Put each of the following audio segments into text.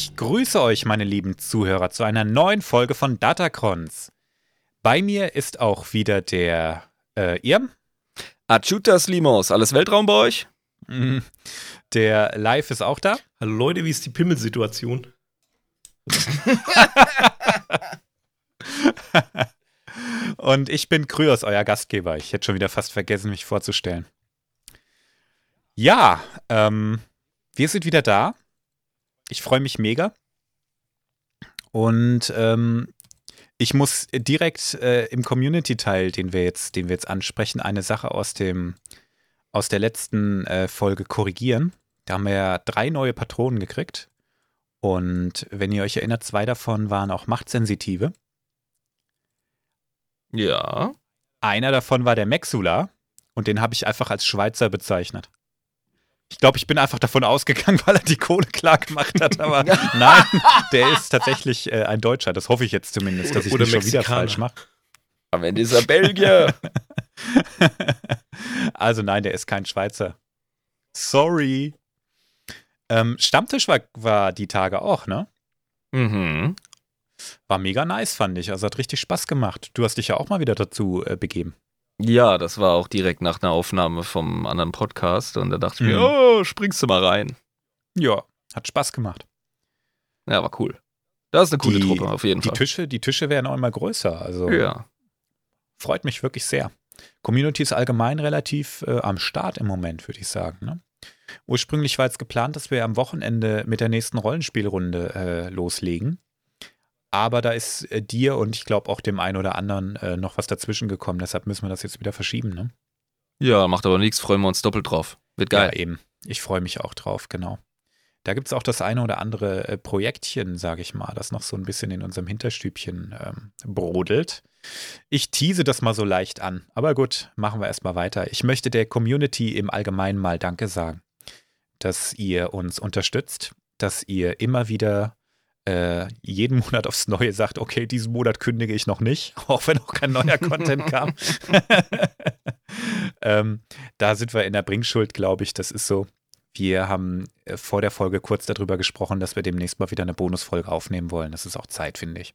Ich grüße euch, meine lieben Zuhörer, zu einer neuen Folge von Datacrons. Bei mir ist auch wieder der äh, Irm. Achutas Limos, alles Weltraum bei euch? Mhm. Der Live ist auch da. Hallo Leute, wie ist die Pimmelsituation? Und ich bin Kryos, euer Gastgeber. Ich hätte schon wieder fast vergessen, mich vorzustellen. Ja, ähm, wir sind wieder da. Ich freue mich mega. Und ähm, ich muss direkt äh, im Community-Teil, den wir jetzt, den wir jetzt ansprechen, eine Sache aus dem aus der letzten äh, Folge korrigieren. Da haben wir ja drei neue Patronen gekriegt. Und wenn ihr euch erinnert, zwei davon waren auch Machtsensitive. Ja. Einer davon war der Maxula und den habe ich einfach als Schweizer bezeichnet. Ich glaube, ich bin einfach davon ausgegangen, weil er die Kohle klar gemacht hat, aber nein, der ist tatsächlich äh, ein Deutscher. Das hoffe ich jetzt zumindest, dass ich Oder nicht schon wieder falsch mache. Am Ende ist er Belgier. also nein, der ist kein Schweizer. Sorry. Ähm, Stammtisch war, war die Tage auch, ne? mhm. War mega nice, fand ich. Also hat richtig Spaß gemacht. Du hast dich ja auch mal wieder dazu äh, begeben. Ja, das war auch direkt nach einer Aufnahme vom anderen Podcast und da dachte ich mir, Mhm. oh, springst du mal rein. Ja, hat Spaß gemacht. Ja, war cool. Das ist eine coole Die- Truppe, auf jeden Die Fall. Tische, die Tische werden auch immer größer. Also Ja. freut mich wirklich sehr. Community ist allgemein relativ äh, am Start im Moment, würde ich sagen. Ne? Ursprünglich war jetzt geplant, dass wir am Wochenende mit der nächsten Rollenspielrunde äh, loslegen. Aber da ist äh, dir und ich glaube auch dem einen oder anderen äh, noch was dazwischen gekommen. Deshalb müssen wir das jetzt wieder verschieben. Ne? Ja, macht aber nichts, freuen wir uns doppelt drauf. Wird geil. Ja, eben. Ich freue mich auch drauf, genau. Da gibt es auch das eine oder andere äh, Projektchen, sage ich mal, das noch so ein bisschen in unserem Hinterstübchen ähm, brodelt. Ich tease das mal so leicht an. Aber gut, machen wir erstmal weiter. Ich möchte der Community im Allgemeinen mal Danke sagen, dass ihr uns unterstützt, dass ihr immer wieder äh, jeden Monat aufs Neue sagt, okay, diesen Monat kündige ich noch nicht, auch wenn auch kein neuer Content kam. ähm, da sind wir in der Bringschuld, glaube ich. Das ist so. Wir haben äh, vor der Folge kurz darüber gesprochen, dass wir demnächst mal wieder eine Bonusfolge aufnehmen wollen. Das ist auch Zeit, finde ich.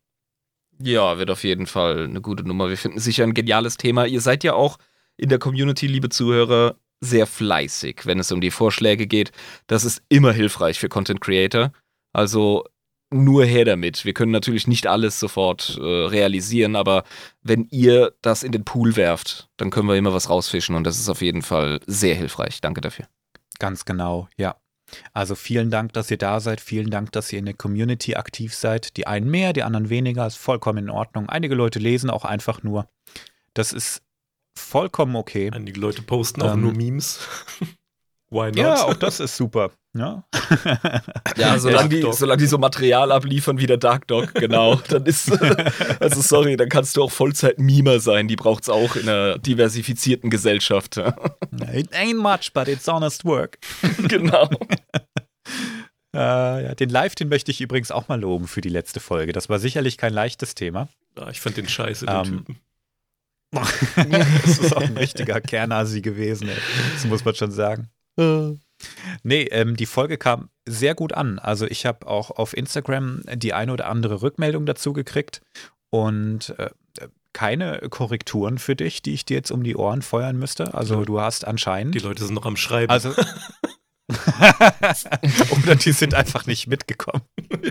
Ja, wird auf jeden Fall eine gute Nummer. Wir finden sicher ein geniales Thema. Ihr seid ja auch in der Community, liebe Zuhörer, sehr fleißig, wenn es um die Vorschläge geht. Das ist immer hilfreich für Content Creator. Also nur her damit. Wir können natürlich nicht alles sofort äh, realisieren, aber wenn ihr das in den Pool werft, dann können wir immer was rausfischen und das ist auf jeden Fall sehr hilfreich. Danke dafür. Ganz genau, ja. Also vielen Dank, dass ihr da seid. Vielen Dank, dass ihr in der Community aktiv seid. Die einen mehr, die anderen weniger. Ist vollkommen in Ordnung. Einige Leute lesen auch einfach nur. Das ist vollkommen okay. Einige Leute posten auch Ähm. nur Memes. Why not? Ja, auch das ist super. Ja, Ja, solange die, solange die so Material abliefern wie der Dark Dog, genau. Dann ist, also sorry, dann kannst du auch Vollzeit-Mimer sein. Die braucht's auch in einer diversifizierten Gesellschaft. It ain't much, but it's honest work. genau. Äh, ja, den Live, den möchte ich übrigens auch mal loben für die letzte Folge. Das war sicherlich kein leichtes Thema. Ja, ich fand den scheiße, den Ähm, Typen. das ist auch ein richtiger Kernasi gewesen, ey. das muss man schon sagen. Nee, ähm, die Folge kam sehr gut an. Also ich habe auch auf Instagram die eine oder andere Rückmeldung dazu gekriegt und äh, keine Korrekturen für dich, die ich dir jetzt um die Ohren feuern müsste. Also Ja. du hast anscheinend. Die Leute sind noch am Schreiben. Also. Oder die sind einfach nicht mitgekommen.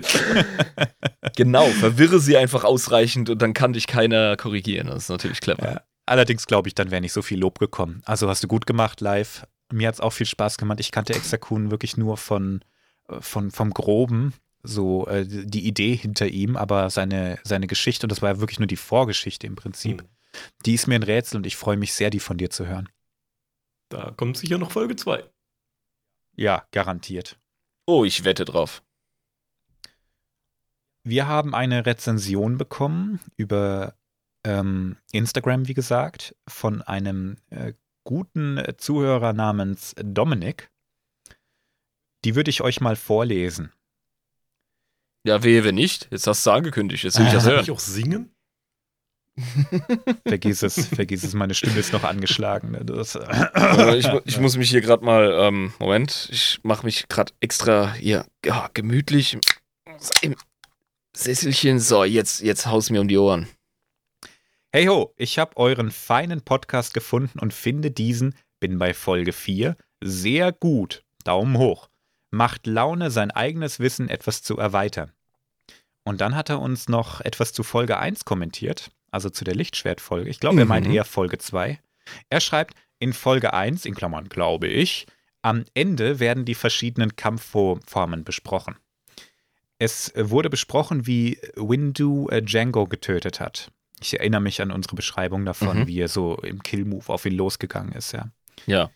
Genau, verwirre sie einfach ausreichend und dann kann dich keiner korrigieren. Das ist natürlich clever. Ja. Allerdings glaube ich, dann wäre nicht so viel Lob gekommen. Also hast du gut gemacht live. Mir hat es auch viel Spaß gemacht. Ich kannte Exakun wirklich nur von, äh, von, vom Groben, so äh, die Idee hinter ihm, aber seine, seine Geschichte, und das war ja wirklich nur die Vorgeschichte im Prinzip, Hm. die ist mir ein Rätsel und ich freue mich sehr, die von dir zu hören. Da kommt sicher noch Folge 2. Ja, garantiert. Oh, ich wette drauf. Wir haben eine Rezension bekommen über ähm, Instagram, wie gesagt, von einem äh, guten äh, Zuhörer namens Dominik. Die würde ich euch mal vorlesen. Ja, wehe, wenn nicht. Jetzt hast du angekündigt. Jetzt will ich das Soll hören. ich auch singen? Vergiss es, vergiss es, meine Stimme ist noch angeschlagen. ne? Das, Äh, ich, ich muss mich hier gerade mal, ähm, Moment, ich mache mich gerade extra hier ja, gemütlich. Im Sesselchen, so, jetzt, jetzt haus mir um die Ohren. Hey ho, ich habe euren feinen Podcast gefunden und finde diesen, bin bei Folge 4, sehr gut. Daumen hoch. Macht Laune, sein eigenes Wissen etwas zu erweitern. Und dann hat er uns noch etwas zu Folge 1 kommentiert, also zu der Lichtschwertfolge. Ich glaube, er meint Mhm. eher Folge 2. Er schreibt, in Folge 1, in Klammern glaube ich, am Ende werden die verschiedenen Kampfformen besprochen. Es wurde besprochen, wie Windu äh, Django getötet hat. Ich erinnere mich an unsere Beschreibung davon, Mhm. wie er so im Kill-Move auf ihn losgegangen ist, ja. Ja.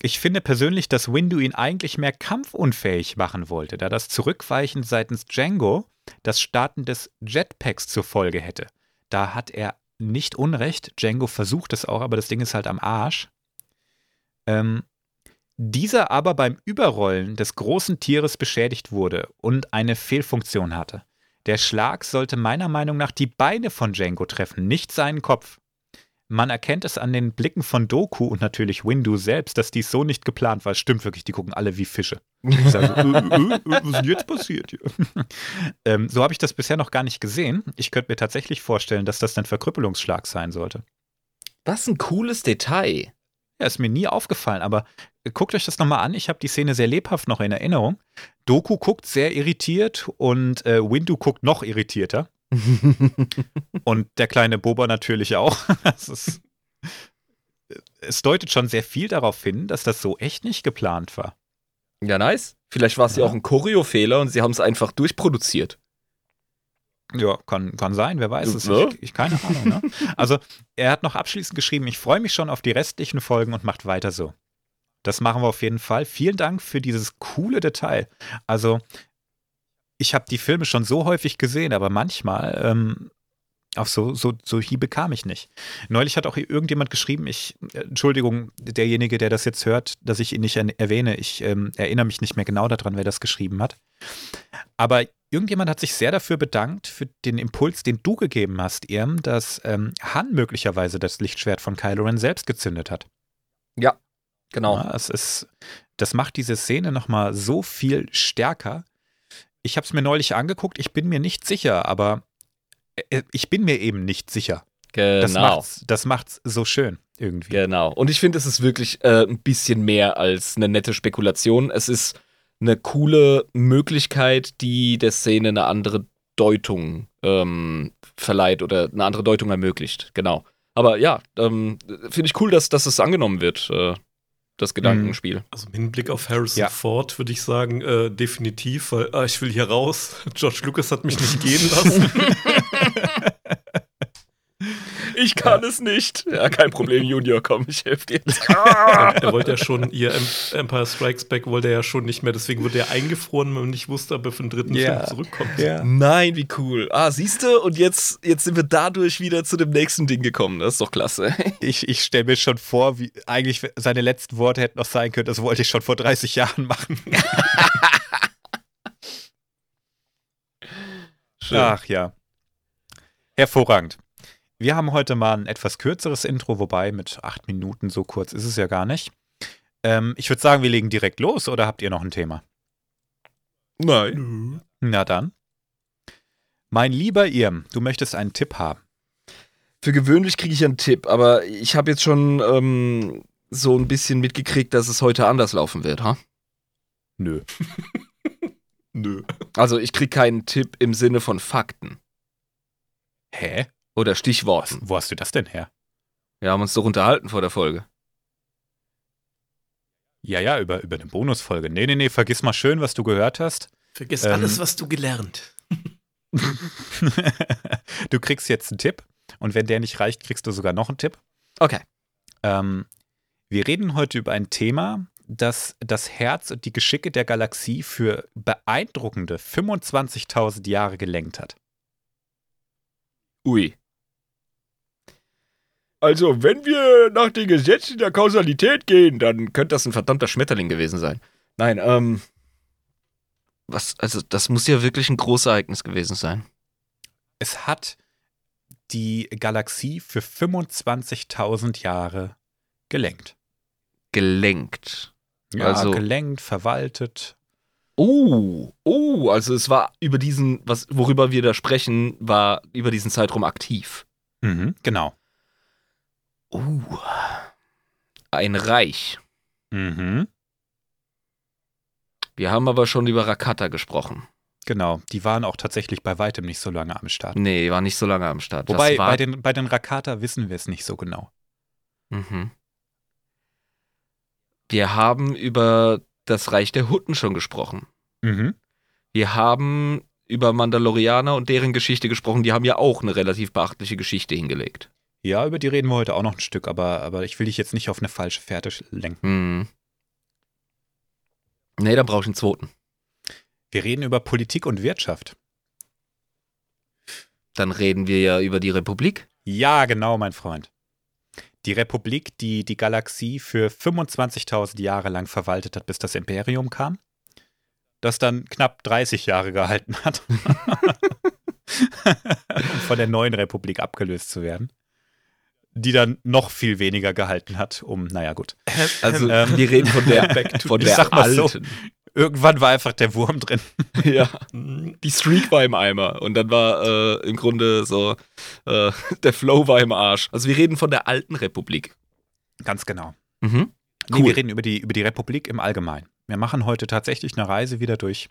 Ich finde persönlich, dass Windu ihn eigentlich mehr kampfunfähig machen wollte, da das Zurückweichen seitens Django das Starten des Jetpacks zur Folge hätte. Da hat er nicht Unrecht. Django versucht es auch, aber das Ding ist halt am Arsch. Ähm, dieser aber beim Überrollen des großen Tieres beschädigt wurde und eine Fehlfunktion hatte. Der Schlag sollte meiner Meinung nach die Beine von Django treffen, nicht seinen Kopf. Man erkennt es an den Blicken von Doku und natürlich Windu selbst, dass dies so nicht geplant war. Stimmt wirklich, die gucken alle wie Fische. Ich sage so, äh, äh, äh, was ist denn jetzt passiert hier? ähm, so habe ich das bisher noch gar nicht gesehen. Ich könnte mir tatsächlich vorstellen, dass das ein Verkrüppelungsschlag sein sollte. Was ein cooles Detail. Ja, ist mir nie aufgefallen, aber guckt euch das nochmal an. Ich habe die Szene sehr lebhaft noch in Erinnerung. Doku guckt sehr irritiert und äh, Windu guckt noch irritierter. Und der kleine Boba natürlich auch. Ist, es deutet schon sehr viel darauf hin, dass das so echt nicht geplant war. ja, nice. Vielleicht war es ja Ja. auch ein Choreo-Fehler und sie haben es einfach durchproduziert. Ja, kann, kann sein, wer weiß es. Ja. Ich, ich, keine Ahnung. Ne? Also, er hat noch abschließend geschrieben, ich freue mich schon auf die restlichen Folgen und macht weiter so. Das machen wir auf jeden Fall. Vielen Dank für dieses coole Detail. Also, ich habe die Filme schon so häufig gesehen, aber manchmal ähm, auf so, so, so Hiebe kam ich nicht. Neulich hat auch irgendjemand geschrieben, ich, äh, Entschuldigung, derjenige, der das jetzt hört, dass ich ihn nicht er erwähne, ich ähm, erinnere mich nicht mehr genau daran, wer das geschrieben hat. Aber irgendjemand hat sich sehr dafür bedankt, für den Impuls, den du gegeben hast, Irm, dass ähm, Han möglicherweise das Lichtschwert von Kylo Ren selbst gezündet hat. Genau. Ja, es ist, das macht diese Szene nochmal so viel stärker. Ich habe es mir neulich angeguckt, ich bin mir nicht sicher, aber äh, ich bin mir eben nicht sicher. Das Genau. macht's, das macht's so schön irgendwie. Genau. Und ich finde, es ist wirklich äh, ein bisschen mehr als eine nette Spekulation. Es ist eine coole Möglichkeit, die der Szene eine andere Deutung ähm, verleiht oder eine andere Deutung ermöglicht. Genau. Aber ja, ähm, finde ich cool, dass, dass es angenommen wird, äh, das Gedankenspiel. Also im Hinblick auf Harrison Ja. Ford würde ich sagen, äh, definitiv, weil ah, ich will hier raus. George Lucas hat mich nicht gehen lassen. Ich kann es nicht. Ja, kein Problem, Junior, komm, ich helfe dir. er wollte ja schon, ihr Em- Empire Strikes Back wollte er ja schon nicht mehr, deswegen wurde er eingefroren, wenn man nicht wusste, ob er für den dritten Ja. Film zurückkommt. Ja. Nein, wie cool. Ah, siehst du? Und jetzt, jetzt sind wir dadurch wieder zu dem nächsten Ding gekommen. Das ist doch klasse. Ich, ich stelle mir schon vor, wie eigentlich seine letzten Worte hätten noch sein können, das wollte ich schon vor 30 Jahren machen. Schön. Ach ja. Hervorragend. Wir haben heute mal ein etwas kürzeres Intro, wobei mit acht Minuten so kurz ist es ja gar nicht. Ähm, ich würde sagen, wir legen direkt los oder habt ihr noch ein Thema? Nein. Na dann. Mein lieber Irm, du möchtest einen Tipp haben. Für gewöhnlich kriege ich einen Tipp, aber ich habe jetzt schon ähm, so ein bisschen mitgekriegt, dass es heute anders laufen wird, ha? Nö. Nö. Also ich kriege keinen Tipp im Sinne von Fakten Hä? Oder Was, Stichworten. wo hast du das denn her? Wir haben uns doch unterhalten vor der Folge. Ja, ja, über, über eine Bonusfolge. Nee, nee, nee, vergiss mal schön, was du gehört hast. Vergiss Ähm. alles, was du gelernt. du kriegst jetzt einen Tipp und wenn der nicht reicht, kriegst du sogar noch einen Tipp. Okay. Ähm, wir reden heute über ein Thema, das das Herz und die Geschicke der Galaxie für beeindruckende 25.000 Jahre gelenkt hat. Ui. Also, wenn wir nach den Gesetzen der Kausalität gehen, dann könnte das ein verdammter Schmetterling gewesen sein. Nein, ähm. Was, also, das muss ja wirklich ein Großereignis gewesen sein. Es hat die Galaxie für 25.000 Jahre gelenkt. Gelenkt. Ja, Also- gelenkt, verwaltet. Oh, oh, also es war über diesen, was, worüber wir da sprechen, war über diesen Zeitraum aktiv. Mhm, genau. Oh. Ein Reich. Mhm. Wir haben aber schon über Rakata gesprochen. Genau, die waren auch tatsächlich bei weitem nicht so lange am Start. Nee, war nicht so lange am Start. Wobei, bei den, bei den Rakata wissen wir es nicht so genau. Mhm. Wir haben über das Reich der Hutten schon gesprochen. Mhm. Wir haben über Mandalorianer und deren Geschichte gesprochen. Die haben ja auch eine relativ beachtliche Geschichte hingelegt. Ja, über die reden wir heute auch noch ein Stück, aber, aber ich will dich jetzt nicht auf eine falsche Fährte lenken. Hm. Nee, dann brauche ich einen zweiten. Wir reden über Politik und Wirtschaft. Dann reden wir ja über die Republik. Ja, genau, mein Freund. Die Republik, die die Galaxie für 25.000 Jahre lang verwaltet hat, bis das Imperium kam, das dann knapp 30 Jahre gehalten hat, um von der neuen Republik abgelöst zu werden, die dann noch viel weniger gehalten hat, um, naja gut. Also Ähm, wir reden von der, von ich der sag mal so. alten. Irgendwann war einfach der Wurm drin. ja. Die Streak war im Eimer und dann war äh, im Grunde so, äh, der Flow war im Arsch. Also wir reden von der alten Republik. Ganz genau. Mhm. Nee, Cool. wir reden über die, über die Republik im Allgemeinen. Wir machen heute tatsächlich eine Reise wieder durch,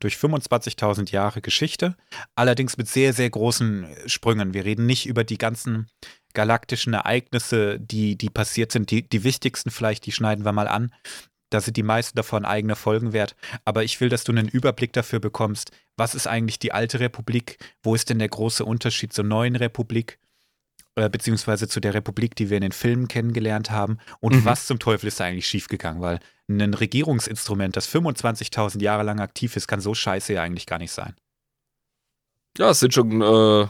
durch 25.000 Jahre Geschichte, allerdings mit sehr, sehr großen Sprüngen. Wir reden nicht über die ganzen galaktischen Ereignisse, die, die passiert sind. Die, die wichtigsten vielleicht, die schneiden wir mal an. Da sind die meisten davon eigene Folgen wert. Aber ich will, dass du einen Überblick dafür bekommst, was ist eigentlich die alte Republik? Wo ist denn der große Unterschied zur neuen Republik? Äh, beziehungsweise zu der Republik, die wir in den Filmen kennengelernt haben. Und Mhm. was zum Teufel ist da eigentlich schiefgegangen? Weil ein Regierungsinstrument, das 25.000 Jahre lang aktiv ist, kann so scheiße ja eigentlich gar nicht sein. Ja, es sind schon, äh,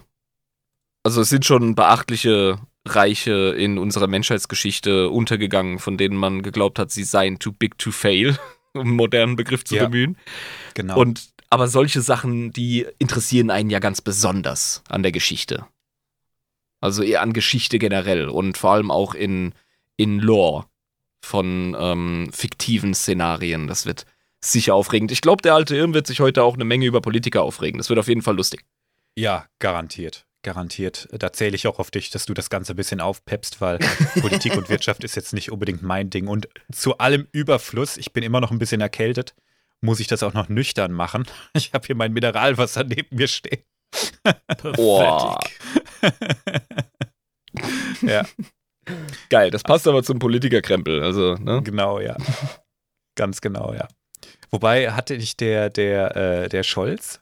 also es sind schon beachtliche Reiche in unserer Menschheitsgeschichte untergegangen, von denen man geglaubt hat, sie seien too big to fail, um einen modernen Begriff zu Ja. bemühen. Genau. Und aber solche Sachen, die interessieren einen ja ganz besonders an der Geschichte. Also eher an Geschichte generell und vor allem auch in, in Lore von ähm, fiktiven Szenarien. Das wird sicher aufregend. Ich glaube, der alte Irm wird sich heute auch eine Menge über Politiker aufregen. Das wird auf jeden Fall lustig. ja, garantiert. Garantiert. Da zähle ich auch auf dich, dass du das Ganze ein bisschen aufpeppst, weil Politik und Wirtschaft ist jetzt nicht unbedingt mein Ding. Und zu allem Überfluss, ich bin immer noch ein bisschen erkältet, muss ich das auch noch nüchtern machen. Ich habe hier mein Mineralwasser neben mir stehen. Oh. Ja, Geil, das passt aber zum Politikerkrempel. Also, ne? genau, ja. Ganz genau, ja. Wobei hatte nicht der, der, äh, der Scholz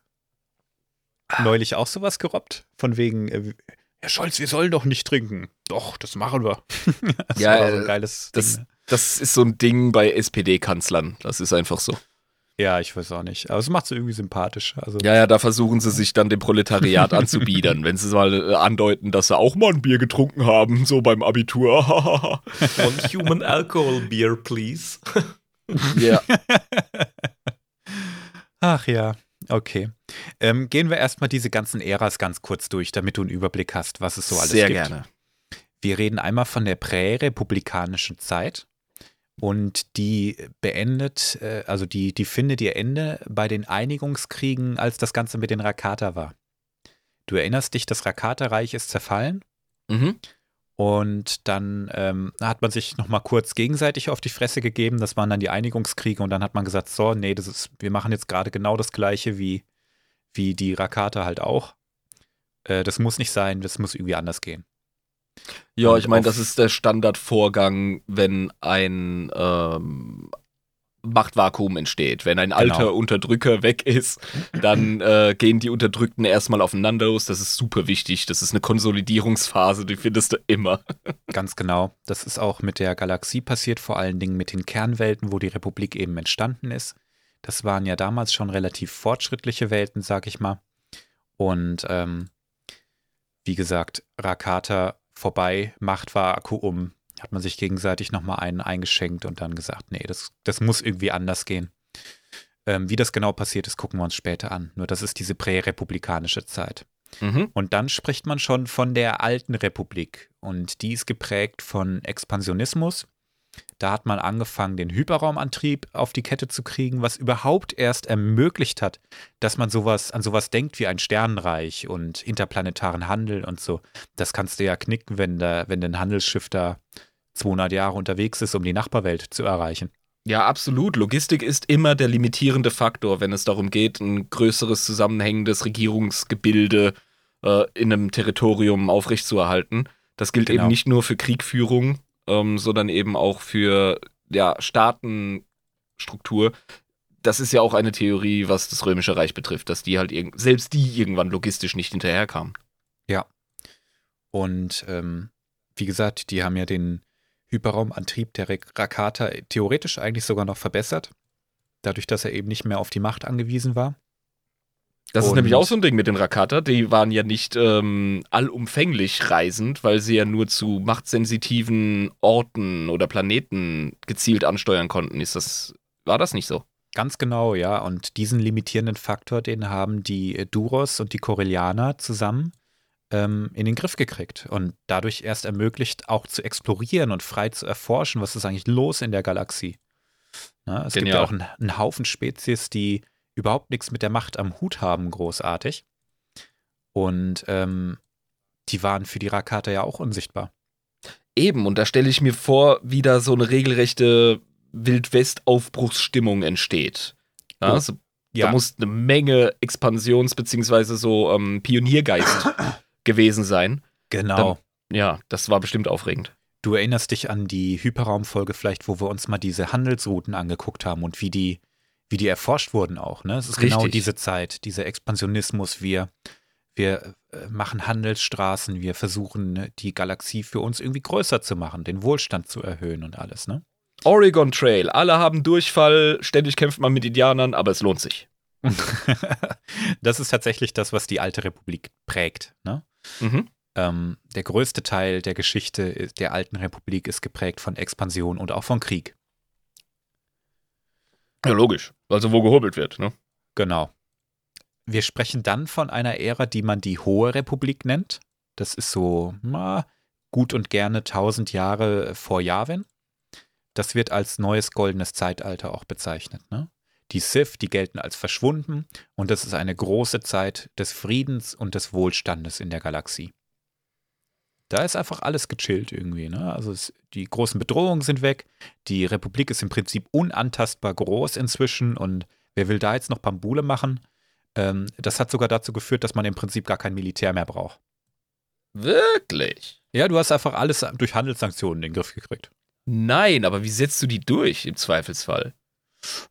neulich auch sowas gerobbt? Von wegen, äh, Herr Scholz, wir sollen doch nicht trinken. Doch, das machen wir. das Ja, war so ein äh, geiles Das, Ding. das ist so ein Ding bei SPD-Kanzlern. Das ist einfach so. Ja, ich weiß auch nicht. Aber es macht es irgendwie sympathisch. Also, Ja, ja, da versuchen sie sich dann dem Proletariat anzubiedern, wenn sie mal äh, andeuten, dass sie auch mal ein Bier getrunken haben, so beim Abitur. One human alcohol beer, please. ja. Ach ja, okay. Ähm, gehen wir erstmal diese ganzen Äras ganz kurz durch, damit du einen Überblick hast, was es so alles Sehr gibt. gerne. Wir reden einmal von der prärepublikanischen Zeit und die beendet, äh, also die, die findet ihr Ende bei den Einigungskriegen, als das Ganze mit den Rakata war. Du erinnerst dich, das Rakata-Reich ist zerfallen Mhm. Und dann ähm, hat man sich nochmal kurz gegenseitig auf die Fresse gegeben. Das waren dann die Einigungskriege und dann hat man gesagt, so, nee, das ist, wir machen jetzt gerade genau das gleiche wie, wie die Rakata halt auch. Äh, das muss nicht sein, das muss irgendwie anders gehen. Ja, Und ich meine, das ist der Standardvorgang, wenn ein ähm, Machtvakuum entsteht. Wenn ein alter Genau. Unterdrücker weg ist, dann äh, gehen die Unterdrückten erstmal aufeinander los. Das ist super wichtig. Das ist eine Konsolidierungsphase, die findest du immer. Ganz genau. Das ist auch mit der Galaxie passiert, vor allen Dingen mit den Kernwelten, wo die Republik eben entstanden ist. Das waren ja damals schon relativ fortschrittliche Welten, sag ich mal. Und ähm, wie gesagt, Rakata vorbei, Macht war Vakuum, hat man sich gegenseitig nochmal einen eingeschenkt und dann gesagt, nee, das, das muss irgendwie anders gehen. Ähm, wie das genau passiert ist, gucken wir uns später an. Nur das ist diese prärepublikanische Zeit. Mhm. Und dann spricht man schon von der alten Republik. Und die ist geprägt von Expansionismus. Da hat man angefangen, den Hyperraumantrieb auf die Kette zu kriegen, was überhaupt erst ermöglicht hat, dass man sowas an sowas denkt wie ein Sternenreich und interplanetaren Handel und so. Das kannst du ja knicken, wenn, da, wenn ein Handelsschiff da 200 Jahre unterwegs ist, um die Nachbarwelt zu erreichen. Ja, absolut. Logistik ist immer der limitierende Faktor, wenn es darum geht, ein größeres zusammenhängendes Regierungsgebilde äh, in einem Territorium aufrechtzuerhalten. Das gilt genau. eben nicht nur für Kriegführung, ähm, sondern eben auch für ja, Staatenstruktur. Das ist ja auch eine Theorie, was das Römische Reich betrifft, dass die halt selbst die irgendwann logistisch nicht hinterherkamen. Ja. Und ähm, wie gesagt, die haben ja den Hyperraumantrieb der Rakata theoretisch eigentlich sogar noch verbessert, dadurch, dass er eben nicht mehr auf die Macht angewiesen war. Das und ist nämlich auch so ein Ding mit den Rakata. Die waren ja nicht ähm, allumfänglich reisend, weil sie ja nur zu machtsensitiven Orten oder Planeten gezielt ansteuern konnten. Ist das, war das nicht so? Ganz genau, ja. Und diesen limitierenden Faktor, den haben die Duros und die Corellianer zusammen ähm, in den Griff gekriegt und dadurch erst ermöglicht, auch zu explorieren und frei zu erforschen, was ist eigentlich los in der Galaxie. Na, es Genial. gibt ja auch einen, einen Haufen Spezies, die überhaupt nichts mit der Macht am Hut haben, großartig. Und ähm, die waren für die Rakata ja auch unsichtbar. Eben, und da stelle ich mir vor, wie da so eine regelrechte Wildwest-Aufbruchsstimmung entsteht. Ja, also, ja. Da muss eine Menge Expansions- bzw. so ähm, Pioniergeist gewesen sein. Genau. Dann, ja, das war bestimmt aufregend. Du erinnerst dich an die Hyperraumfolge vielleicht, wo wir uns mal diese Handelsrouten angeguckt haben und wie die, wie die erforscht wurden auch. Ne? Es ist genau Richtig. genau diese Zeit, dieser Expansionismus. Wir, wir äh, machen Handelsstraßen, wir versuchen die Galaxie für uns irgendwie größer zu machen, den Wohlstand zu erhöhen und alles. Ne? Oregon Trail, alle haben Durchfall, ständig kämpft man mit Indianern, aber es lohnt sich. das ist tatsächlich das, was die alte Republik prägt. Ne? Mhm. Ähm, der größte Teil der Geschichte der alten Republik ist geprägt von Expansion und auch von Krieg. Ja, logisch. Also wo gehobelt wird, ne? Genau. Wir sprechen dann von einer Ära, die man die Hohe Republik nennt. Das ist so na, gut und gerne 1000 Jahre vor Yavin. Das wird als neues goldenes Zeitalter auch bezeichnet. Ne? Die Sith, die gelten als verschwunden und das ist eine große Zeit des Friedens und des Wohlstandes in der Galaxie. Da ist einfach alles gechillt irgendwie. Ne? Also es, die großen Bedrohungen sind weg. Die Republik ist im Prinzip unantastbar groß inzwischen und wer will da jetzt noch Pambule machen? Ähm, das hat sogar dazu geführt, dass man im Prinzip gar kein Militär mehr braucht. Wirklich? Ja, du hast einfach alles durch Handelssanktionen in den Griff gekriegt. Nein, aber wie setzt du die durch im Zweifelsfall?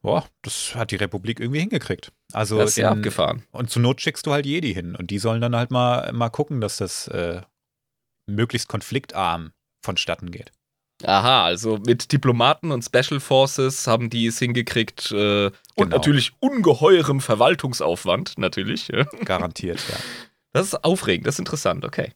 Boah, das hat die Republik irgendwie hingekriegt. Also das ist ja abgefahren. Und zur Not schickst du halt Jedi hin. Und die sollen dann halt mal, mal gucken, dass das äh, möglichst konfliktarm vonstatten geht. Aha, also mit Diplomaten und Special Forces haben die es hingekriegt äh, genau. und natürlich ungeheurem Verwaltungsaufwand, natürlich. Garantiert, ja. Das ist aufregend, das ist interessant, okay.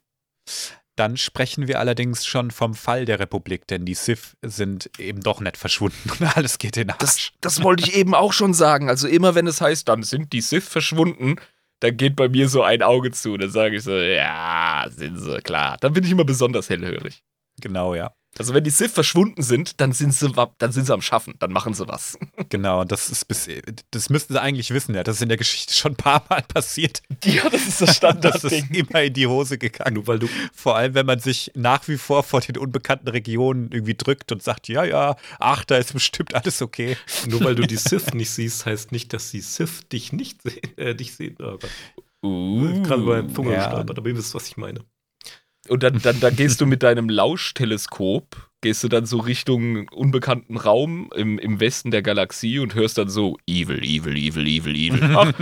Dann sprechen wir allerdings schon vom Fall der Republik, denn die Sith sind eben doch nicht verschwunden und alles geht in Arsch. Das, das wollte ich eben auch schon sagen. Also immer wenn es heißt, dann sind die Sith verschwunden, dann geht bei mir so ein Auge zu. Dann sage ich so, ja, sind sie, klar. Dann bin ich immer besonders hellhörig. Genau, ja. Also wenn die Sith verschwunden sind, dann sind sie, dann sind sie am Schaffen, dann machen sie was. Genau, das ist bis, das müssten sie eigentlich wissen, ja. Das ist in der Geschichte schon ein paar Mal passiert. Ja, das ist das Standard. das ist immer in die Hose gegangen. Nur weil du Vor allem, wenn man sich nach wie vor vor den unbekannten Regionen irgendwie drückt und sagt, ja, ja, ach, da ist bestimmt alles okay. Nur weil du die Sith nicht siehst, heißt nicht, dass die Sith dich nicht sehen, äh, dich sehen. Gott. Uh, Gerade beim Zunge ja. gestolpert, aber ihr wisst, was ich meine. Und dann, dann, dann gehst du mit deinem Lauschteleskop, gehst du dann so Richtung unbekannten Raum im, im Westen der Galaxie und hörst dann so Evil, Evil, Evil, Evil, Evil. Ach,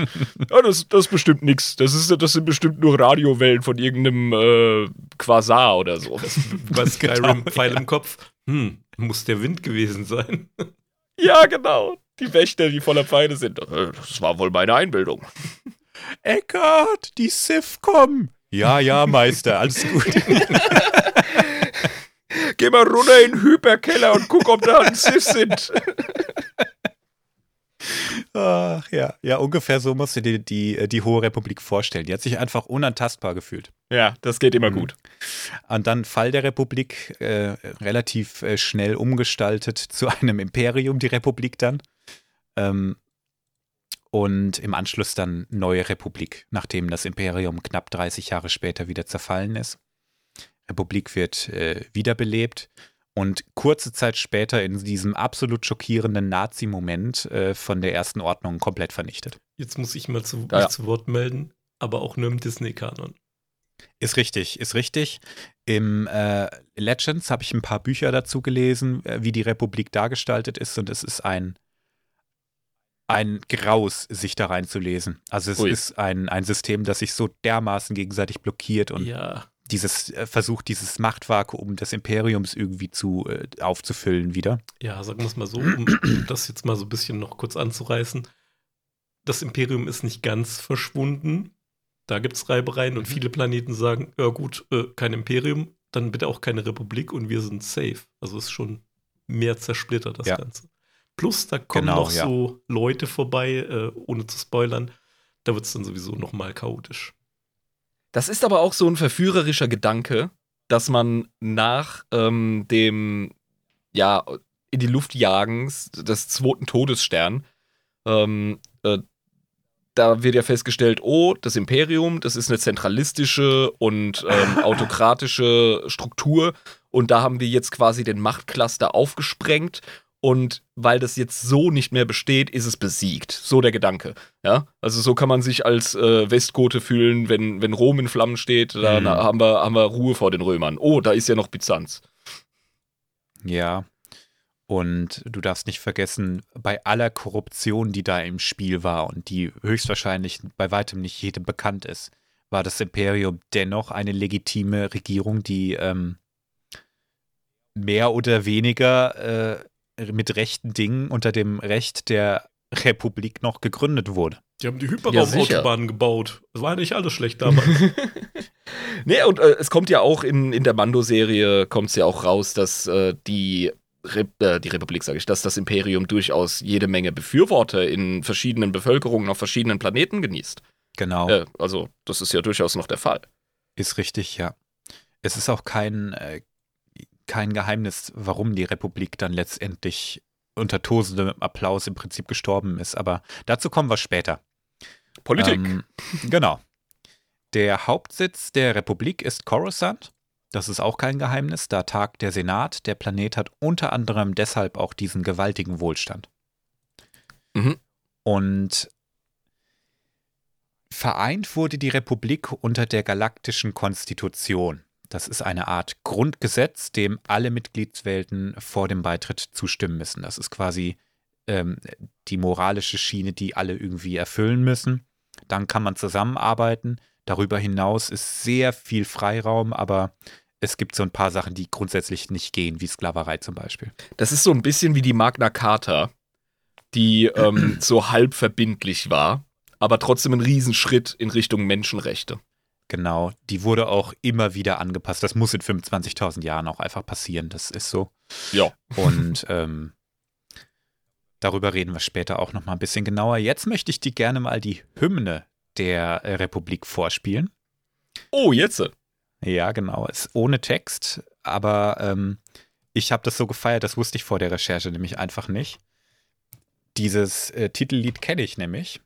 ja, das, das ist bestimmt nix. Das, ist, das sind bestimmt nur Radiowellen von irgendeinem äh, Quasar oder so. Bei Skyrim Pfeil ja. im Kopf. Hm, muss der Wind gewesen sein. ja, genau. Die Wächter, die voller Pfeile sind. Das war wohl meine Einbildung. Eckart, die Sith kommen. Ja, ja, Meister, alles gut. Geh mal runter in den Hyperkeller und guck, ob da ein Sith sind. Ach ja, ja, ungefähr so musst du dir die, die, die Hohe Republik vorstellen. Die hat sich einfach unantastbar gefühlt. Ja, das geht immer mhm. gut. Und dann Fall der Republik, äh, relativ äh, schnell umgestaltet zu einem Imperium, die Republik dann. Ähm, und im Anschluss dann neue Republik, nachdem das Imperium knapp 30 Jahre später wieder zerfallen ist. Republik wird äh, wiederbelebt und kurze Zeit später in diesem absolut schockierenden Nazi-Moment äh, von der ersten Ordnung komplett vernichtet. Jetzt muss ich mal zu, ja, ja. zu Wort melden, aber auch nur im Disney-Kanon. Ist richtig, ist richtig. Im äh, Legends habe ich ein paar Bücher dazu gelesen, äh, wie die Republik dargestaltet ist und es ist ein ein Graus, sich da reinzulesen. Also es Ui. ist ein, ein System, das sich so dermaßen gegenseitig blockiert und ja. dieses äh, versucht, dieses Machtvakuum des Imperiums irgendwie zu äh, aufzufüllen wieder. Ja, sagen wir es mal so, um das jetzt mal so ein bisschen noch kurz anzureißen. Das Imperium ist nicht ganz verschwunden. Da gibt es Reibereien mhm. und viele Planeten sagen, ja gut, äh, kein Imperium, dann bitte auch keine Republik und wir sind safe. Also es ist schon mehr zersplittert, das ja. Ganze. Plus, da kommen genau, noch ja. so Leute vorbei, äh, ohne zu spoilern. Da wird es dann sowieso noch mal chaotisch. Das ist aber auch so ein verführerischer Gedanke, dass man nach ähm, dem, ja, in die Luft jagens des zweiten Todesstern, ähm, äh, da wird ja festgestellt, oh, das Imperium, das ist eine zentralistische und ähm, autokratische Struktur und da haben wir jetzt quasi den Machtcluster aufgesprengt und weil das jetzt so nicht mehr besteht, ist es besiegt. So der Gedanke. Ja, also so kann man sich als äh, Westgote fühlen, wenn, wenn Rom in Flammen steht, dann mhm. haben, wir, haben wir Ruhe vor den Römern. Oh, da ist ja noch Byzanz. Ja. Und du darfst nicht vergessen, bei aller Korruption, die da im Spiel war und die höchstwahrscheinlich bei weitem nicht jedem bekannt ist, war das Imperium dennoch eine legitime Regierung, die ähm, mehr oder weniger äh, mit rechten Dingen unter dem Recht der Republik noch gegründet wurde. Die haben die Hyperraumautobahnen ja, gebaut. Das war nicht alles schlecht damals. nee, und äh, es kommt ja auch in, in der Mando-Serie, kommt es ja auch raus, dass äh, die, Re äh, die Republik, sage ich, dass das Imperium durchaus jede Menge Befürworter in verschiedenen Bevölkerungen auf verschiedenen Planeten genießt. Genau. Äh, also, das ist ja durchaus noch der Fall. Ist richtig, ja. Es ist auch kein, äh, kein Geheimnis, warum die Republik dann letztendlich unter tosendem Applaus im Prinzip gestorben ist. Aber dazu kommen wir später. Politik. Ähm, genau. Der Hauptsitz der Republik ist Coruscant. Das ist auch kein Geheimnis. Da tagt der Senat. Der Planet hat unter anderem deshalb auch diesen gewaltigen Wohlstand. Mhm. Und vereint wurde die Republik unter der galaktischen Konstitution. Das ist eine Art Grundgesetz, dem alle Mitgliedswelten vor dem Beitritt zustimmen müssen. Das ist quasi ähm, die moralische Schiene, die alle irgendwie erfüllen müssen. Dann kann man zusammenarbeiten. Darüber hinaus ist sehr viel Freiraum, aber es gibt so ein paar Sachen, die grundsätzlich nicht gehen, wie Sklaverei zum Beispiel. Das ist so ein bisschen wie die Magna Carta, die ähm, so halb verbindlich war, aber trotzdem ein Riesenschritt in Richtung Menschenrechte. Genau, die wurde auch immer wieder angepasst. Das muss in 25.000 Jahren auch einfach passieren. Das ist so. Ja. Und ähm, darüber reden wir später auch noch mal ein bisschen genauer. Jetzt möchte ich dir gerne mal die Hymne der Republik vorspielen. Oh, jetzt? Ja, genau. Ist ohne Text, aber ähm, ich habe das so gefeiert, das wusste ich vor der Recherche nämlich einfach nicht. Dieses äh, Titellied kenne ich nämlich.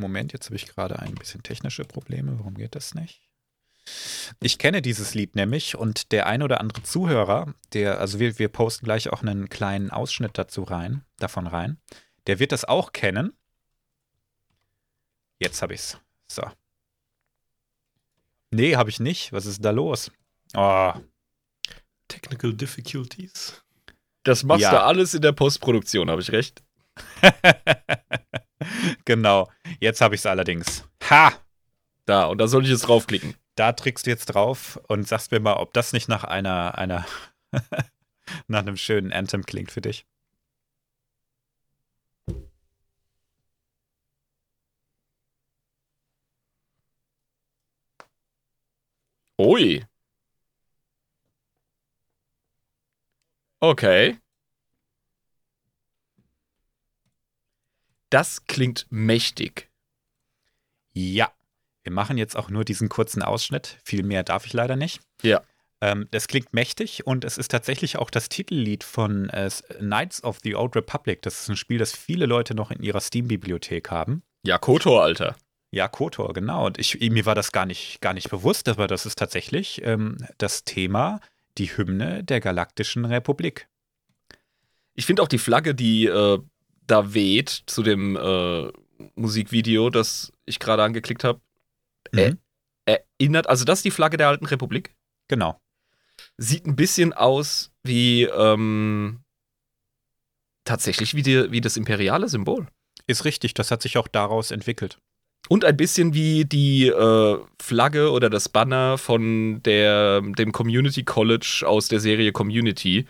Moment, jetzt habe ich gerade ein bisschen technische Probleme. Warum geht das nicht? Ich kenne dieses Lied nämlich und der ein oder andere Zuhörer, der, also wir, wir posten gleich auch einen kleinen Ausschnitt dazu rein, davon rein, der wird das auch kennen. Jetzt habe ich's. So. Nee, habe ich nicht. Was ist da los? Oh. Technical Difficulties. Das machst ja. du alles in der Postproduktion, habe ich recht? genau. Jetzt habe ich es allerdings. Ha! Da, und da soll ich jetzt draufklicken. Da trickst du jetzt drauf und sagst mir mal, ob das nicht nach einer, einer nach einem schönen Anthem klingt für dich. Ui. Okay. Das klingt mächtig. Ja, Wir machen jetzt auch nur diesen kurzen Ausschnitt. Viel mehr darf ich leider nicht. Ja. Ähm, das klingt mächtig und es ist tatsächlich auch das Titellied von äh, Knights of the Old Republic. Das ist ein Spiel, das viele Leute noch in ihrer Steam-Bibliothek haben. Ja, Kotor, Alter. Ja, Kotor, genau. Und ich, mir war das gar nicht, gar nicht bewusst, aber das ist tatsächlich ähm, das Thema, die Hymne der Galaktischen Republik. Ich finde auch die Flagge, die äh, da weht zu dem äh, Musikvideo, das ich gerade angeklickt habe, Mhm. erinnert, also das ist die Flagge der alten Republik. Genau. Sieht ein bisschen aus wie ähm, tatsächlich wie, die, wie das imperiale Symbol. Ist richtig, das hat sich auch daraus entwickelt. Und ein bisschen wie die äh, Flagge oder das Banner von der, dem Community College aus der Serie Community.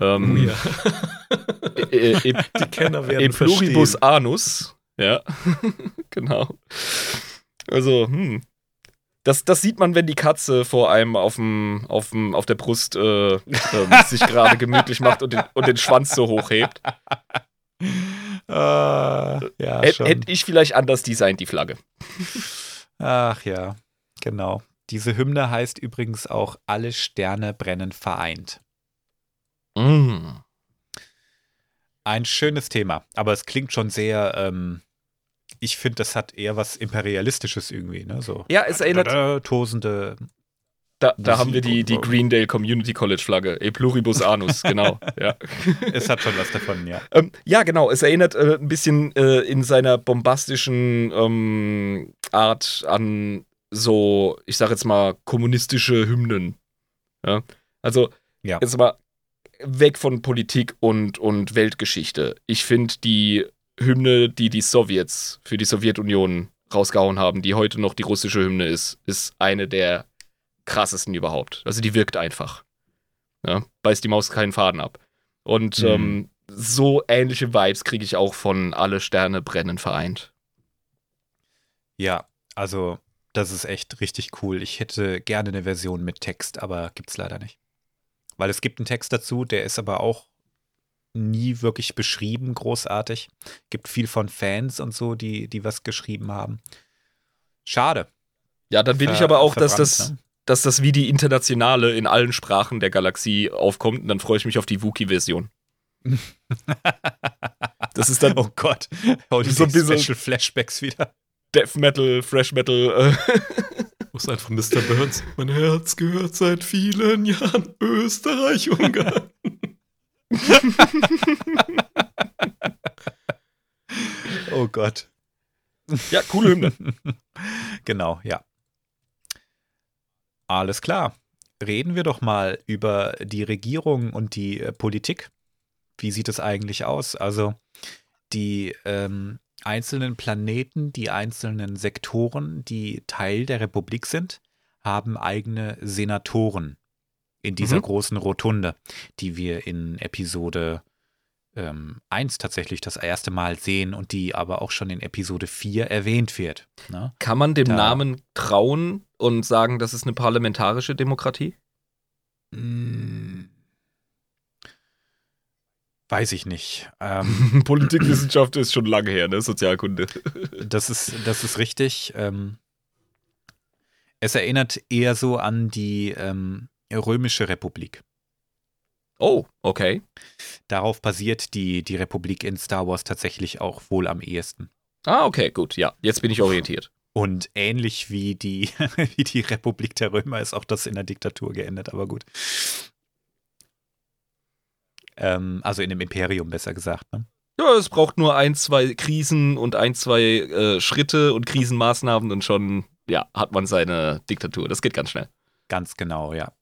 Ähm, Oh ja. äh, äh, e Die Kenner werden e pluribus verstehen. anus. Ja, genau. Also, hm. Das, das sieht man, wenn die Katze vor einem auf, dem, auf, der Brust äh, ähm, sich gerade gemütlich macht und den, und den Schwanz so hochhebt. Ah, ja, Hätte ich vielleicht anders designt, die Flagge. Ach ja, genau. Diese Hymne heißt übrigens auch Alle Sterne brennen vereint. Mm. Ein schönes Thema, aber es klingt schon sehr, ähm, ich finde, das hat eher was Imperialistisches irgendwie, ne? So. Ja, es erinnert, Da, tosende. da, da haben wir die, die. Greendale Community College Flagge. E pluribus anus, genau. Ja. Es hat schon was davon, ja. Ähm, ja, genau. Es erinnert äh, ein bisschen äh, in seiner bombastischen ähm, Art an so, ich sag jetzt mal, kommunistische Hymnen. Ja? Also, Ja. jetzt mal weg von Politik und, und Weltgeschichte. Ich finde die Hymne, die die Sowjets für die Sowjetunion rausgehauen haben, die heute noch die russische Hymne ist, ist eine der krassesten überhaupt. Also die wirkt einfach. Ja? Beißt die Maus keinen Faden ab. Und Mhm. ähm, so ähnliche Vibes kriege ich auch von Alle Sterne brennen vereint. Ja, also das ist echt richtig cool. Ich hätte gerne eine Version mit Text, aber gibt's leider nicht. Weil es gibt einen Text dazu, der ist aber auch nie wirklich beschrieben, großartig. Gibt viel von Fans und so, die, die was geschrieben haben. Schade. Ja, dann will ich Ver- aber auch, dass das, ne? dass das wie die internationale in allen Sprachen der Galaxie aufkommt. Und dann freue ich mich auf die Wookie-Version. Das ist dann Oh Gott, oh, die So ein bisschen- Special Flashbacks wieder. Death Metal, Fresh Metal. Äh. Wo ist einfach Mr. Burns? Mein Herz gehört seit vielen Jahren Österreich, Ungarn. Oh Gott. Ja, coole Hymne. genau, ja. Alles klar. Reden wir doch mal über die Regierung und die äh, Politik. Wie sieht es eigentlich aus? Also die ähm, einzelnen Planeten, die einzelnen Sektoren, die Teil der Republik sind, haben eigene Senatoren in dieser Mhm. großen Rotunde, die wir in Episode ähm, 1 tatsächlich das erste Mal sehen und die aber auch schon in Episode 4 erwähnt wird. Ne? Kann man dem Da- Namen trauen und sagen, das ist eine parlamentarische Demokratie? Hm. Weiß ich nicht. Ähm, Politikwissenschaft ist schon lange her, ne? Sozialkunde. das, ist, das ist richtig. Ähm, es erinnert eher so an die ähm, Römische Republik. Oh, okay. Darauf basiert die, die Republik in Star Wars tatsächlich auch wohl am ehesten. Ah, okay, gut. Ja, jetzt bin ich orientiert. Und ähnlich wie die, wie die Republik der Römer ist auch das in der Diktatur geendet, aber gut. Ähm, also in dem Imperium besser gesagt. Ne? Ja, es braucht nur ein, zwei Krisen und ein, zwei äh, Schritte und Krisenmaßnahmen und schon, ja, hat man seine Diktatur. Das geht ganz schnell. Ganz genau, ja.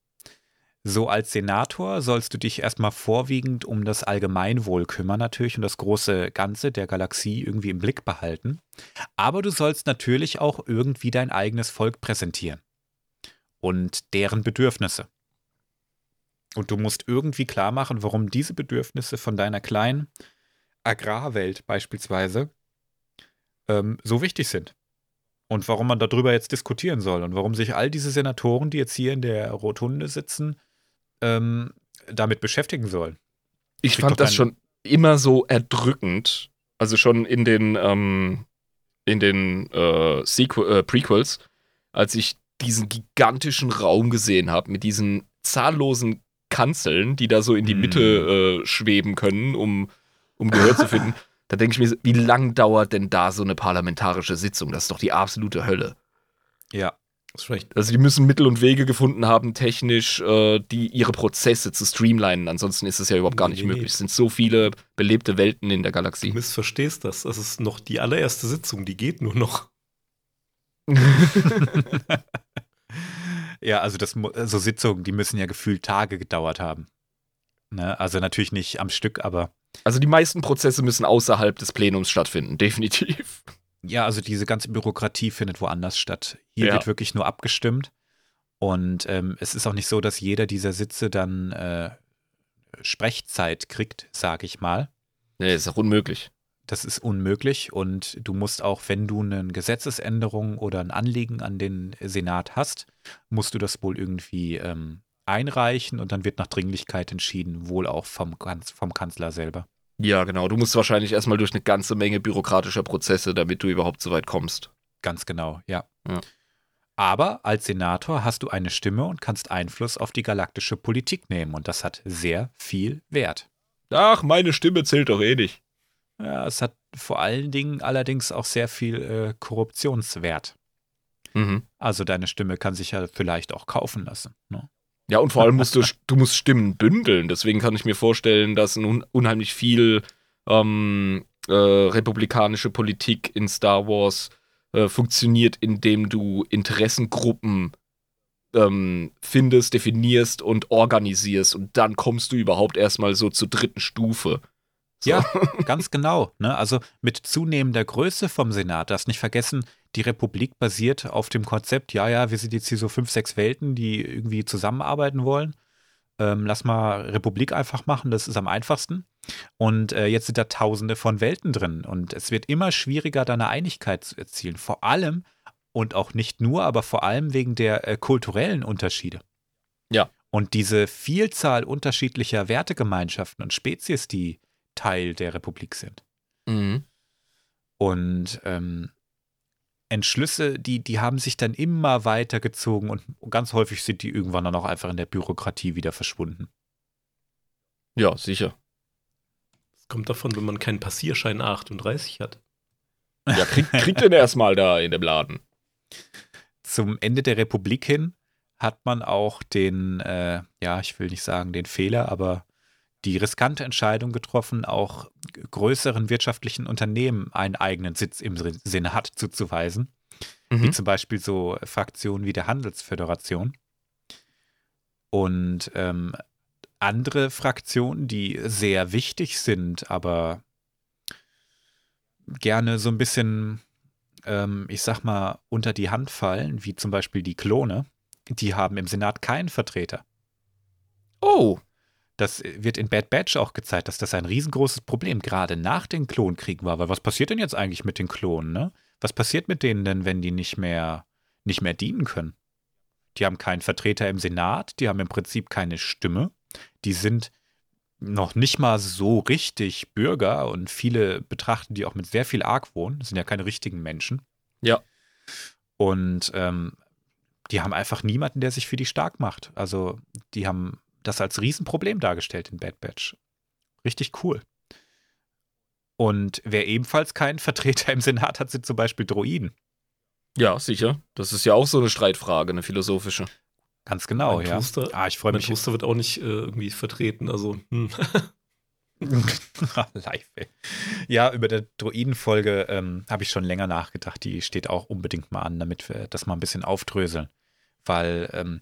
So als Senator sollst du dich erstmal vorwiegend um das Allgemeinwohl kümmern natürlich und das große Ganze der Galaxie irgendwie im Blick behalten. Aber du sollst natürlich auch irgendwie dein eigenes Volk präsentieren und deren Bedürfnisse. Und du musst irgendwie klar machen, warum diese Bedürfnisse von deiner kleinen Agrarwelt beispielsweise ähm, so wichtig sind. Und warum man darüber jetzt diskutieren soll und warum sich all diese Senatoren, die jetzt hier in der Rotunde sitzen, ähm, damit beschäftigen sollen. Ich Kriegt fand das schon immer so erdrückend. Also schon in den, ähm, in den äh, äh, Prequels, als ich diesen gigantischen Raum gesehen habe mit diesen zahllosen Kanzeln, die da so in die Mitte äh, schweben können, um, um Gehör zu finden. Da denke ich mir, wie lang dauert denn da so eine parlamentarische Sitzung? Das ist doch die absolute Hölle. Ja. Also die müssen Mittel und Wege gefunden haben, technisch, äh, die ihre Prozesse zu streamlinen. Ansonsten ist es ja überhaupt gar nicht Nee, nee. möglich. Es sind so viele belebte Welten in der Du Galaxie. missverstehst das. Das ist noch die allererste Sitzung, die geht nur noch. Ja, also das so Sitzungen, die müssen ja gefühlt Tage gedauert haben. Ne? Also natürlich nicht am Stück, aber Also die meisten Prozesse müssen außerhalb des Plenums stattfinden, definitiv. ja, also diese ganze Bürokratie findet woanders statt. Hier Ja. wird wirklich nur abgestimmt. Und ähm, es ist auch nicht so, dass jeder dieser Sitze dann äh, Sprechzeit kriegt, sage ich mal. Nee, ist auch unmöglich. Das ist unmöglich und du musst auch, wenn du eine Gesetzesänderung oder ein Anliegen an den Senat hast, musst du das wohl irgendwie ähm, einreichen und dann wird nach Dringlichkeit entschieden, wohl auch vom, vom Kanzler selber. Ja, genau. Du musst wahrscheinlich erstmal durch eine ganze Menge bürokratischer Prozesse, damit du überhaupt so weit kommst. Ganz genau, ja. Ja. Aber als Senator hast du eine Stimme und kannst Einfluss auf die galaktische Politik nehmen und das hat sehr viel Wert. Ach, meine Stimme zählt doch eh nicht. Ja, es hat vor allen Dingen allerdings auch sehr viel äh, Korruptionswert. Mhm. Also deine Stimme kann sich ja vielleicht auch kaufen lassen. Ne? Ja, und vor allem musst du, du musst Stimmen bündeln. Deswegen kann ich mir vorstellen, dass ein un unheimlich viel ähm, äh, republikanische Politik in Star Wars äh, funktioniert, indem du Interessengruppen ähm, findest, definierst und organisierst. Und dann kommst du überhaupt erstmal so zur dritten Stufe. So. Ja, ganz genau. Ne? Also mit zunehmender Größe vom Senat, darfst nicht vergessen, die Republik basiert auf dem Konzept, ja, ja, wir sind jetzt hier so fünf, sechs Welten, die irgendwie zusammenarbeiten wollen. Ähm, lass mal Republik einfach machen, das ist am einfachsten. Und äh, jetzt sind da tausende von Welten drin. Und es wird immer schwieriger, da eine Einigkeit zu erzielen. Vor allem, und auch nicht nur, aber vor allem wegen der äh, kulturellen Unterschiede. Ja. Und diese Vielzahl unterschiedlicher Wertegemeinschaften und Spezies, die Teil der Republik sind. Mhm. Und ähm, Entschlüsse, die, die haben sich dann immer weiter gezogen und ganz häufig sind die irgendwann dann auch einfach in der Bürokratie wieder verschwunden. Ja, sicher. Das kommt davon, wenn man keinen Passierschein 38 hat. Ja, krieg, krieg den erstmal da in dem Laden. Zum Ende der Republik hin hat man auch den, äh, ja, ich will nicht sagen den Fehler, aber die riskante Entscheidung getroffen, auch größeren wirtschaftlichen Unternehmen einen eigenen Sitz im Senat zuzuweisen. wie Mhm. zum Beispiel so Fraktionen wie der Handelsföderation. Und ähm, andere Fraktionen, die sehr wichtig sind, aber gerne so ein bisschen, ähm, ich sag mal, unter die Hand fallen, wie zum Beispiel die Klone, die haben im Senat keinen Vertreter. Oh, Das wird in Bad Batch auch gezeigt, dass das ein riesengroßes Problem gerade nach den Klonkriegen war. Weil was passiert denn jetzt eigentlich mit den Klonen, ne? Was passiert mit denen denn, wenn die nicht mehr, nicht mehr dienen können? Die haben keinen Vertreter im Senat, die haben im Prinzip keine Stimme. Die sind noch nicht mal so richtig Bürger und viele betrachten die auch mit sehr viel Argwohn. Das sind ja keine richtigen Menschen. Ja. Und ähm, die haben einfach niemanden, der sich für die stark macht. Also die haben das als Riesenproblem dargestellt in Bad Batch. Richtig cool. Und wer ebenfalls keinen Vertreter im Senat hat, sind zum Beispiel Droiden. ja, sicher. Das ist ja auch so eine Streitfrage, eine philosophische. Ganz genau, Mein ja. Toaster- ah, ich freue mich. Toaster wird auch nicht äh, irgendwie vertreten. Also, hm. Live, ey. Ja, über der Droidenfolge ähm, habe ich schon länger nachgedacht. Die steht auch unbedingt mal an, damit wir das mal ein bisschen aufdröseln. Weil ähm,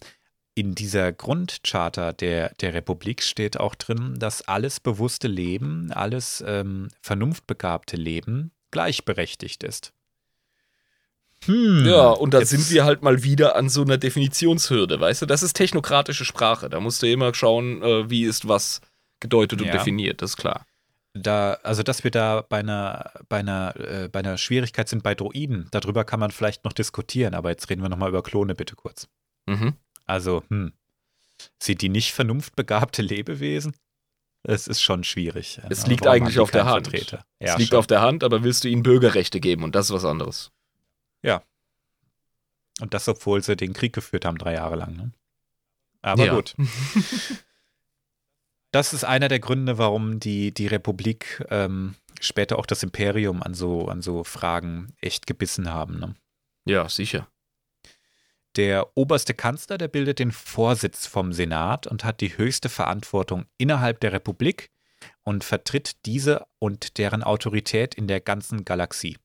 in dieser Grundcharta der, der Republik steht auch drin, dass alles bewusste Leben, alles ähm, vernunftbegabte Leben gleichberechtigt ist. Hm, Ja, und da jetzt- sind wir halt mal wieder an so einer Definitionshürde, weißt du? Das ist technokratische Sprache. Da musst du immer schauen, äh, wie ist was gedeutet und Ja. definiert, das ist klar. da, also dass wir da bei einer, bei einer, äh, bei einer Schwierigkeit sind bei Droiden, darüber kann man vielleicht noch diskutieren, aber jetzt reden wir nochmal über Klone bitte kurz. Mhm. Also, hm, sind die nicht vernunftbegabte Lebewesen? Es ist schon schwierig. Es liegt man eigentlich auf der Hand. Vertreter. Es Ja, liegt schon. auf der Hand, aber willst du ihnen Bürgerrechte geben und das ist was anderes. Und das, obwohl sie den Krieg geführt haben, drei Jahre lang. Ne? Aber Ja. gut. Das ist einer der Gründe, warum die, die Republik ähm, später auch das Imperium an so, an so Fragen echt gebissen haben. Ne? Ja, sicher. Der oberste Kanzler, der bildet den Vorsitz vom Senat und hat die höchste Verantwortung innerhalb der Republik und vertritt diese und deren Autorität in der ganzen Galaxie.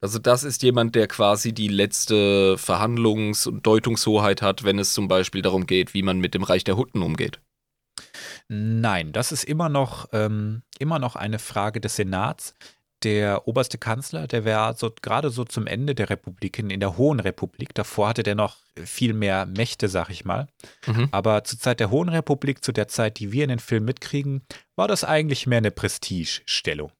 Also das ist jemand, der quasi die letzte Verhandlungs- und Deutungshoheit hat, wenn es zum Beispiel darum geht, wie man mit dem Reich der Hutten umgeht. Nein, das ist immer noch, ähm, immer noch eine Frage des Senats. Der oberste Kanzler, der wäre so, gerade so zum Ende der Republik, in, der Hohen Republik, davor hatte der noch viel mehr Mächte, sag ich mal. Mhm. Aber zur Zeit der Hohen Republik, zu der Zeit, die wir in den Filmen mitkriegen, war das eigentlich mehr eine Prestigestellung.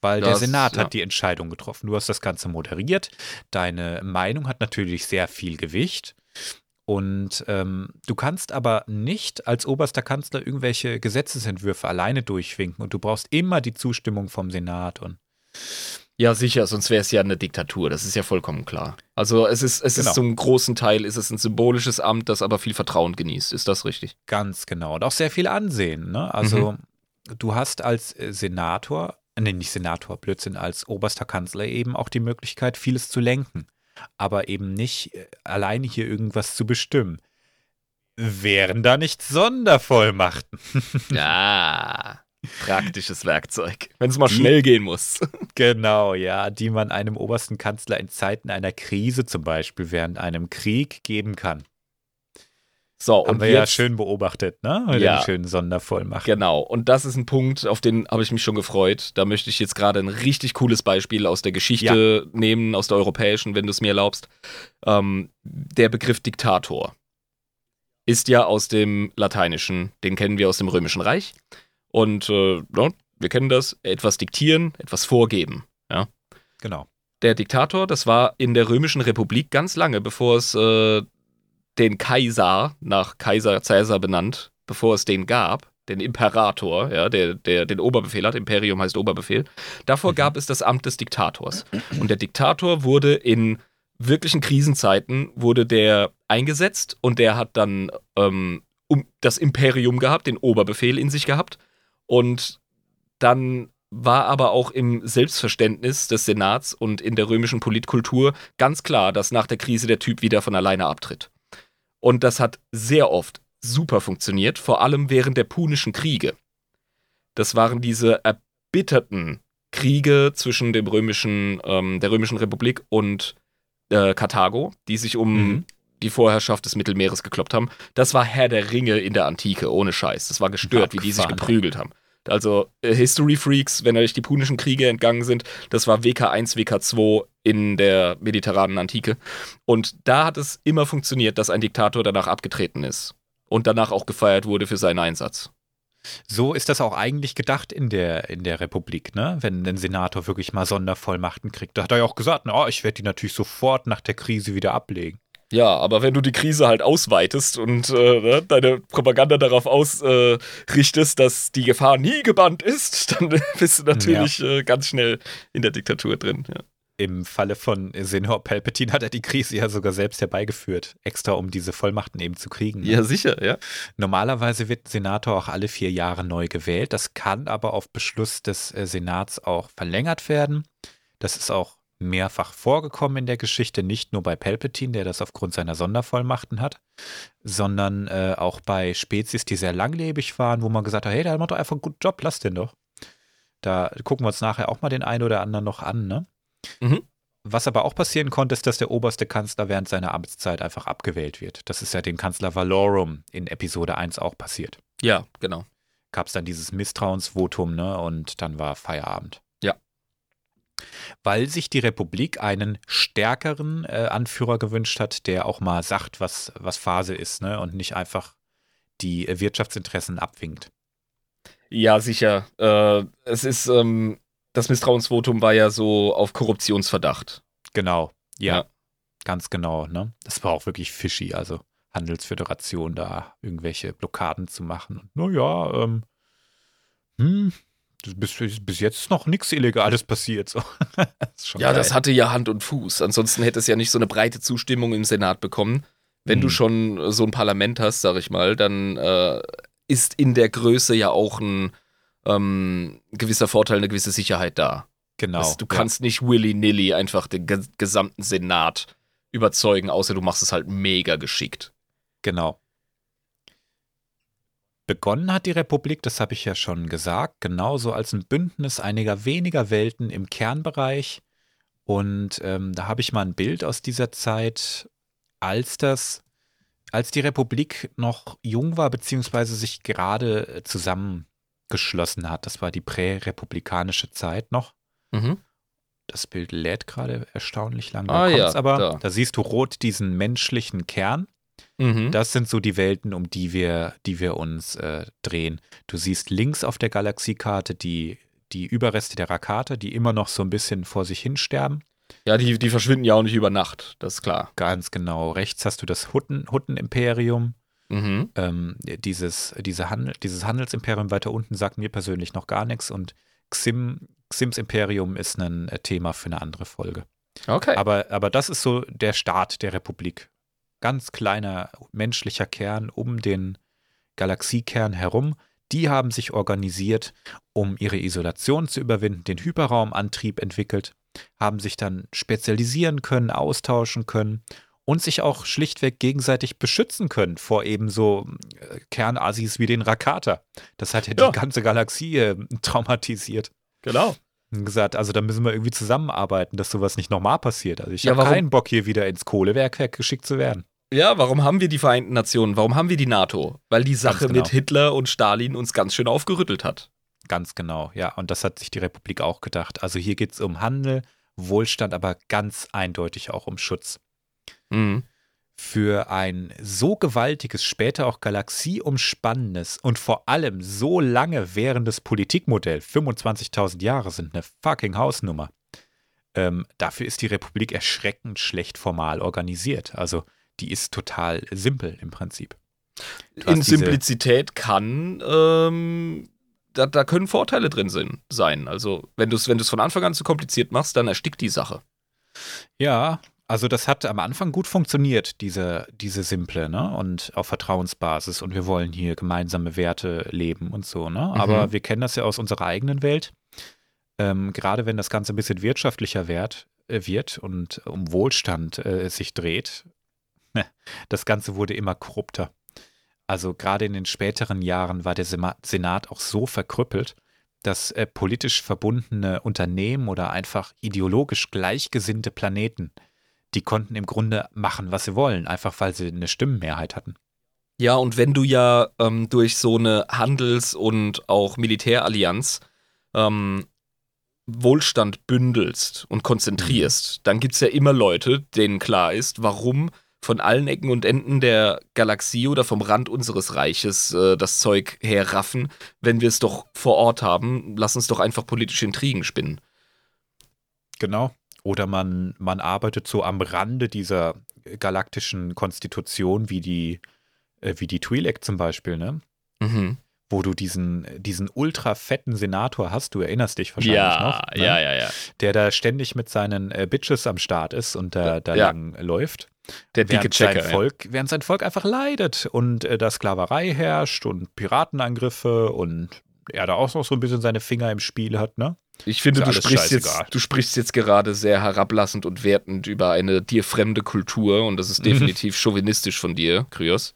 Weil der Das- Senat ja. hat die Entscheidung getroffen. Du hast das Ganze moderiert. Deine Meinung hat natürlich sehr viel Gewicht. Und ähm, du kannst aber nicht als oberster Kanzler irgendwelche Gesetzesentwürfe alleine durchwinken. Und du brauchst immer die Zustimmung vom Senat. Und Ja, sicher, sonst wäre es ja eine Diktatur, das ist ja vollkommen klar. Also es ist, es Genau. ist zum großen Teil ist es ein symbolisches Amt, das aber viel Vertrauen genießt. Ist das richtig? Ganz genau. Und auch sehr viel Ansehen. Ne? Also, du hast als äh, Senator, nee, nicht Senator, Blödsinn, als oberster Kanzler eben auch die Möglichkeit, vieles zu lenken. Aber eben nicht äh, alleine hier irgendwas zu bestimmen. Wären da nicht Sondervollmachten? Ja, praktisches Werkzeug. Wenn es mal Die- schnell gehen muss. Genau, ja, die man einem obersten Kanzler in Zeiten einer Krise zum Beispiel während einem Krieg geben kann. So, Haben und wir ja jetzt, schön beobachtet, ne? Mit Ja. den schönen Sondervollmachten. Genau, und das ist ein Punkt, auf den habe ich mich schon gefreut. Da möchte ich jetzt gerade ein richtig cooles Beispiel aus der Geschichte nehmen, aus der europäischen, wenn du es mir erlaubst. Ähm, der Begriff Diktator ist ja aus dem Lateinischen, den kennen wir aus dem Römischen Reich. Und äh, ja, wir kennen das, etwas diktieren, etwas vorgeben. Genau. Der Diktator, das war in der Römischen Republik ganz lange, bevor es äh, den Kaiser, nach Kaiser Caesar benannt, bevor es den gab, den Imperator, ja, der, der den Oberbefehl hat, Imperium heißt Oberbefehl. Davor Mhm. gab es das Amt des Diktators. Und der Diktator wurde in wirklichen Krisenzeiten, wurde der eingesetzt und der hat dann ähm, um, das Imperium gehabt, den Oberbefehl in sich gehabt. Und dann war aber auch im Selbstverständnis des Senats und in der römischen Politkultur ganz klar, dass nach der Krise der Typ wieder von alleine abtritt. Und das hat sehr oft super funktioniert, vor allem während der Punischen Kriege. Das waren diese erbitterten Kriege zwischen dem römischen, ähm, der römischen Republik und äh, Karthago, die sich um Mhm. die Vorherrschaft des Mittelmeeres gekloppt haben. Das war Herr der Ringe in der Antike, ohne Scheiß. Das war gestört, wie die sich Abgefahren. geprügelt haben. Also äh, History Freaks, wenn euch die punischen Kriege entgangen sind, das war WK1, WK2 in der mediterranen Antike. Und da hat es immer funktioniert, dass ein Diktator danach abgetreten ist und danach auch gefeiert wurde für seinen Einsatz. So ist das auch eigentlich gedacht in der, in der Republik, ne? Wenn ein Senator wirklich mal Sondervollmachten kriegt. Da hat er ja auch gesagt, na, ich werde die natürlich sofort nach der Krise wieder ablegen. Ja, aber wenn du die Krise halt ausweitest und äh, ne, deine Propaganda darauf ausrichtest, dass die Gefahr nie gebannt ist, dann bist du natürlich äh, ganz schnell in der Diktatur drin. Ja. Im Falle von Senor Palpatine hat er die Krise ja sogar selbst herbeigeführt, extra um diese Vollmachten eben zu kriegen. ne? ja, sicher, ja. Normalerweise wird ein Senator auch alle vier Jahre neu gewählt. Das kann aber auf Beschluss des äh, Senats auch verlängert werden. Das ist auch mehrfach vorgekommen in der Geschichte, nicht nur bei Palpatine, der das aufgrund seiner Sondervollmachten hat, sondern äh, auch bei Spezies, die sehr langlebig waren, wo man gesagt hat, hey, der macht doch einfach einen guten Job, lass den doch. Da gucken wir uns nachher auch mal den einen oder anderen noch an, ne? Mhm. Was aber auch passieren konnte, ist, dass der oberste Kanzler während seiner Amtszeit einfach abgewählt wird. Das ist ja dem Kanzler Valorum in Episode 1 auch passiert. Ja, genau. Gab es dann dieses Misstrauensvotum, ne? Und dann war Feierabend. Ja. Weil sich die Republik einen stärkeren äh, Anführer gewünscht hat, der auch mal sagt, was, was Phase ist, ne? Und nicht einfach die äh, Wirtschaftsinteressen abwinkt. Ja, sicher. Äh, es ist, ähm, das Misstrauensvotum war ja so auf Korruptionsverdacht. Genau. Ja. Ja. Ganz genau, ne? Das war auch wirklich fishy. Also Handelsföderation da irgendwelche Blockaden zu machen. Und naja, ähm, hm, bis, bis jetzt ist noch nichts Illegales passiert. So. das ja, geil. das hatte ja Hand und Fuß. Ansonsten hätte es ja nicht so eine breite Zustimmung im Senat bekommen. Wenn hm. du schon so ein Parlament hast, sag ich mal, dann äh, ist in der Größe ja auch ein ähm, gewisser Vorteil, eine gewisse Sicherheit da. Genau. Das, du kannst ja. nicht willy-nilly einfach den gesamten Senat überzeugen, außer du machst es halt mega geschickt. Genau. Begonnen hat die Republik, das habe ich ja schon gesagt, genauso als ein Bündnis einiger weniger Welten im Kernbereich. Und ähm, da habe ich mal ein Bild aus dieser Zeit, als das, als die Republik noch jung war, beziehungsweise sich gerade äh, zusammengeschlossen hat. Das war die prärepublikanische Zeit noch. Mhm. Das Bild lädt gerade erstaunlich lang. Da ah, ja, aber da. da siehst du rot diesen menschlichen Kern. Mhm. Das sind so die Welten, um die wir, die wir uns äh, drehen. Du siehst links auf der Galaxiekarte die, die Überreste der Rakata, die immer noch so ein bisschen vor sich hin sterben. Ja, die, die verschwinden ja auch nicht über Nacht, das ist klar. Ganz genau. Rechts hast du das Hutten, Hutten-Imperium. Mhm. Ähm, dieses, diese Handel, dieses Handelsimperium weiter unten sagt mir persönlich noch gar nichts und Xim, Xims Imperium ist ein äh, Thema für eine andere Folge. Okay. Aber, aber das ist so der Start der Republik ganz kleiner menschlicher Kern um den Galaxiekern herum. Die haben sich organisiert, um ihre Isolation zu überwinden, den Hyperraumantrieb entwickelt, haben sich dann spezialisieren können, austauschen können und sich auch schlichtweg gegenseitig beschützen können vor eben so äh, Kernasis wie den Rakata. Das hat ja, ja. die ganze Galaxie äh, traumatisiert. Genau. Und gesagt, also da müssen wir irgendwie zusammenarbeiten, dass sowas nicht nochmal passiert. Also ich ja, habe keinen Bock, hier wieder ins Kohlewerk geschickt zu werden. Ja, warum haben wir die Vereinten Nationen? Warum haben wir die NATO? Weil die Sache genau. mit Hitler und Stalin uns ganz schön aufgerüttelt hat. Ganz genau, ja. Und das hat sich die Republik auch gedacht. Also hier geht es um Handel, Wohlstand, aber ganz eindeutig auch um Schutz. Mhm. Für ein so gewaltiges, später auch galaxieumspannendes und vor allem so lange währendes Politikmodell, 25.000 Jahre sind eine fucking Hausnummer. Ähm, dafür ist die Republik erschreckend schlecht formal organisiert. Also die ist total simpel im Prinzip. In Simplizität kann, ähm, da, da, können Vorteile drin sein. Also, wenn du es wenn von Anfang an zu kompliziert machst, dann erstickt die Sache. Ja, also das hat am Anfang gut funktioniert, diese, diese simple, ne? Und auf Vertrauensbasis und wir wollen hier gemeinsame Werte leben und so, ne? Mhm. Aber wir kennen das ja aus unserer eigenen Welt. Ähm, gerade wenn das Ganze ein bisschen wirtschaftlicher wird, äh, wird und um Wohlstand äh, sich dreht, das Ganze wurde immer korrupter. Also gerade in den späteren Jahren war der Senat auch so verkrüppelt, dass äh, politisch verbundene Unternehmen oder einfach ideologisch gleichgesinnte Planeten, die konnten im Grunde machen, was sie wollen, einfach weil sie eine Stimmenmehrheit hatten. Ja, und wenn du ja ähm, durch so eine Handels- und auch Militärallianz ähm, Wohlstand bündelst und konzentrierst, mhm. dann gibt es ja immer Leute, denen klar ist, warum von allen Ecken und Enden der Galaxie oder vom Rand unseres Reiches äh, das Zeug herraffen, wenn wir es doch vor Ort haben. Lass uns doch einfach politische Intrigen spinnen. Genau. Oder man, man arbeitet so am Rande dieser galaktischen Konstitution wie die, äh, wie die Twi'lek zum Beispiel, ne? Mhm. Wo du diesen, diesen ultra fetten Senator hast, du erinnerst dich wahrscheinlich ja, noch. Ne? Ja, ja, ja. Der da ständig mit seinen äh, Bitches am Start ist und da, da ja. lang läuft. Der dicke während Checker. Sein Volk, ja. Während sein Volk einfach leidet und äh, da Sklaverei herrscht und Piratenangriffe und er da auch noch so ein bisschen seine Finger im Spiel hat, ne? Ich finde, du sprichst, jetzt, du sprichst jetzt gerade sehr herablassend und wertend über eine dir fremde Kultur und das ist mhm. definitiv chauvinistisch von dir, Kryos.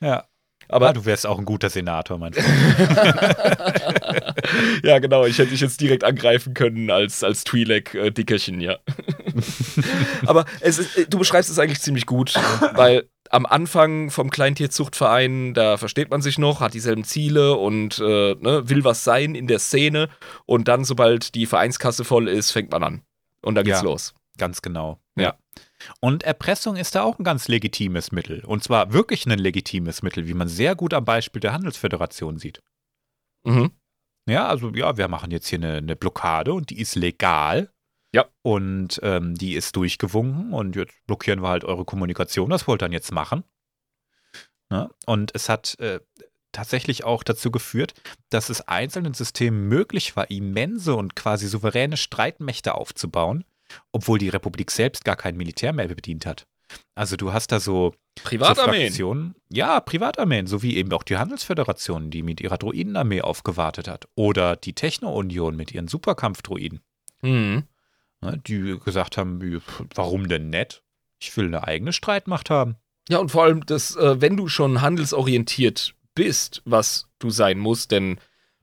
Ja. Aber ah, du wärst auch ein guter Senator, mein Freund. ja, genau. Ich hätte dich jetzt direkt angreifen können als, als Twi'lek-Dickerchen, ja. Aber es ist, du beschreibst es eigentlich ziemlich gut, weil am Anfang vom Kleintierzuchtverein, da versteht man sich noch, hat dieselben Ziele und äh, ne, will was sein in der Szene. Und dann, sobald die Vereinskasse voll ist, fängt man an. Und dann geht's ja, los. Ganz genau. Ja. Und Erpressung ist da auch ein ganz legitimes Mittel. Und zwar wirklich ein legitimes Mittel, wie man sehr gut am Beispiel der Handelsföderation sieht. Mhm. Ja, also ja, wir machen jetzt hier eine, eine Blockade und die ist legal. Ja. Und ähm, die ist durchgewunken und jetzt blockieren wir halt eure Kommunikation. Das wollt ihr dann jetzt machen. Ne? Und es hat äh, tatsächlich auch dazu geführt, dass es einzelnen Systemen möglich war, immense und quasi souveräne Streitmächte aufzubauen, obwohl die Republik selbst gar kein Militär mehr bedient hat. Also du hast da so, Privatarmeen. so ja, Privatarmeen, so wie eben auch die Handelsföderation, die mit ihrer Druidenarmee aufgewartet hat. Oder die Techno-Union mit ihren Superkampfdruiden, Mhm. Ne, die gesagt haben, warum denn nett? Ich will eine eigene Streitmacht haben. Ja, und vor allem, dass, äh, wenn du schon handelsorientiert bist, was du sein musst, denn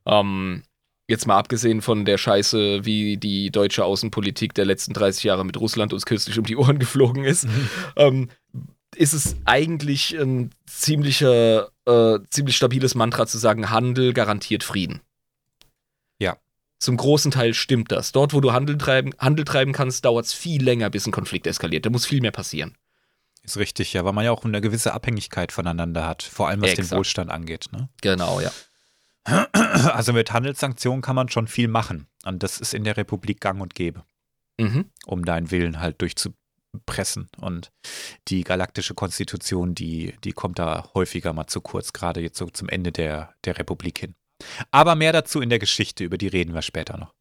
ähm, jetzt mal abgesehen von der Scheiße, wie die deutsche Außenpolitik der letzten 30 Jahre mit Russland uns kürzlich um die Ohren geflogen ist, ähm, ist es eigentlich ein ziemlicher, äh, ziemlich stabiles Mantra zu sagen, Handel garantiert Frieden. Zum großen Teil stimmt das. Dort, wo du Handel treiben, Handel treiben kannst, dauert es viel länger, bis ein Konflikt eskaliert. Da muss viel mehr passieren. Ist richtig, ja, weil man ja auch eine gewisse Abhängigkeit voneinander hat, vor allem was Exakt. den Wohlstand angeht. Ne? Genau, ja. Also mit Handelssanktionen kann man schon viel machen. Und das ist in der Republik gang und gäbe, Mhm. um deinen Willen halt durchzupressen. Und die galaktische Konstitution, die, die kommt da häufiger mal zu kurz, gerade jetzt so zum Ende der, der Republik hin. Aber mehr dazu in der Geschichte, über die reden wir später noch.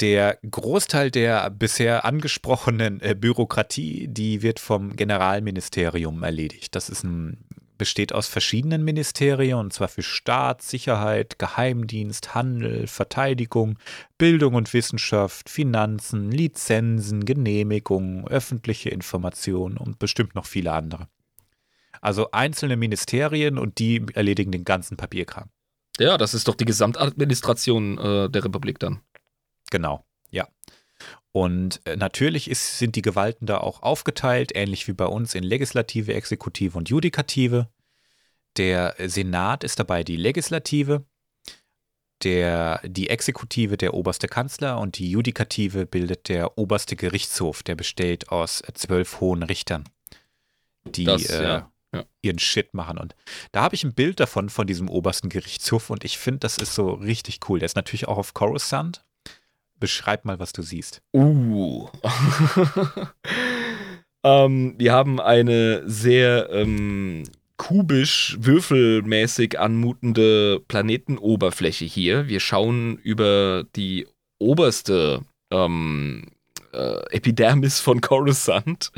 Der Großteil der bisher angesprochenen äh, Bürokratie, die wird vom Generalministerium erledigt. Das ist ein, besteht aus verschiedenen Ministerien, und zwar für Staat, Sicherheit, Geheimdienst, Handel, Verteidigung, Bildung und Wissenschaft, Finanzen, Lizenzen, Genehmigungen, öffentliche Informationen und bestimmt noch viele andere. Also einzelne Ministerien und die erledigen den ganzen Papierkram. Ja, das ist doch die Gesamtadministration äh, der Republik dann. Genau, ja. Und äh, natürlich ist, sind die Gewalten da auch aufgeteilt, ähnlich wie bei uns in Legislative, Exekutive und Judikative. Der Senat ist dabei die Legislative, der, die Exekutive der oberste Kanzler und die Judikative bildet der oberste Gerichtshof, der besteht aus zwölf hohen Richtern, die Das, äh, ja, ihren Shit machen. Und da habe ich ein Bild davon, von diesem obersten Gerichtshof und ich finde, das ist so richtig cool. Der ist natürlich auch auf Coruscant. Beschreib mal, was du siehst. Uh. ähm, wir haben eine sehr ähm, kubisch, würfelmäßig anmutende Planetenoberfläche hier. Wir schauen über die oberste ähm, äh, Epidermis von Coruscant.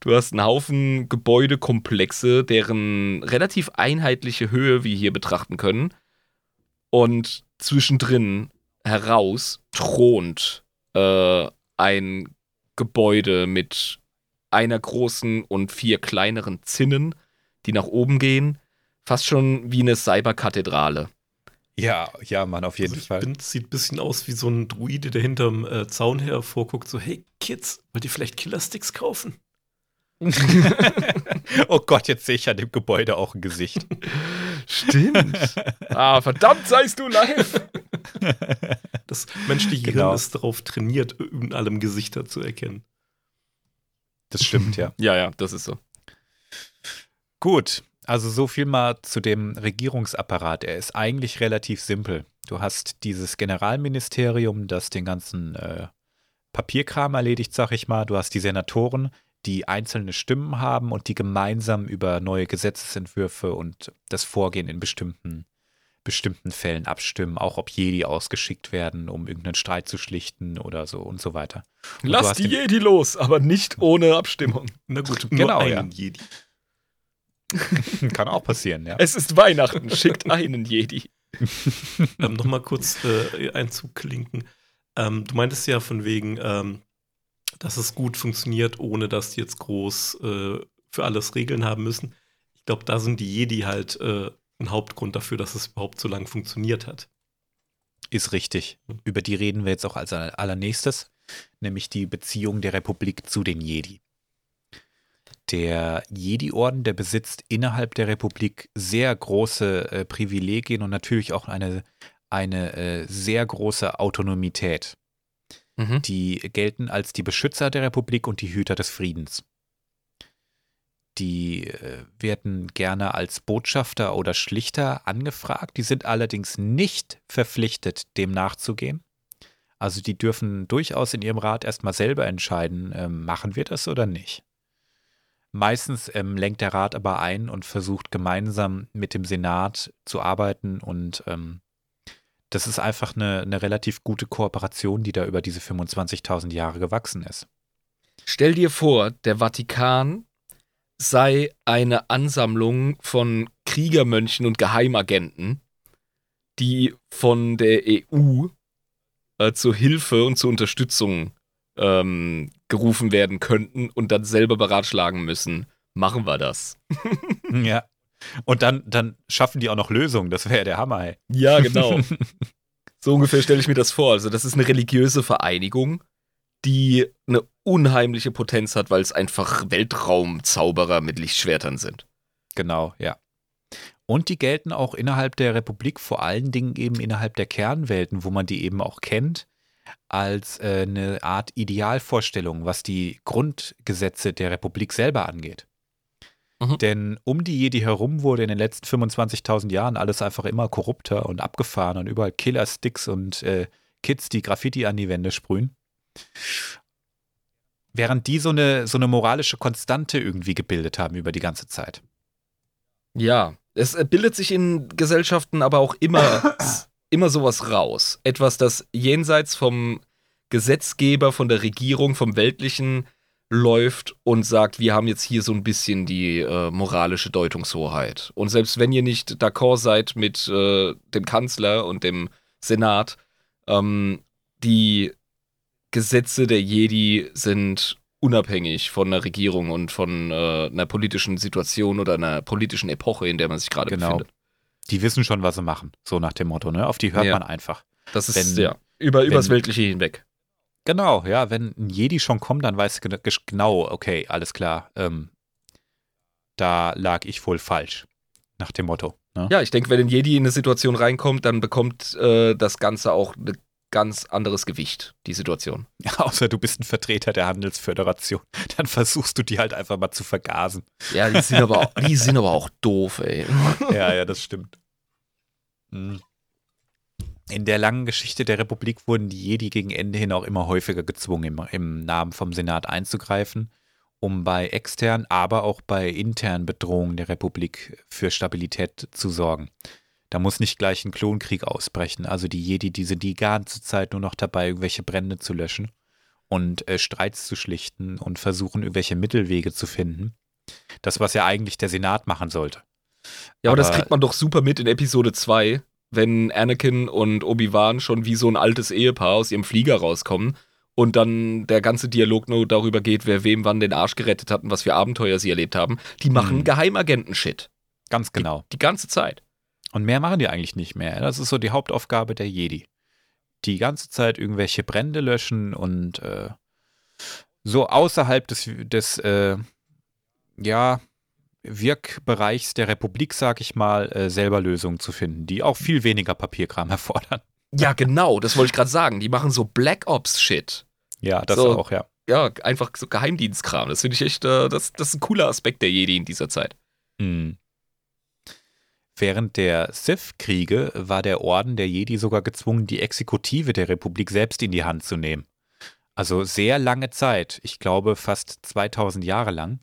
Du hast einen Haufen Gebäudekomplexe, deren relativ einheitliche Höhe wir hier betrachten können. Und zwischendrin heraus thront äh, ein Gebäude mit einer großen und vier kleineren Zinnen, die nach oben gehen. Fast schon wie eine Cyberkathedrale. Ja, ja, Mann, auf jeden Also Fall. bin, sieht ein bisschen aus wie so ein Druide, der hinterm äh, Zaun hervorguckt, so, hey Kids, wollt ihr vielleicht Killersticks kaufen? oh Gott, jetzt sehe ich an dem Gebäude auch ein Gesicht. Stimmt. ah, verdammt, seist du live. Das menschliche Genau. Gehirn ist darauf trainiert, in allem Gesichter zu erkennen. Das stimmt, ja. Ja, ja, das ist so. Gut, also so viel mal zu dem Regierungsapparat. Er ist eigentlich relativ simpel. Du hast dieses Generalministerium, das den ganzen äh, Papierkram erledigt, sag ich mal. Du hast die Senatoren, die einzelne Stimmen haben und die gemeinsam über neue Gesetzesentwürfe und das Vorgehen in bestimmten, bestimmten Fällen abstimmen, auch ob Jedi ausgeschickt werden, um irgendeinen Streit zu schlichten oder so und so weiter. Und Lass die Jedi los, aber nicht ohne Abstimmung. Na gut, Genau, nur ja. einen Jedi. Kann auch passieren, ja. Es ist Weihnachten, schickt einen Jedi. ähm, Nochmal kurz äh, einzuklinken. Ähm, du meintest ja von wegen, ähm, dass es gut funktioniert, ohne dass die jetzt groß äh, für alles Regeln haben müssen. Ich glaube, da sind die Jedi halt äh, ein Hauptgrund dafür, dass es überhaupt so lange funktioniert hat. Ist richtig. Über die reden wir jetzt auch als aller- allernächstes, nämlich die Beziehung der Republik zu den Jedi. Der Jedi-Orden, der besitzt innerhalb der Republik sehr große äh, Privilegien und natürlich auch eine, eine äh, sehr große Autonomität. Mhm. Die gelten als die Beschützer der Republik und die Hüter des Friedens. Die äh, werden gerne als Botschafter oder Schlichter angefragt. Die sind allerdings nicht verpflichtet, dem nachzugehen. Also die dürfen durchaus in ihrem Rat erstmal selber entscheiden, ähm, machen wir das oder nicht. Meistens ähm, lenkt der Rat aber ein und versucht gemeinsam mit dem Senat zu arbeiten und ähm, das ist einfach eine, eine relativ gute Kooperation, die da über diese 25.000 Jahre gewachsen ist. Stell dir vor, der Vatikan sei eine Ansammlung von Kriegermönchen und Geheimagenten, die von der EU äh, zur Hilfe und zur Unterstützung ähm, gerufen werden könnten und dann selber beratschlagen müssen. Machen wir das. ja. Und dann, dann schaffen die auch noch Lösungen. Das wäre ja der Hammer, ey. Ja, genau. so ungefähr stelle ich mir das vor. Also, das ist eine religiöse Vereinigung, die eine unheimliche Potenz hat, weil es einfach Weltraumzauberer mit Lichtschwertern sind. Genau, ja. Und die gelten auch innerhalb der Republik, vor allen Dingen eben innerhalb der Kernwelten, wo man die eben auch kennt, als äh, eine Art Idealvorstellung, was die Grundgesetze der Republik selber angeht. Mhm. Denn um die Jedi herum wurde in den letzten 25.000 Jahren alles einfach immer korrupter und abgefahren und überall Killer-Sticks und äh, Kids, die Graffiti an die Wände sprühen. Während die so eine, so eine moralische Konstante irgendwie gebildet haben über die ganze Zeit. Ja, es äh, bildet sich in Gesellschaften aber auch immer, immer sowas raus. Etwas, das jenseits vom Gesetzgeber, von der Regierung, vom Weltlichen läuft und sagt, wir haben jetzt hier so ein bisschen die äh, moralische Deutungshoheit. Und selbst wenn ihr nicht d'accord seid mit äh, dem Kanzler und dem Senat, ähm, die Gesetze der Jedi sind unabhängig von einer Regierung und von äh, einer politischen Situation oder einer politischen Epoche, in der man sich gerade genau. befindet. Die wissen schon, was sie machen, so nach dem Motto, ne? Auf die hört ja. man einfach. Das ist wenn, ja über wenn, übers Weltliche hinweg. Genau, ja, wenn ein Jedi schon kommt, dann weiß du genau, okay, alles klar, ähm, da lag ich wohl falsch, nach dem Motto. Ne? Ja, ich denke, wenn ein Jedi in eine Situation reinkommt, dann bekommt äh, das Ganze auch eine ganz anderes Gewicht, die Situation. Ja, außer du bist ein Vertreter der Handelsföderation. Dann versuchst du die halt einfach mal zu vergasen. Ja, die sind aber auch, die sind aber auch doof, ey. Ja, ja, das stimmt. Hm. In der langen Geschichte der Republik wurden die Jedi gegen Ende hin auch immer häufiger gezwungen, im, im Namen vom Senat einzugreifen, um bei externen, aber auch bei internen Bedrohungen der Republik für Stabilität zu sorgen. Da muss nicht gleich ein Klonkrieg ausbrechen. Also die Jedi, die sind die ganze Zeit nur noch dabei, irgendwelche Brände zu löschen und äh, Streits zu schlichten und versuchen, irgendwelche Mittelwege zu finden. Das, was ja eigentlich der Senat machen sollte. Ja, aber, aber das kriegt man doch super mit in Episode 2, wenn Anakin und Obi-Wan schon wie so ein altes Ehepaar aus ihrem Flieger rauskommen und dann der ganze Dialog nur darüber geht, wer wem wann den Arsch gerettet hat und was für Abenteuer sie erlebt haben. Die machen mhm. Geheimagenten-Shit. Ganz genau. Die, die ganze Zeit. Und mehr machen die eigentlich nicht mehr. Das ist so die Hauptaufgabe der Jedi. Die ganze Zeit irgendwelche Brände löschen und äh, so außerhalb des, des äh, ja, Wirkbereichs der Republik, sag ich mal, äh, selber Lösungen zu finden, die auch viel weniger Papierkram erfordern. Ja, genau, das wollte ich gerade sagen. Die machen so Black Ops-Shit. Ja, das so, auch, ja. Ja, einfach so Geheimdienstkram. Das finde ich echt, äh, das, das ist ein cooler Aspekt der Jedi in dieser Zeit. Mhm. Während der Sith-Kriege war der Orden der Jedi sogar gezwungen, die Exekutive der Republik selbst in die Hand zu nehmen. Also sehr lange Zeit, ich glaube fast 2000 Jahre lang,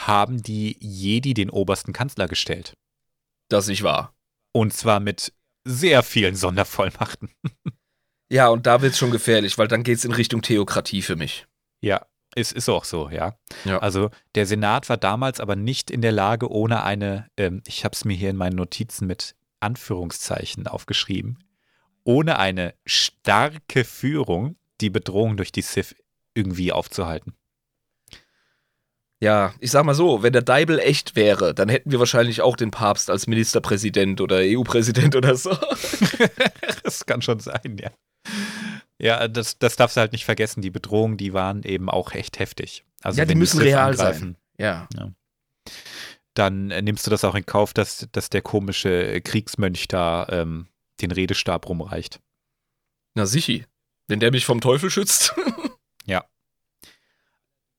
haben die Jedi den obersten Kanzler gestellt. Das nicht wahr. Und zwar mit sehr vielen Sondervollmachten. ja, und da wird es schon gefährlich, weil dann geht es in Richtung Theokratie für mich. Ja, es ist auch so, ja. ja. Also der Senat war damals aber nicht in der Lage, ohne eine, ähm, ich habe es mir hier in meinen Notizen mit Anführungszeichen aufgeschrieben, ohne eine starke Führung die Bedrohung durch die Sith irgendwie aufzuhalten. Ja, ich sag mal so, wenn der Deibel echt wäre, dann hätten wir wahrscheinlich auch den Papst als Ministerpräsident oder EU-Präsident oder so. das kann schon sein, ja. Ja, das, das darfst du halt nicht vergessen. Die Bedrohungen, die waren eben auch echt heftig. Also ja, die müssen die real sein. Ja. ja. Dann äh, nimmst du das auch in Kauf, dass, dass der komische Kriegsmönch da ähm, den Redestab rumreicht. Na sichi, wenn der mich vom Teufel schützt. ja.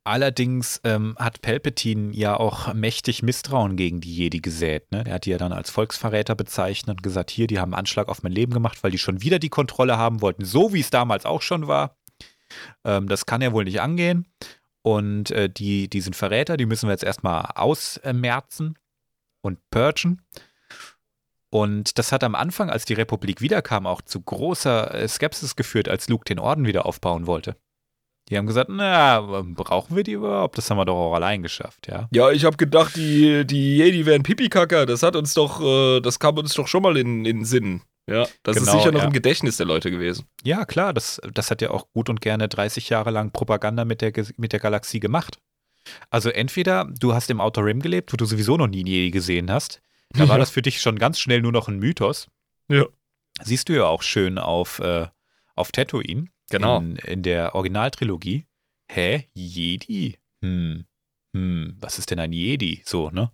Allerdings ähm, hat Palpatine ja auch mächtig Misstrauen gegen die Jedi gesät. Ne? Er hat die ja dann als Volksverräter bezeichnet und gesagt, hier, die haben einen Anschlag auf mein Leben gemacht, weil die schon wieder die Kontrolle haben wollten, so wie es damals auch schon war. Ähm, das kann ja wohl nicht angehen. Und äh, die, diesen Verräter, die müssen wir jetzt erstmal ausmerzen und purgen. Und das hat am Anfang, als die Republik wiederkam, auch zu großer äh, Skepsis geführt, als Luke den Orden wieder aufbauen wollte. Die haben gesagt, na, brauchen wir die überhaupt? Das haben wir doch auch allein geschafft, ja. Ja, ich habe gedacht, die, die Jedi wären Pipikacker. Das hat uns doch, äh, das kam uns doch schon mal in, den Sinn. Ja, das Genau, ist sicher noch ja. im Gedächtnis der Leute gewesen. Ja, klar, das, das hat ja auch gut und gerne 30 Jahre lang Propaganda mit der, mit der Galaxie gemacht. Also entweder du hast im Outer Rim gelebt, wo du sowieso noch nie einen Jedi gesehen hast. Da war das für dich schon ganz schnell nur noch ein Mythos. Ja. Siehst du ja auch schön auf, äh, auf Tatooine. Genau. In, in der Originaltrilogie. Hä? Jedi? Hm. Hm. Was ist denn ein Jedi? So, ne?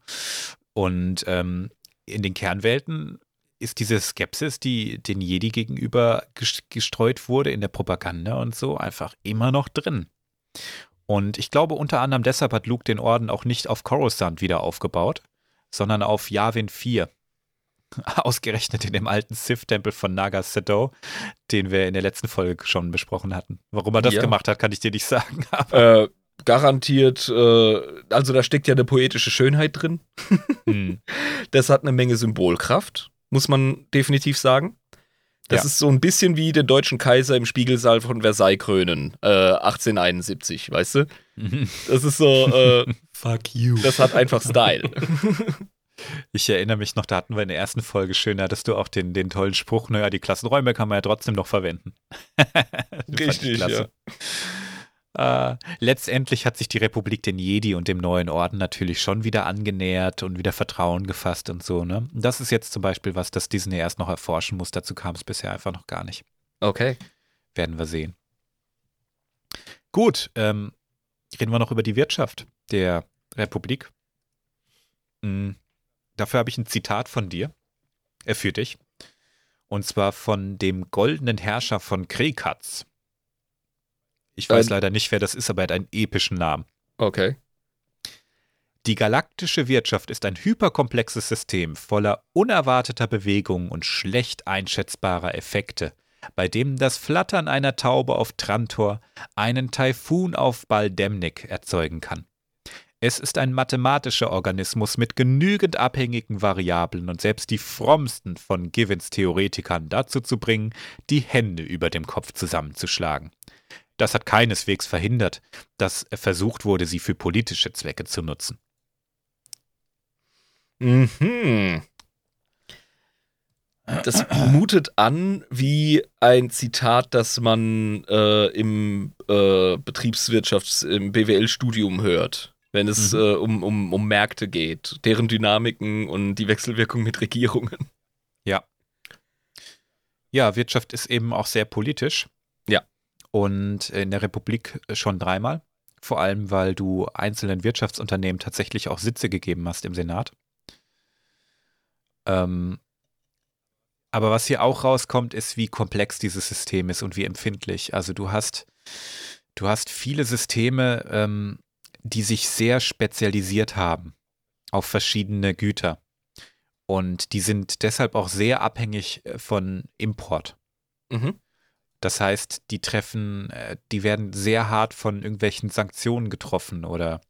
Und ähm, in den Kernwelten ist diese Skepsis, die den Jedi gegenüber ges- gestreut wurde in der Propaganda und so, einfach immer noch drin. Und ich glaube, unter anderem deshalb hat Luke den Orden auch nicht auf Coruscant wieder aufgebaut, sondern auf Yavin 4. Ausgerechnet in dem alten Sith-Tempel von Naga Sado, den wir in der letzten Folge schon besprochen hatten. Warum er das Ja. gemacht hat, kann ich dir nicht sagen. Aber Äh, garantiert, äh, also da steckt ja eine poetische Schönheit drin. hm, Das hat eine Menge Symbolkraft, muss man definitiv sagen. Das Ja. ist so ein bisschen wie den deutschen Kaiser im Spiegelsaal von Versailles krönen, äh, 1871, weißt du? Das ist so, äh, Fuck you. das hat einfach Style. Ich erinnere mich noch, da hatten wir in der ersten Folge schön, da hattest du auch den, den tollen Spruch, naja, die Klassenräume kann man ja trotzdem noch verwenden. Richtig, klasse. Äh, letztendlich hat sich die Republik den Jedi und dem neuen Orden natürlich schon wieder angenähert und wieder Vertrauen gefasst und so, ne? Das ist jetzt zum Beispiel was, das Disney erst noch erforschen muss. Dazu kam es bisher einfach noch gar nicht. Okay. Werden wir sehen. Gut, ähm, reden wir noch über die Wirtschaft der Republik. Mm, dafür habe ich ein Zitat von dir, äh, für dich. Und zwar von dem goldenen Herrscher von Krekatz. Ich weiß leider nicht, wer das ist, aber er hat einen epischen Namen. Okay. Die galaktische Wirtschaft ist ein hyperkomplexes System voller unerwarteter Bewegungen und schlecht einschätzbarer Effekte, bei dem das Flattern einer Taube auf Trantor einen Taifun auf Baldemnik erzeugen kann. Es ist ein mathematischer Organismus mit genügend abhängigen Variablen und selbst die frommsten von Givens Theoretikern dazu zu bringen, die Hände über dem Kopf zusammenzuschlagen. Das hat keineswegs verhindert, dass versucht wurde, sie für politische Zwecke zu nutzen. Mhm. Das mutet an wie ein Zitat, das man äh, im äh, Betriebswirtschafts-, im BWL-Studium hört, wenn es Mhm. äh, um, um, um Märkte geht, deren Dynamiken und die Wechselwirkung mit Regierungen. Ja. Ja, Wirtschaft ist eben auch sehr politisch. Ja. Und in der Republik schon dreimal. Vor allem, weil du einzelnen Wirtschaftsunternehmen tatsächlich auch Sitze gegeben hast im Senat. Ähm, aber was hier auch rauskommt, ist, wie komplex dieses System ist und wie empfindlich. Also du hast, du hast viele Systeme, ähm, die sich sehr spezialisiert haben auf verschiedene Güter. Und die sind deshalb auch sehr abhängig äh, von Import. Mhm. Das heißt, die treffen, äh, die werden sehr hart von irgendwelchen Sanktionen getroffen oder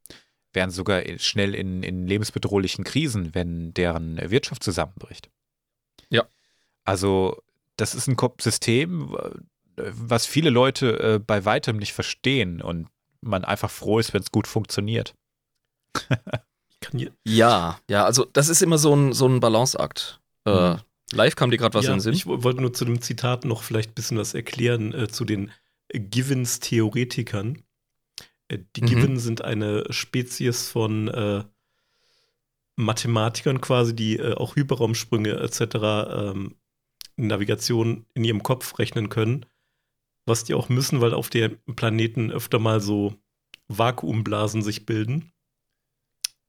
werden sogar schnell in, in lebensbedrohlichen Krisen, wenn deren Wirtschaft zusammenbricht. Ja. Also, das ist ein System, äh, was viele Leute äh, bei weitem nicht verstehen und man einfach froh ist, wenn es gut funktioniert. Ja, ja, also das ist immer so ein, so ein Balanceakt. Äh, Mhm. live kam dir gerade was ja, in den Sinn. ich wo- wollte nur zu dem Zitat noch vielleicht ein bisschen was erklären äh, zu den äh, Givens-Theoretikern. Äh, die Mhm. Given sind eine Spezies von äh, Mathematikern quasi, die äh, auch Hyperraumsprünge etc. Ähm, Navigation in ihrem Kopf rechnen können. Was die auch müssen, weil auf dem Planeten öfter mal so Vakuumblasen sich bilden.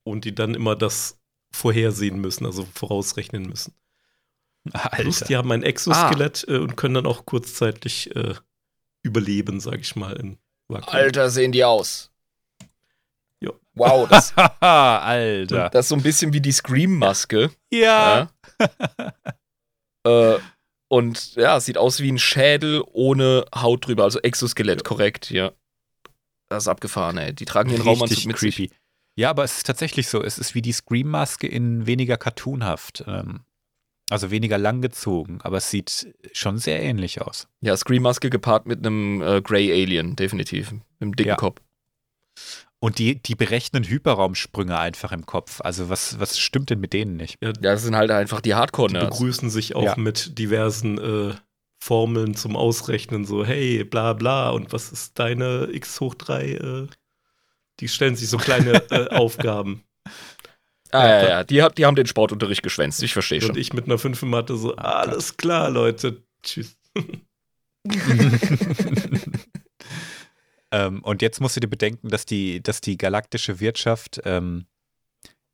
Und die dann immer das vorhersehen müssen, also vorausrechnen müssen. Plus, die haben ein Exoskelett äh, und können dann auch kurzzeitig äh, überleben, sag ich mal. In Vakuum. Alter, sehen die aus. Ja. Wow, das, Haha, Alter. das ist so ein bisschen wie die Scream-Maske. Ja. Ja. äh, und ja, es sieht aus wie ein Schädel ohne Haut drüber, also Exoskelett, korrekt, ja. Das ist abgefahren, ey. Die tragen den Raumanzug mit creepy. sich. Ja, aber es ist tatsächlich so. Es ist wie die Scream-Maske in weniger cartoonhaft. Ähm, also weniger langgezogen, aber es sieht schon sehr ähnlich aus. Ja, Scream-Maske gepaart mit einem äh, Grey Alien, definitiv. Mit einem dicken ja. Kopf. Und die, die berechnen Hyperraumsprünge einfach im Kopf. Also was, was stimmt denn mit denen nicht? Ja, das sind halt einfach die Hardcore-Nerds. Die begrüßen sich auch ja. mit diversen äh, Formeln zum Ausrechnen. So, hey, bla bla. Und was ist deine x hoch 3? Äh, die stellen sich so kleine äh, Aufgaben. Ah, ja, ja, die, die haben den Sportunterricht geschwänzt, ich verstehe schon. Und ich mit einer 5 Mathe so, alles klar, Leute, tschüss. Ähm, und jetzt musst du dir bedenken, dass die, dass die galaktische Wirtschaft ähm,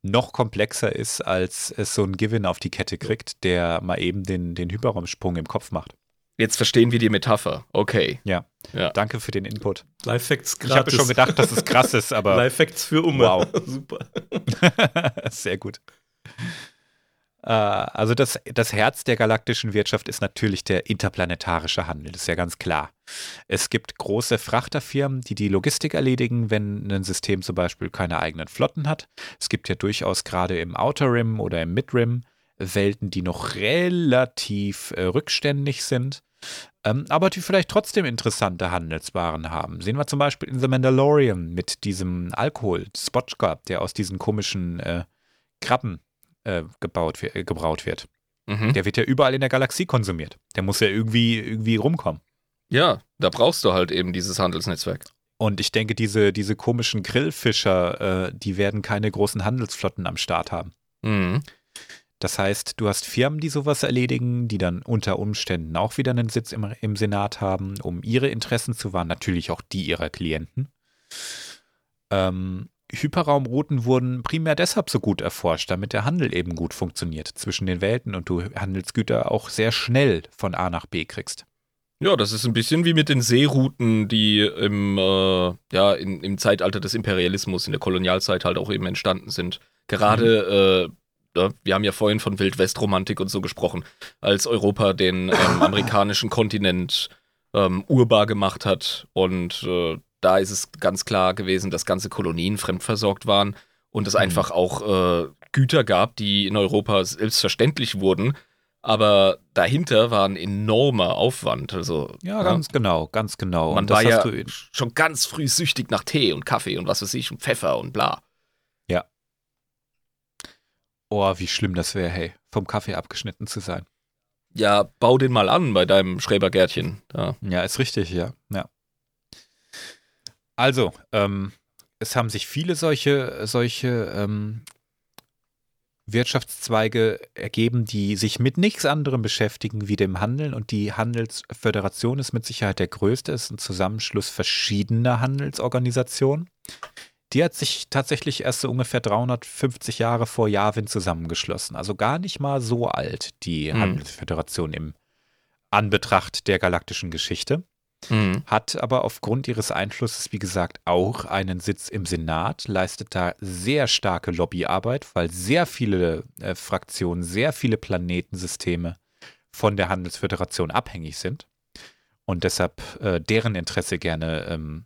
noch komplexer ist, als es so ein Given auf die Kette kriegt, der mal eben den, den Hyperraumsprung im Kopf macht. Jetzt verstehen wir die Metapher. Okay. Ja. ja. Danke für den Input. Lifehacks gratis. Ich hatte schon gedacht, dass es krass ist, aber. Lifehacks für Umme. Wow. Super. Sehr gut. Äh, also das, das Herz der galaktischen Wirtschaft ist natürlich der interplanetarische Handel, das ist ja ganz klar. Es gibt große Frachterfirmen, die die Logistik erledigen, wenn ein System zum Beispiel keine eigenen Flotten hat. Es gibt ja durchaus gerade im Outer Rim oder im Mid Rim Welten, die noch relativ äh, rückständig sind, ähm, aber die vielleicht trotzdem interessante Handelswaren haben. Sehen wir zum Beispiel in The Mandalorian mit diesem Alkohol, Spotchka, der aus diesen komischen äh, Krabben äh, gebaut, äh, gebraut wird. Mhm. Der wird ja überall in der Galaxie konsumiert. Der muss ja irgendwie, irgendwie rumkommen. Ja, da brauchst du halt eben dieses Handelsnetzwerk. Und ich denke, diese, diese komischen Grillfischer, äh, die werden keine großen Handelsflotten am Start haben. Mhm. Das heißt, du hast Firmen, die sowas erledigen, die dann unter Umständen auch wieder einen Sitz im, im Senat haben, um ihre Interessen zu wahren, natürlich auch die ihrer Klienten. Ähm, Hyperraumrouten wurden primär deshalb so gut erforscht, damit der Handel eben gut funktioniert zwischen den Welten und du Handelsgüter auch sehr schnell von A nach B kriegst. Ja, das ist ein bisschen wie mit den Seerouten, die im, äh, ja, in, im Zeitalter des Imperialismus, in der Kolonialzeit halt auch eben entstanden sind. Gerade, mhm. äh, wir haben ja vorhin von Wildwestromantik und so gesprochen, als Europa den ähm, amerikanischen Kontinent ähm, urbar gemacht hat und äh, da ist es ganz klar gewesen, dass ganze Kolonien fremdversorgt waren und es mhm. einfach auch äh, Güter gab, die in Europa selbstverständlich wurden. Aber dahinter war ein enormer Aufwand. Also, ja, ganz ja. genau, ganz genau. Man war ja schon ganz früh süchtig nach Tee und Kaffee und was weiß ich und Pfeffer und bla. Ja. Oh, wie schlimm das wäre, hey, vom Kaffee abgeschnitten zu sein. Ja, bau den mal an bei deinem Schrebergärtchen. Ja, ja ist richtig, ja. ja. Also, ähm, es haben sich viele solche, solche ähm, Wirtschaftszweige ergeben, die sich mit nichts anderem beschäftigen wie dem Handeln. Und die Handelsföderation ist mit Sicherheit der größte. Es ist ein Zusammenschluss verschiedener Handelsorganisationen. Die hat sich tatsächlich erst so ungefähr 350 Jahre vor Yavin zusammengeschlossen. Also gar nicht mal so alt, die hm. Handelsföderation im Anbetracht der galaktischen Geschichte. Mhm. Hat aber aufgrund ihres Einflusses, wie gesagt, auch einen Sitz im Senat, leistet da sehr starke Lobbyarbeit, weil sehr viele äh, Fraktionen, sehr viele Planetensysteme von der Handelsföderation abhängig sind und deshalb äh, deren Interesse gerne ähm,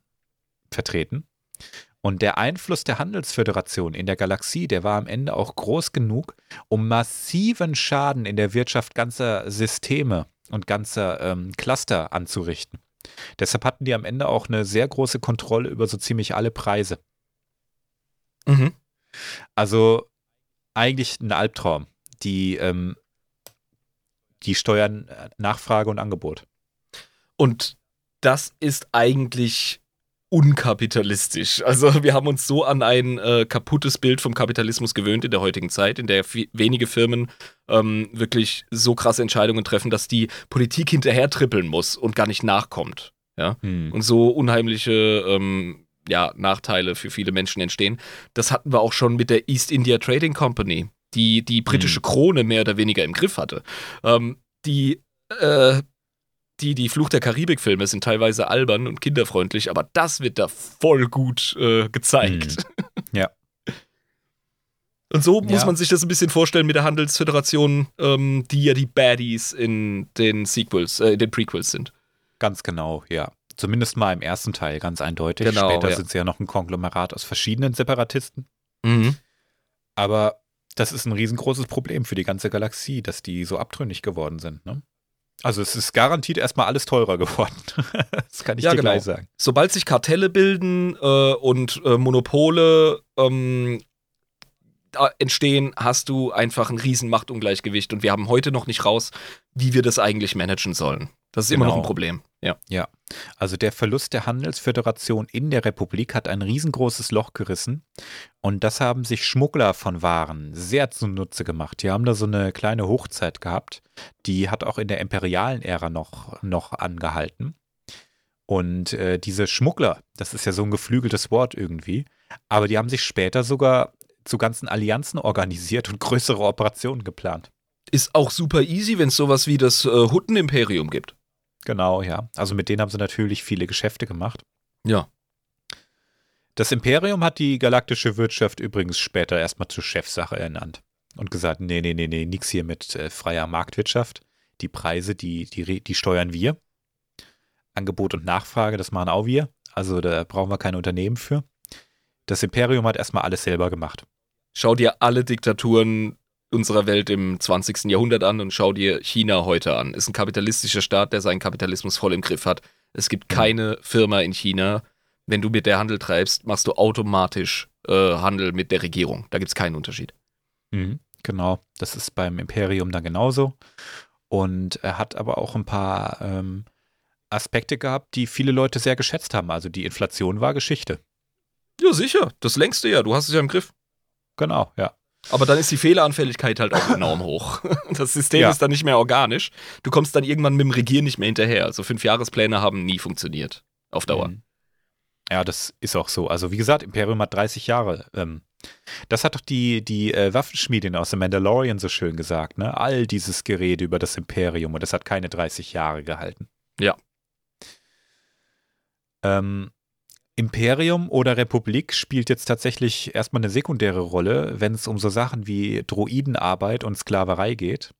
vertreten. Und der Einfluss der Handelsföderation in der Galaxie, der war am Ende auch groß genug, um massiven Schaden in der Wirtschaft ganzer Systeme und ganzer ähm, Cluster anzurichten. Deshalb hatten die am Ende auch eine sehr große Kontrolle über so ziemlich alle Preise. Mhm. Also eigentlich ein Albtraum. Die, ähm, die steuern äh, Nachfrage und Angebot. Und das ist eigentlich unkapitalistisch. Also wir haben uns so an ein äh, kaputtes Bild vom Kapitalismus gewöhnt in der heutigen Zeit, in der wenige Firmen ähm, wirklich so krasse Entscheidungen treffen, dass die Politik hinterher trippeln muss und gar nicht nachkommt. Ja? Hm. Und so unheimliche ähm, ja, Nachteile für viele Menschen entstehen. Das hatten wir auch schon mit der East India Trading Company, die die britische hm. Krone mehr oder weniger im Griff hatte. Ähm, die äh, die, die Fluch der Karibik-Filme sind teilweise albern und kinderfreundlich, aber das wird da voll gut äh, gezeigt. Mhm. Ja. Und so muss ja. man sich das ein bisschen vorstellen mit der Handelsföderation, ähm, die ja die Baddies in den Sequels, äh, in den Prequels sind. Ganz genau, ja. Zumindest mal im ersten Teil, ganz eindeutig. Genau, Später ja. sind sie ja noch ein Konglomerat aus verschiedenen Separatisten. Mhm. Aber das ist ein riesengroßes Problem für die ganze Galaxie, dass die so abtrünnig geworden sind. Ne? Also es ist garantiert erstmal alles teurer geworden. das kann ich Ja, dir genau. gleich sagen. Sobald sich Kartelle bilden äh, und äh, Monopole ähm, entstehen, hast du einfach ein riesen Machtungleichgewicht und wir haben heute noch nicht raus, wie wir das eigentlich managen sollen. Das ist immer noch Genau. ein Problem. Ja. Also der Verlust der Handelsföderation in der Republik hat ein riesengroßes Loch gerissen und das haben sich Schmuggler von Waren sehr zunutze gemacht. Die haben da so eine kleine Hochzeit gehabt, die hat auch in der imperialen Ära noch, noch angehalten. Und äh, diese Schmuggler, das ist ja so ein geflügeltes Wort irgendwie, aber die haben sich später sogar zu ganzen Allianzen organisiert und größere Operationen geplant. Ist auch super easy, wenn es sowas wie das äh, Hutten-Imperium gibt. Genau, ja. Also mit denen haben sie natürlich viele Geschäfte gemacht. Ja. Das Imperium hat die galaktische Wirtschaft übrigens später erstmal zur Chefsache ernannt und gesagt, nee, nee, nee, nee, nix hier mit äh, freier Marktwirtschaft. Die Preise, die, die, die steuern wir. Angebot und Nachfrage, das machen auch wir. Also da brauchen wir keine Unternehmen für. Das Imperium hat erstmal alles selber gemacht. Schau dir alle Diktaturen unserer Welt im 20. Jahrhundert an und schau dir China heute an. Ist ein kapitalistischer Staat, der seinen Kapitalismus voll im Griff hat. Es gibt keine Firma in China. Wenn du mit der Handel treibst, machst du automatisch äh, Handel mit der Regierung. Da gibt es keinen Unterschied. Mhm, genau, das ist beim Imperium dann genauso. Und er hat aber auch ein paar ähm, Aspekte gehabt, die viele Leute sehr geschätzt haben. Also die Inflation war Geschichte. Ja, sicher. Das längste ja. Du hast es ja im Griff. Genau, ja. Aber dann ist die Fehleranfälligkeit halt auch enorm hoch. Das System Ja. ist dann nicht mehr organisch. Du kommst dann irgendwann mit dem Regieren nicht mehr hinterher. Also Fünfjahrespläne haben nie funktioniert. Auf Dauer. Mhm. Ja, das ist auch so. Also wie gesagt, Imperium hat 30 Jahre. Ähm, das hat doch die, die äh, Waffenschmiedin aus The Mandalorian so schön gesagt, ne? All dieses Gerede über das Imperium und das hat keine 30 Jahre gehalten. Ja. Ähm, Imperium oder Republik spielt jetzt tatsächlich erstmal eine sekundäre Rolle, wenn es um so Sachen wie Droidenarbeit und Sklaverei geht.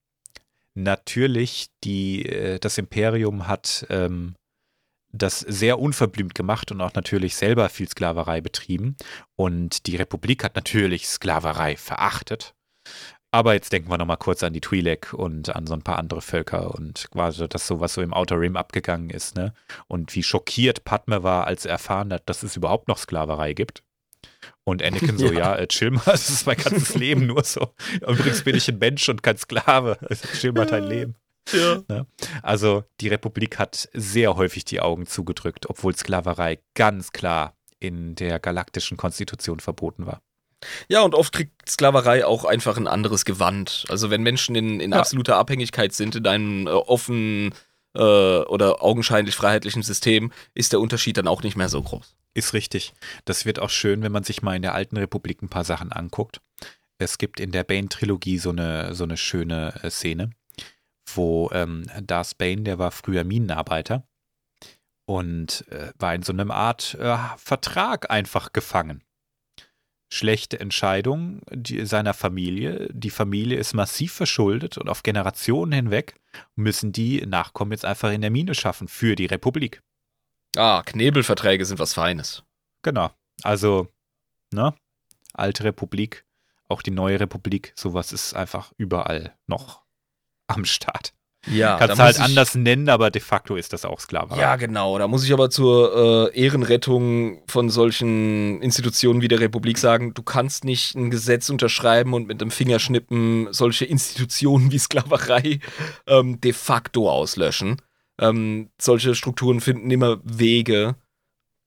Natürlich, die, äh, das Imperium hat ähm, das sehr unverblümt gemacht und auch natürlich selber viel Sklaverei betrieben. Und die Republik hat natürlich Sklaverei verachtet. Aber jetzt denken wir nochmal kurz an die Twi'lek und an so ein paar andere Völker und quasi das so, was so im Outer Rim abgegangen ist, ne? Und wie schockiert Padme war, als er erfahren hat, dass es überhaupt noch Sklaverei gibt. Und Anakin so, ja, Ja. äh, chill mal, das ist mein ganzes Leben nur so. Übrigens bin ich ein Mensch und kein Sklave. Also, chill mal dein Leben. Ja. Also die Republik hat sehr häufig die Augen zugedrückt, obwohl Sklaverei ganz klar in der galaktischen Konstitution verboten war. Ja, und oft kriegt Sklaverei auch einfach ein anderes Gewand. Also wenn Menschen in, in Ja. absoluter Abhängigkeit sind in einem äh, offenen äh, oder augenscheinlich freiheitlichen System, ist der Unterschied dann auch nicht mehr so groß. Ist richtig. Das wird auch schön, wenn man sich mal in der alten Republik ein paar Sachen anguckt. Es gibt in der Bane-Trilogie so eine, so eine schöne äh, Szene, wo ähm, Darth Bane, der war früher Minenarbeiter und äh, war in so einem Art äh, Vertrag einfach gefangen. Schlechte Entscheidung die, seiner Familie. Die Familie ist massiv verschuldet und auf Generationen hinweg müssen die Nachkommen jetzt einfach in der Mine schaffen für die Republik. Ah, Knebelverträge sind was Feines. Genau. Also, ne? Alte Republik, auch die neue Republik, sowas ist einfach überall noch am Start. Ja, Kannst halt anders nennen, aber de facto ist das auch Sklaverei. Ja, genau. Da muss ich aber zur äh, Ehrenrettung von solchen Institutionen wie der Republik sagen, du kannst nicht ein Gesetz unterschreiben und mit dem Fingerschnippen solche Institutionen wie Sklaverei ähm, de facto auslöschen. Ähm, solche Strukturen finden immer Wege,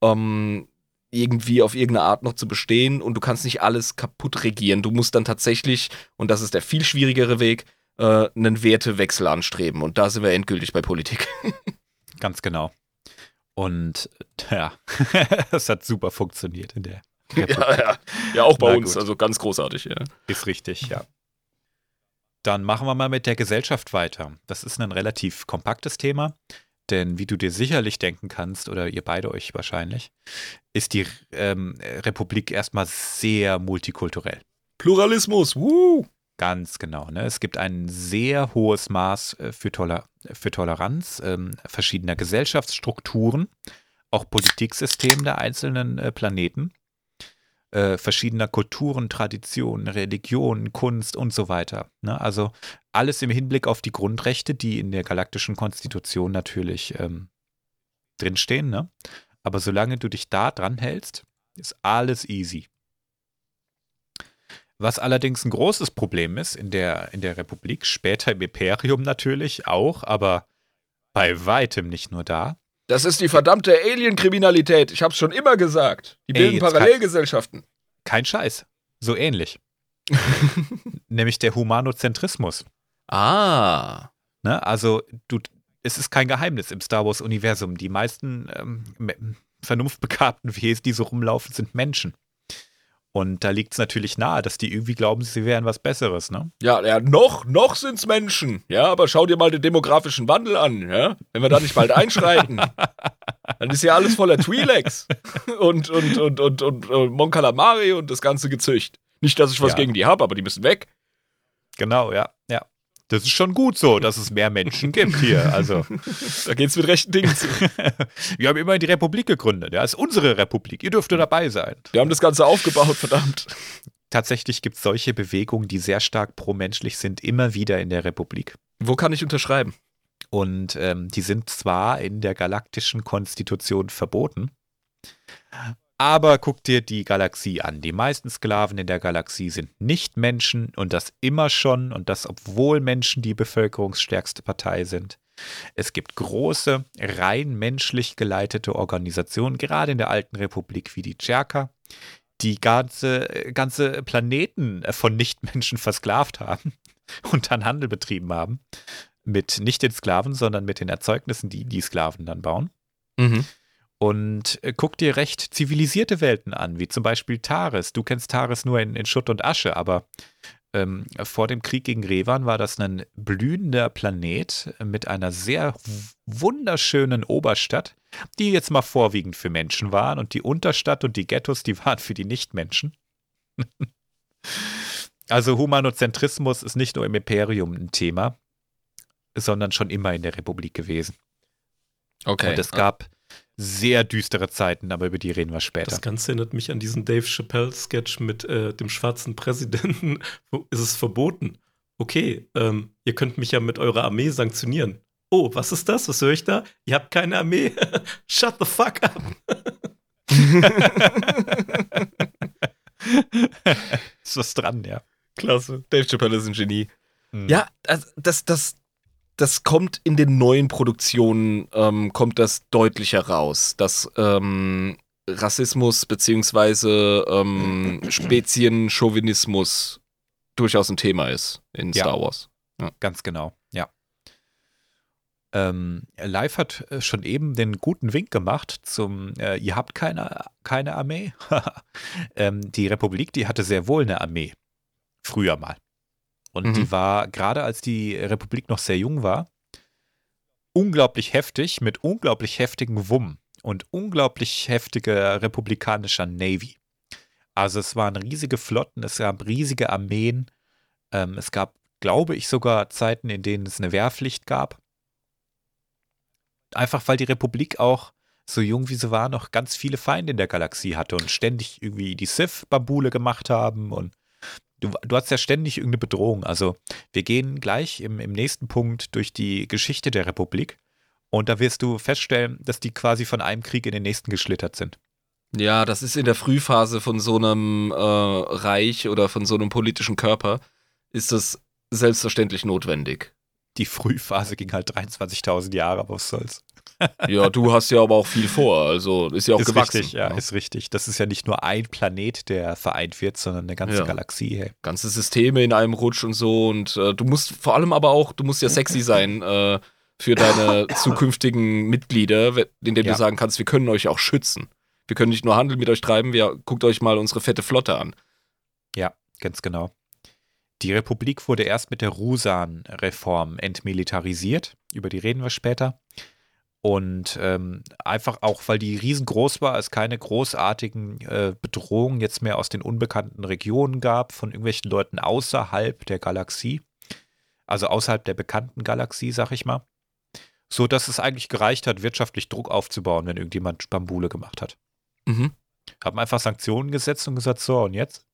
ähm, irgendwie auf irgendeine Art noch zu bestehen und du kannst nicht alles kaputt regieren. Du musst dann tatsächlich, und das ist der viel schwierigere Weg, äh, einen Wertewechsel anstreben. Und da sind wir endgültig bei Politik. Ganz genau. Und ja, das hat super funktioniert in der Republik. Ja, ja. Ja, auch bei Na uns. gut. Also ganz großartig, ja. Ist richtig, ja. Dann machen wir mal mit der Gesellschaft weiter. Das ist ein relativ kompaktes Thema, denn wie du dir sicherlich denken kannst, oder ihr beide euch wahrscheinlich, ist die ähm, Republik erstmal sehr multikulturell. Pluralismus, wuh. Ganz genau. Ne? Es gibt ein sehr hohes Maß äh, für, Toler für Toleranz ähm, verschiedener Gesellschaftsstrukturen, auch Politiksystem der einzelnen äh, Planeten, äh, verschiedener Kulturen, Traditionen, Religionen, Kunst und so weiter. Ne? Also alles im Hinblick auf die Grundrechte, die in der galaktischen Konstitution natürlich ähm, drinstehen. Ne? Aber solange du dich da dran hältst, ist alles easy. Was allerdings ein großes Problem ist in der, in der Republik, später im Imperium natürlich auch, aber bei weitem nicht nur da. Das ist die verdammte Alien-Kriminalität. Ich hab's schon immer gesagt. Die bilden Ey, Parallelgesellschaften. Kein, kein Scheiß. So ähnlich. Nämlich der Humanozentrismus. Ah. Ne? Also, du, es ist kein Geheimnis im Star Wars-Universum. Die meisten ähm, vernunftbegabten Wesen, die so rumlaufen, sind Menschen. Und da liegt es natürlich nahe, dass die irgendwie glauben, sie wären was Besseres, ne? Ja, ja, noch, noch sind's Menschen. Ja, aber schau dir mal den demografischen Wandel an, ja? Wenn wir da nicht bald einschreiten, dann ist ja alles voller Twi'leks und, und, und, und, und, und Mon Calamari und das ganze Gezücht. Nicht, dass ich was ja. gegen die habe, aber die müssen weg. Genau, ja, ja das ist schon gut so, dass es mehr Menschen gibt hier. Also. da geht es mit rechten Dingen zu. Wir haben immerhin die Republik gegründet. Ja, ist unsere Republik. Ihr dürft dabei sein. Wir haben das Ganze aufgebaut, verdammt. Tatsächlich gibt es solche Bewegungen, die sehr stark promenschlich sind, immer wieder in der Republik. Wo kann ich unterschreiben? Und ähm, die sind zwar in der galaktischen Konstitution verboten, aber guck dir die Galaxie an. Die meisten Sklaven in der Galaxie sind nicht Menschen und das immer schon und das obwohl Menschen die bevölkerungsstärkste Partei sind. Es gibt große, rein menschlich geleitete Organisationen, gerade in der alten Republik wie die Tscherka, die ganze, ganze Planeten von Nichtmenschen versklavt haben und dann Handel betrieben haben. Mit nicht den Sklaven, sondern mit den Erzeugnissen, die die Sklaven dann bauen. Mhm. Und äh, guck dir recht zivilisierte Welten an, wie zum Beispiel Taris. Du kennst Taris nur in, in Schutt und Asche, aber ähm, vor dem Krieg gegen Revan war das ein blühender Planet mit einer sehr wunderschönen Oberstadt, die jetzt mal vorwiegend für Menschen waren und die Unterstadt und die Ghettos, die waren für die Nichtmenschen. also Humanozentrismus ist nicht nur im Imperium ein Thema, sondern schon immer in der Republik gewesen. Okay. Und es gab sehr düstere Zeiten, aber über die reden wir später. Das Ganze erinnert mich an diesen Dave Chappelle-Sketch mit äh, dem schwarzen Präsidenten. ist es verboten? Okay, ähm, ihr könnt mich ja mit eurer Armee sanktionieren. Oh, was ist das? Was höre ich da? Ihr habt keine Armee. Shut the fuck up. ist was dran, ja. Klasse. Dave Chappelle ist ein Genie. Mhm. Ja, das, das, das, das kommt in den neuen Produktionen, ähm, kommt das deutlicher raus, dass ähm, Rassismus beziehungsweise ähm, Spezienchauvinismus durchaus ein Thema ist in ja, Star Wars. Ja. Ganz genau, ja. Ähm, Live hat äh, schon eben den guten Wink gemacht zum, äh, ihr habt keine, keine Armee. ähm, die Republik, die hatte sehr wohl eine Armee. Früher mal. Und mhm. die war, gerade als die Republik noch sehr jung war, unglaublich heftig, mit unglaublich heftigem Wumm und unglaublich heftiger republikanischer Navy. Also es waren riesige Flotten, es gab riesige Armeen, ähm, es gab, glaube ich, sogar Zeiten, in denen es eine Wehrpflicht gab. Einfach weil die Republik auch so jung wie sie war, noch ganz viele Feinde in der Galaxie hatte und ständig irgendwie die Sith-Bambule gemacht haben und du, du hast ja ständig irgendeine Bedrohung. Also wir gehen gleich im, im nächsten Punkt durch die Geschichte der Republik und da wirst du feststellen, dass die quasi von einem Krieg in den nächsten geschlittert sind. Ja, das ist in der Frühphase von so einem äh, Reich oder von so einem politischen Körper, ist das selbstverständlich notwendig. Die Frühphase ging halt 23.000 Jahre, aber was soll's. ja, du hast ja aber auch viel vor, also ist ja auch ist gewachsen. Richtig, ja, ja, ist richtig. Das ist ja nicht nur ein Planet, der vereint wird, sondern eine ganze ja. Galaxie. Hey. Ganze Systeme in einem Rutsch und so und äh, du musst vor allem aber auch, du musst ja sexy sein äh, für deine zukünftigen Mitglieder, in denen ja. du sagen kannst, wir können euch auch schützen. Wir können nicht nur Handel mit euch treiben, wir guckt euch mal unsere fette Flotte an. Ja, ganz genau. Die Republik wurde erst mit der Rusan-Reform entmilitarisiert, über die reden wir später. Und ähm, einfach auch, weil die riesengroß war, es keine großartigen äh, Bedrohungen jetzt mehr aus den unbekannten Regionen gab, von irgendwelchen Leuten außerhalb der Galaxie. Also außerhalb der bekannten Galaxie, sag ich mal. So dass es eigentlich gereicht hat, wirtschaftlich Druck aufzubauen, wenn irgendjemand Bambule gemacht hat. Mhm. Haben einfach Sanktionen gesetzt und gesagt, so, und jetzt?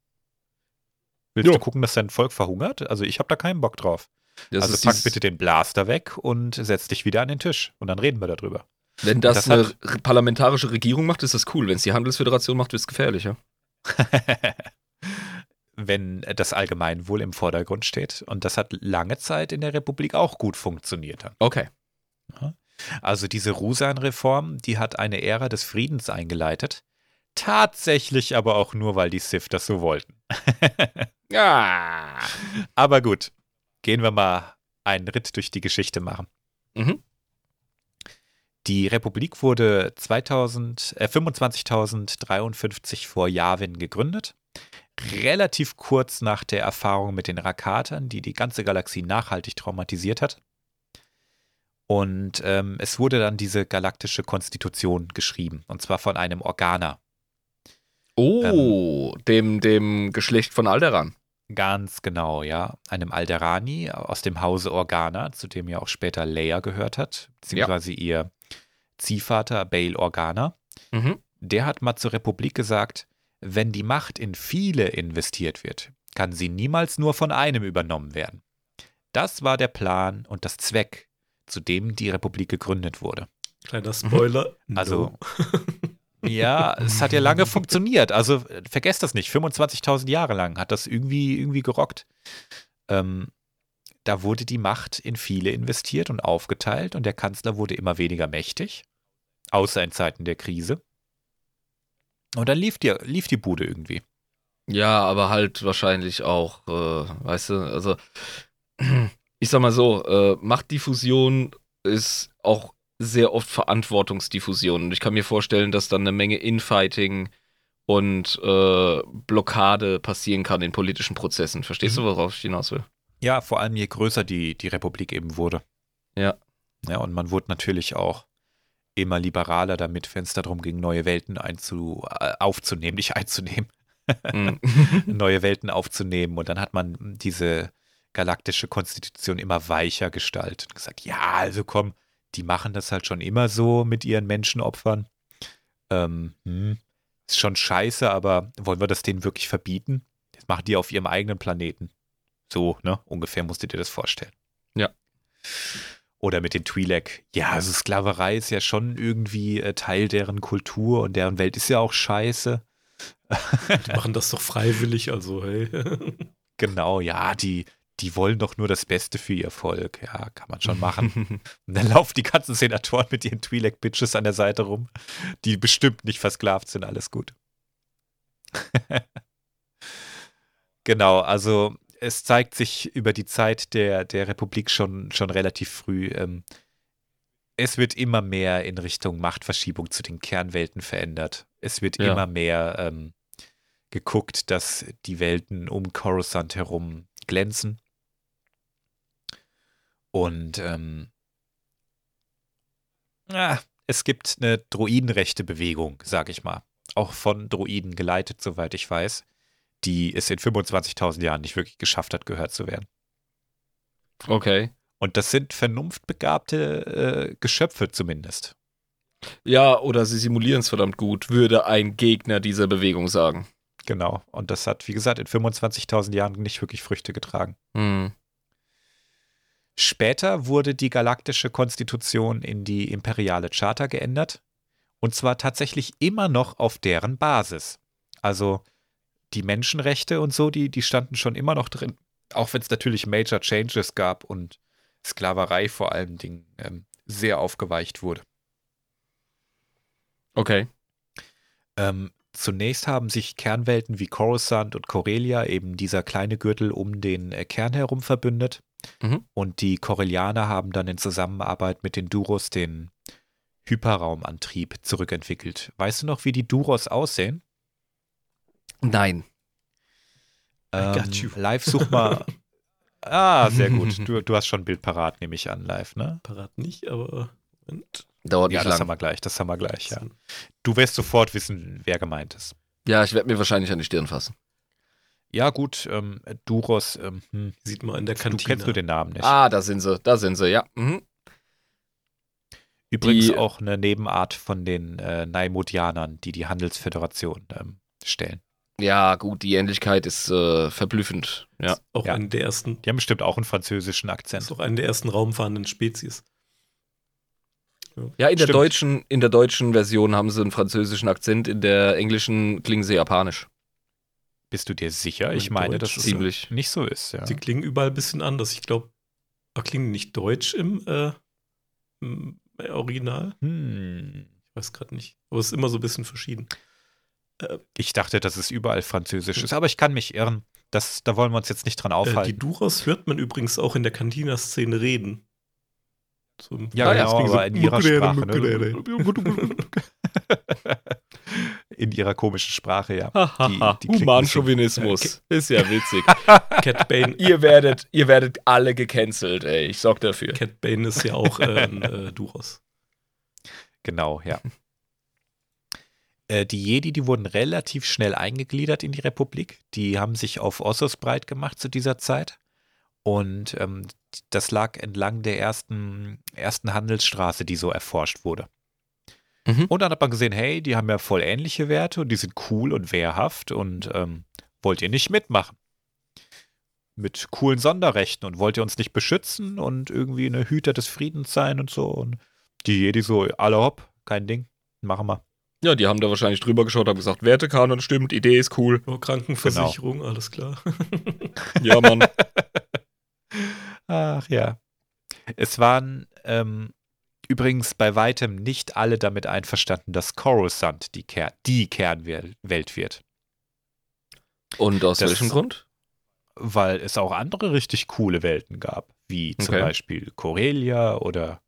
Willst Jo. du gucken, dass dein Volk verhungert? Also ich habe da keinen Bock drauf. Das also pack bitte den Blaster weg und setz dich wieder an den Tisch. Und dann reden wir darüber. Wenn das, das eine hat- parlamentarische Regierung macht, ist das cool. Wenn es die Handelsföderation macht, wird es gefährlicher. Wenn das Allgemeinwohl im Vordergrund steht. Und das hat lange Zeit in der Republik auch gut funktioniert. Okay. Also diese Rusan-Reform, die hat eine Ära des Friedens eingeleitet. Tatsächlich aber auch nur, weil die Sith das so wollten. Ja. Aber gut, gehen wir mal einen Ritt durch die Geschichte machen. Mhm. Die Republik wurde 2000, äh, 25.053 vor Yavin gegründet. Relativ kurz nach der Erfahrung mit den Rakatern, die die ganze Galaxie nachhaltig traumatisiert hat. Und ähm, es wurde dann diese galaktische Konstitution geschrieben, und zwar von einem Organer. Oh, Ähm. dem, dem Geschlecht von Alderan. Ganz genau, ja. Einem Alderani aus dem Hause Organa, zu dem ja auch später Leia gehört hat, beziehungsweise ihr Ziehvater Bail Organa. Mhm. Der hat mal zur Republik gesagt, wenn die Macht in viele investiert wird, kann sie niemals nur von einem übernommen werden. Das war der Plan und das Zweck, zu dem die Republik gegründet wurde. Kleiner Spoiler. Also- no. Ja, es hat ja lange funktioniert. Also äh, vergesst das nicht. 25.000 Jahre lang hat das irgendwie, irgendwie gerockt. Ähm, da wurde die Macht in viele investiert und aufgeteilt und der Kanzler wurde immer weniger mächtig. Außer in Zeiten der Krise. Und dann lief die, lief die Bude irgendwie. Ja, aber halt wahrscheinlich auch, äh, weißt du, also ich sag mal so, äh, Machtdiffusion ist auch sehr oft Verantwortungsdiffusion. Und ich kann mir vorstellen, dass dann eine Menge Infighting und äh, Blockade passieren kann in politischen Prozessen. Verstehst Mhm. du, worauf ich hinaus will? Ja, vor allem je größer die, die Republik eben wurde. Ja. Ja, und man wurde natürlich auch immer liberaler damit, wenn es darum ging, neue Welten einzu, äh, aufzunehmen, nicht einzunehmen. Mhm. neue Welten aufzunehmen. Und dann hat man diese galaktische Konstitution immer weicher gestaltet und gesagt, ja, also komm, die machen das halt schon immer so mit ihren Menschenopfern. Ähm, hm, ist schon scheiße, aber wollen wir das denen wirklich verbieten? Das machen die auf ihrem eigenen Planeten. So, ne? Ungefähr musst du dir das vorstellen. Ja. Oder mit den Twi'lek. Ja, also Sklaverei ist ja schon irgendwie äh, Teil deren Kultur und deren Welt ist ja auch scheiße. Die machen das doch freiwillig, also hey. Genau, ja, die, die wollen doch nur das Beste für ihr Volk. Ja, kann man schon machen. Und dann laufen die ganzen Senatoren mit ihren Twi'lek-Bitches an der Seite rum, die bestimmt nicht versklavt sind. Alles gut. genau, also es zeigt sich über die Zeit der, der Republik schon, schon relativ früh. Ähm, es wird immer mehr in Richtung Machtverschiebung zu den Kernwelten verändert. Es wird Ja. immer mehr ähm, geguckt, dass die Welten um Coruscant herum glänzen. Und ähm, ah, es gibt eine droidenrechte Bewegung, sag ich mal. Auch von Droiden geleitet, soweit ich weiß, die es in 25.000 Jahren nicht wirklich geschafft hat, gehört zu werden. Okay. Und das sind vernunftbegabte äh, Geschöpfe zumindest. Ja, oder sie simulieren es verdammt gut, würde ein Gegner dieser Bewegung sagen. Genau. Und das hat, wie gesagt, in 25.000 Jahren nicht wirklich Früchte getragen. Hm. Später wurde die galaktische Konstitution in die imperiale Charta geändert. Und zwar tatsächlich immer noch auf deren Basis. Also die Menschenrechte und so, die, die standen schon immer noch drin. Auch wenn es natürlich Major Changes gab und Sklaverei vor allen Dingen ähm, sehr aufgeweicht wurde. Okay. Ähm, zunächst haben sich Kernwelten wie Coruscant und Corellia, eben dieser kleine Gürtel um den äh, Kern herum, verbündet. Mhm. Und die Corellianer haben dann in Zusammenarbeit mit den Duros den Hyperraumantrieb zurückentwickelt. Weißt du noch, wie die Duros aussehen? Nein. Ähm, live such mal. ah, sehr gut. Du, du hast schon ein Bild parat, nehme ich an, live, ne? Parat nicht, aber. Und Das dauert Ja, nicht das haben wir gleich, das haben wir gleich, ja. Du wirst sofort wissen, wer gemeint ist. Ja, ich werde mir wahrscheinlich an die Stirn fassen. Ja, gut, ähm, Duros, ähm, hm, Sieht man in der du Kantine. kennst nur den Namen nicht. Ah, da sind sie, da sind sie, ja. Mhm. Übrigens die- auch eine Nebenart von den äh, Naimodianern, die die Handelsföderation ähm, stellen. Ja, gut, die Ähnlichkeit ist äh, verblüffend. Ja. Ist auch Ja. eine der ersten, Die haben bestimmt auch einen französischen Akzent. ist auch eine der ersten raumfahrenden Spezies. Ja, in der, deutschen, in der deutschen Version haben sie einen französischen Akzent, in der englischen klingen sie japanisch. Bist du dir sicher? Ich In meine, Deutsch dass es Ziemlich. nicht so ist. Ja. Sie klingen überall ein bisschen anders. Ich glaube, klingen die nicht deutsch im, äh, im Original? Hm. Ich weiß gerade nicht. Aber es ist immer so ein bisschen verschieden. Ich dachte, dass es überall französisch ist, aber ich kann mich irren. Das, da wollen wir uns jetzt nicht dran Äh, die aufhalten. Duras hört man übrigens auch in der Cantina-Szene reden. So ja, Ah, ja, genau, deswegen so, aber in ihrer Sprache. Ne? in ihrer komischen Sprache, ja. Die klingen Humanchauvinismus. Ist ja witzig. Cat Bane, ihr, werdet, ihr werdet alle gecancelt, ey. Ich sorg dafür. Cat Bane ist ja auch ein äh, Duros. Genau, ja. Äh, Die Jedi, die wurden relativ schnell eingegliedert in die Republik. Die haben sich auf Ossos breit gemacht zu dieser Zeit. Und ähm, das lag entlang der ersten, ersten Handelsstraße, die so erforscht wurde. Mhm. Und dann hat man gesehen, hey, die haben ja voll ähnliche Werte und die sind cool und wehrhaft und ähm, wollt ihr nicht mitmachen? Mit coolen Sonderrechten und wollt ihr uns nicht beschützen und irgendwie eine Hüter des Friedens sein und so. Und die Jedi so, alle hopp, kein Ding, machen wir. Ja, die haben da wahrscheinlich drüber geschaut, haben gesagt, Wertekanon stimmt, Idee ist cool. Oh, Krankenversicherung, alles klar. Ja, Mann. Ach ja. Es waren ähm, übrigens bei weitem nicht alle damit einverstanden, dass Coruscant die, Ker die Kernwelt wird. Und aus Das- welchem Grund? weil es auch andere richtig coole Welten gab, wie zum Okay. Beispiel Corellia oder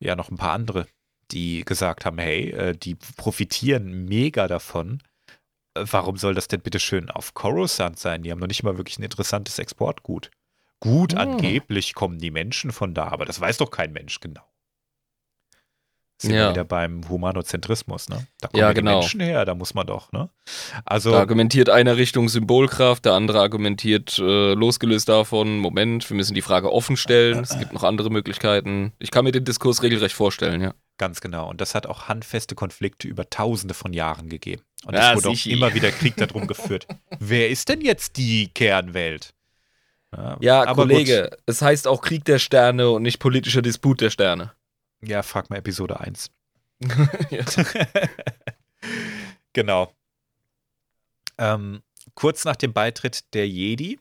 ja noch ein paar andere, die gesagt haben, hey, äh, die profitieren mega davon. Äh, Warum soll das denn bitte schön auf Coruscant sein? Die haben noch nicht mal wirklich ein interessantes Exportgut. Gut, Hm. angeblich kommen die Menschen von da, aber das weiß doch kein Mensch genau. Sind Ja. wir wieder beim Humanozentrismus, ne? Da kommen Ja, ja, die genau. Menschen her, da muss man doch, ne? Also, Da argumentiert einer Richtung Symbolkraft, der andere argumentiert äh, losgelöst davon, Moment, wir müssen die Frage offen stellen, es gibt noch andere Möglichkeiten. Ich kann mir den Diskurs regelrecht vorstellen, ja. Ganz genau. Und das hat auch handfeste Konflikte über tausende von Jahren gegeben. Und Ja, es wurde auch immer wieder Krieg darum geführt. Wer ist denn jetzt die Kernwelt? Ja, aber Kollege, es heißt auch Krieg der Sterne und nicht politischer Disput der Sterne. Ja, frag mal Episode 1. ja. genau. Ähm, kurz nach dem Beitritt der Jedi,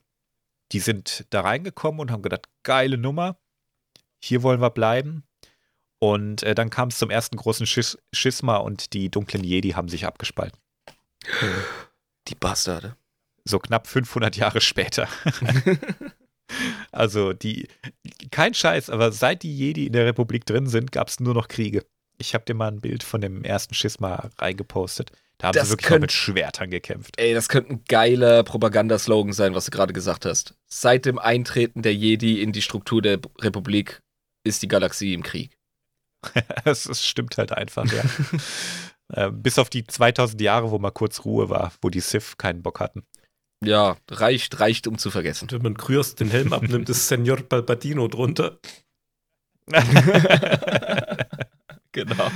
die sind da reingekommen und haben gedacht, geile Nummer, hier wollen wir bleiben. Und äh, dann kam es zum ersten großen Schis Schisma und die dunklen Jedi haben sich abgespalten. Die Bastarde. So knapp 500 Jahre später. also die, kein Scheiß, aber seit die Jedi in der Republik drin sind, gab es nur noch Kriege. Ich habe dir mal ein Bild von dem ersten Schisma reingepostet. Da haben Das sie wirklich könnt- mit Schwertern gekämpft. Ey, das könnte ein geiler Propagandaslogan sein, was du gerade gesagt hast. Seit dem Eintreten der Jedi in die Struktur der Republik ist die Galaxie im Krieg. Das, das stimmt halt einfach, ja. ähm, bis auf die 2000 Jahre, wo mal kurz Ruhe war, wo die Sith keinen Bock hatten. Ja, reicht, reicht, um zu vergessen. Und wenn man Kryos den Helm abnimmt, ist Senor Palpatino drunter. Genau.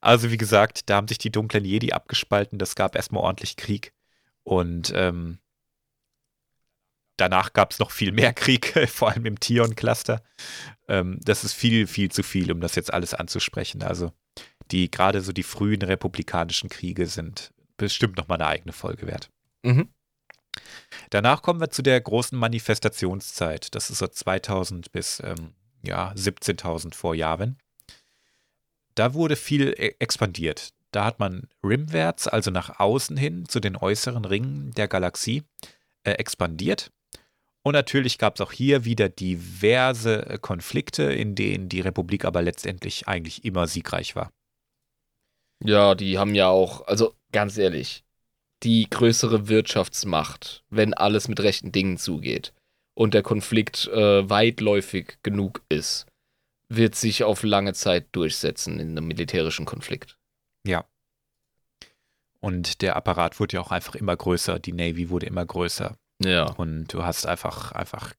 Also wie gesagt, da haben sich die dunklen Jedi abgespalten. Das gab erstmal ordentlich Krieg. Und ähm, danach gab es noch viel mehr Krieg, vor allem im Tion-Cluster. Ähm, das ist viel, viel zu viel, um das jetzt alles anzusprechen. Also die gerade so die frühen republikanischen Kriege sind bestimmt noch mal eine eigene Folge wert. Mhm. Danach kommen wir zu der großen Manifestationszeit. Das ist so 2000 bis ähm, ja, 17.000 vor Jahren. Da wurde viel e- expandiert. Da hat man rimwärts, also nach außen hin zu den äußeren Ringen der Galaxie, äh, expandiert. Und natürlich gab es auch hier wieder diverse äh, Konflikte, in denen die Republik aber letztendlich eigentlich immer siegreich war. Ja, die haben ja auch, also ganz ehrlich, die größere Wirtschaftsmacht, wenn alles mit rechten Dingen zugeht und der Konflikt äh, weitläufig genug ist, wird sich auf lange Zeit durchsetzen in einem militärischen Konflikt. Ja. Und der Apparat wurde ja auch einfach immer größer, die Navy wurde immer größer. Ja. Und du hast einfach, einfach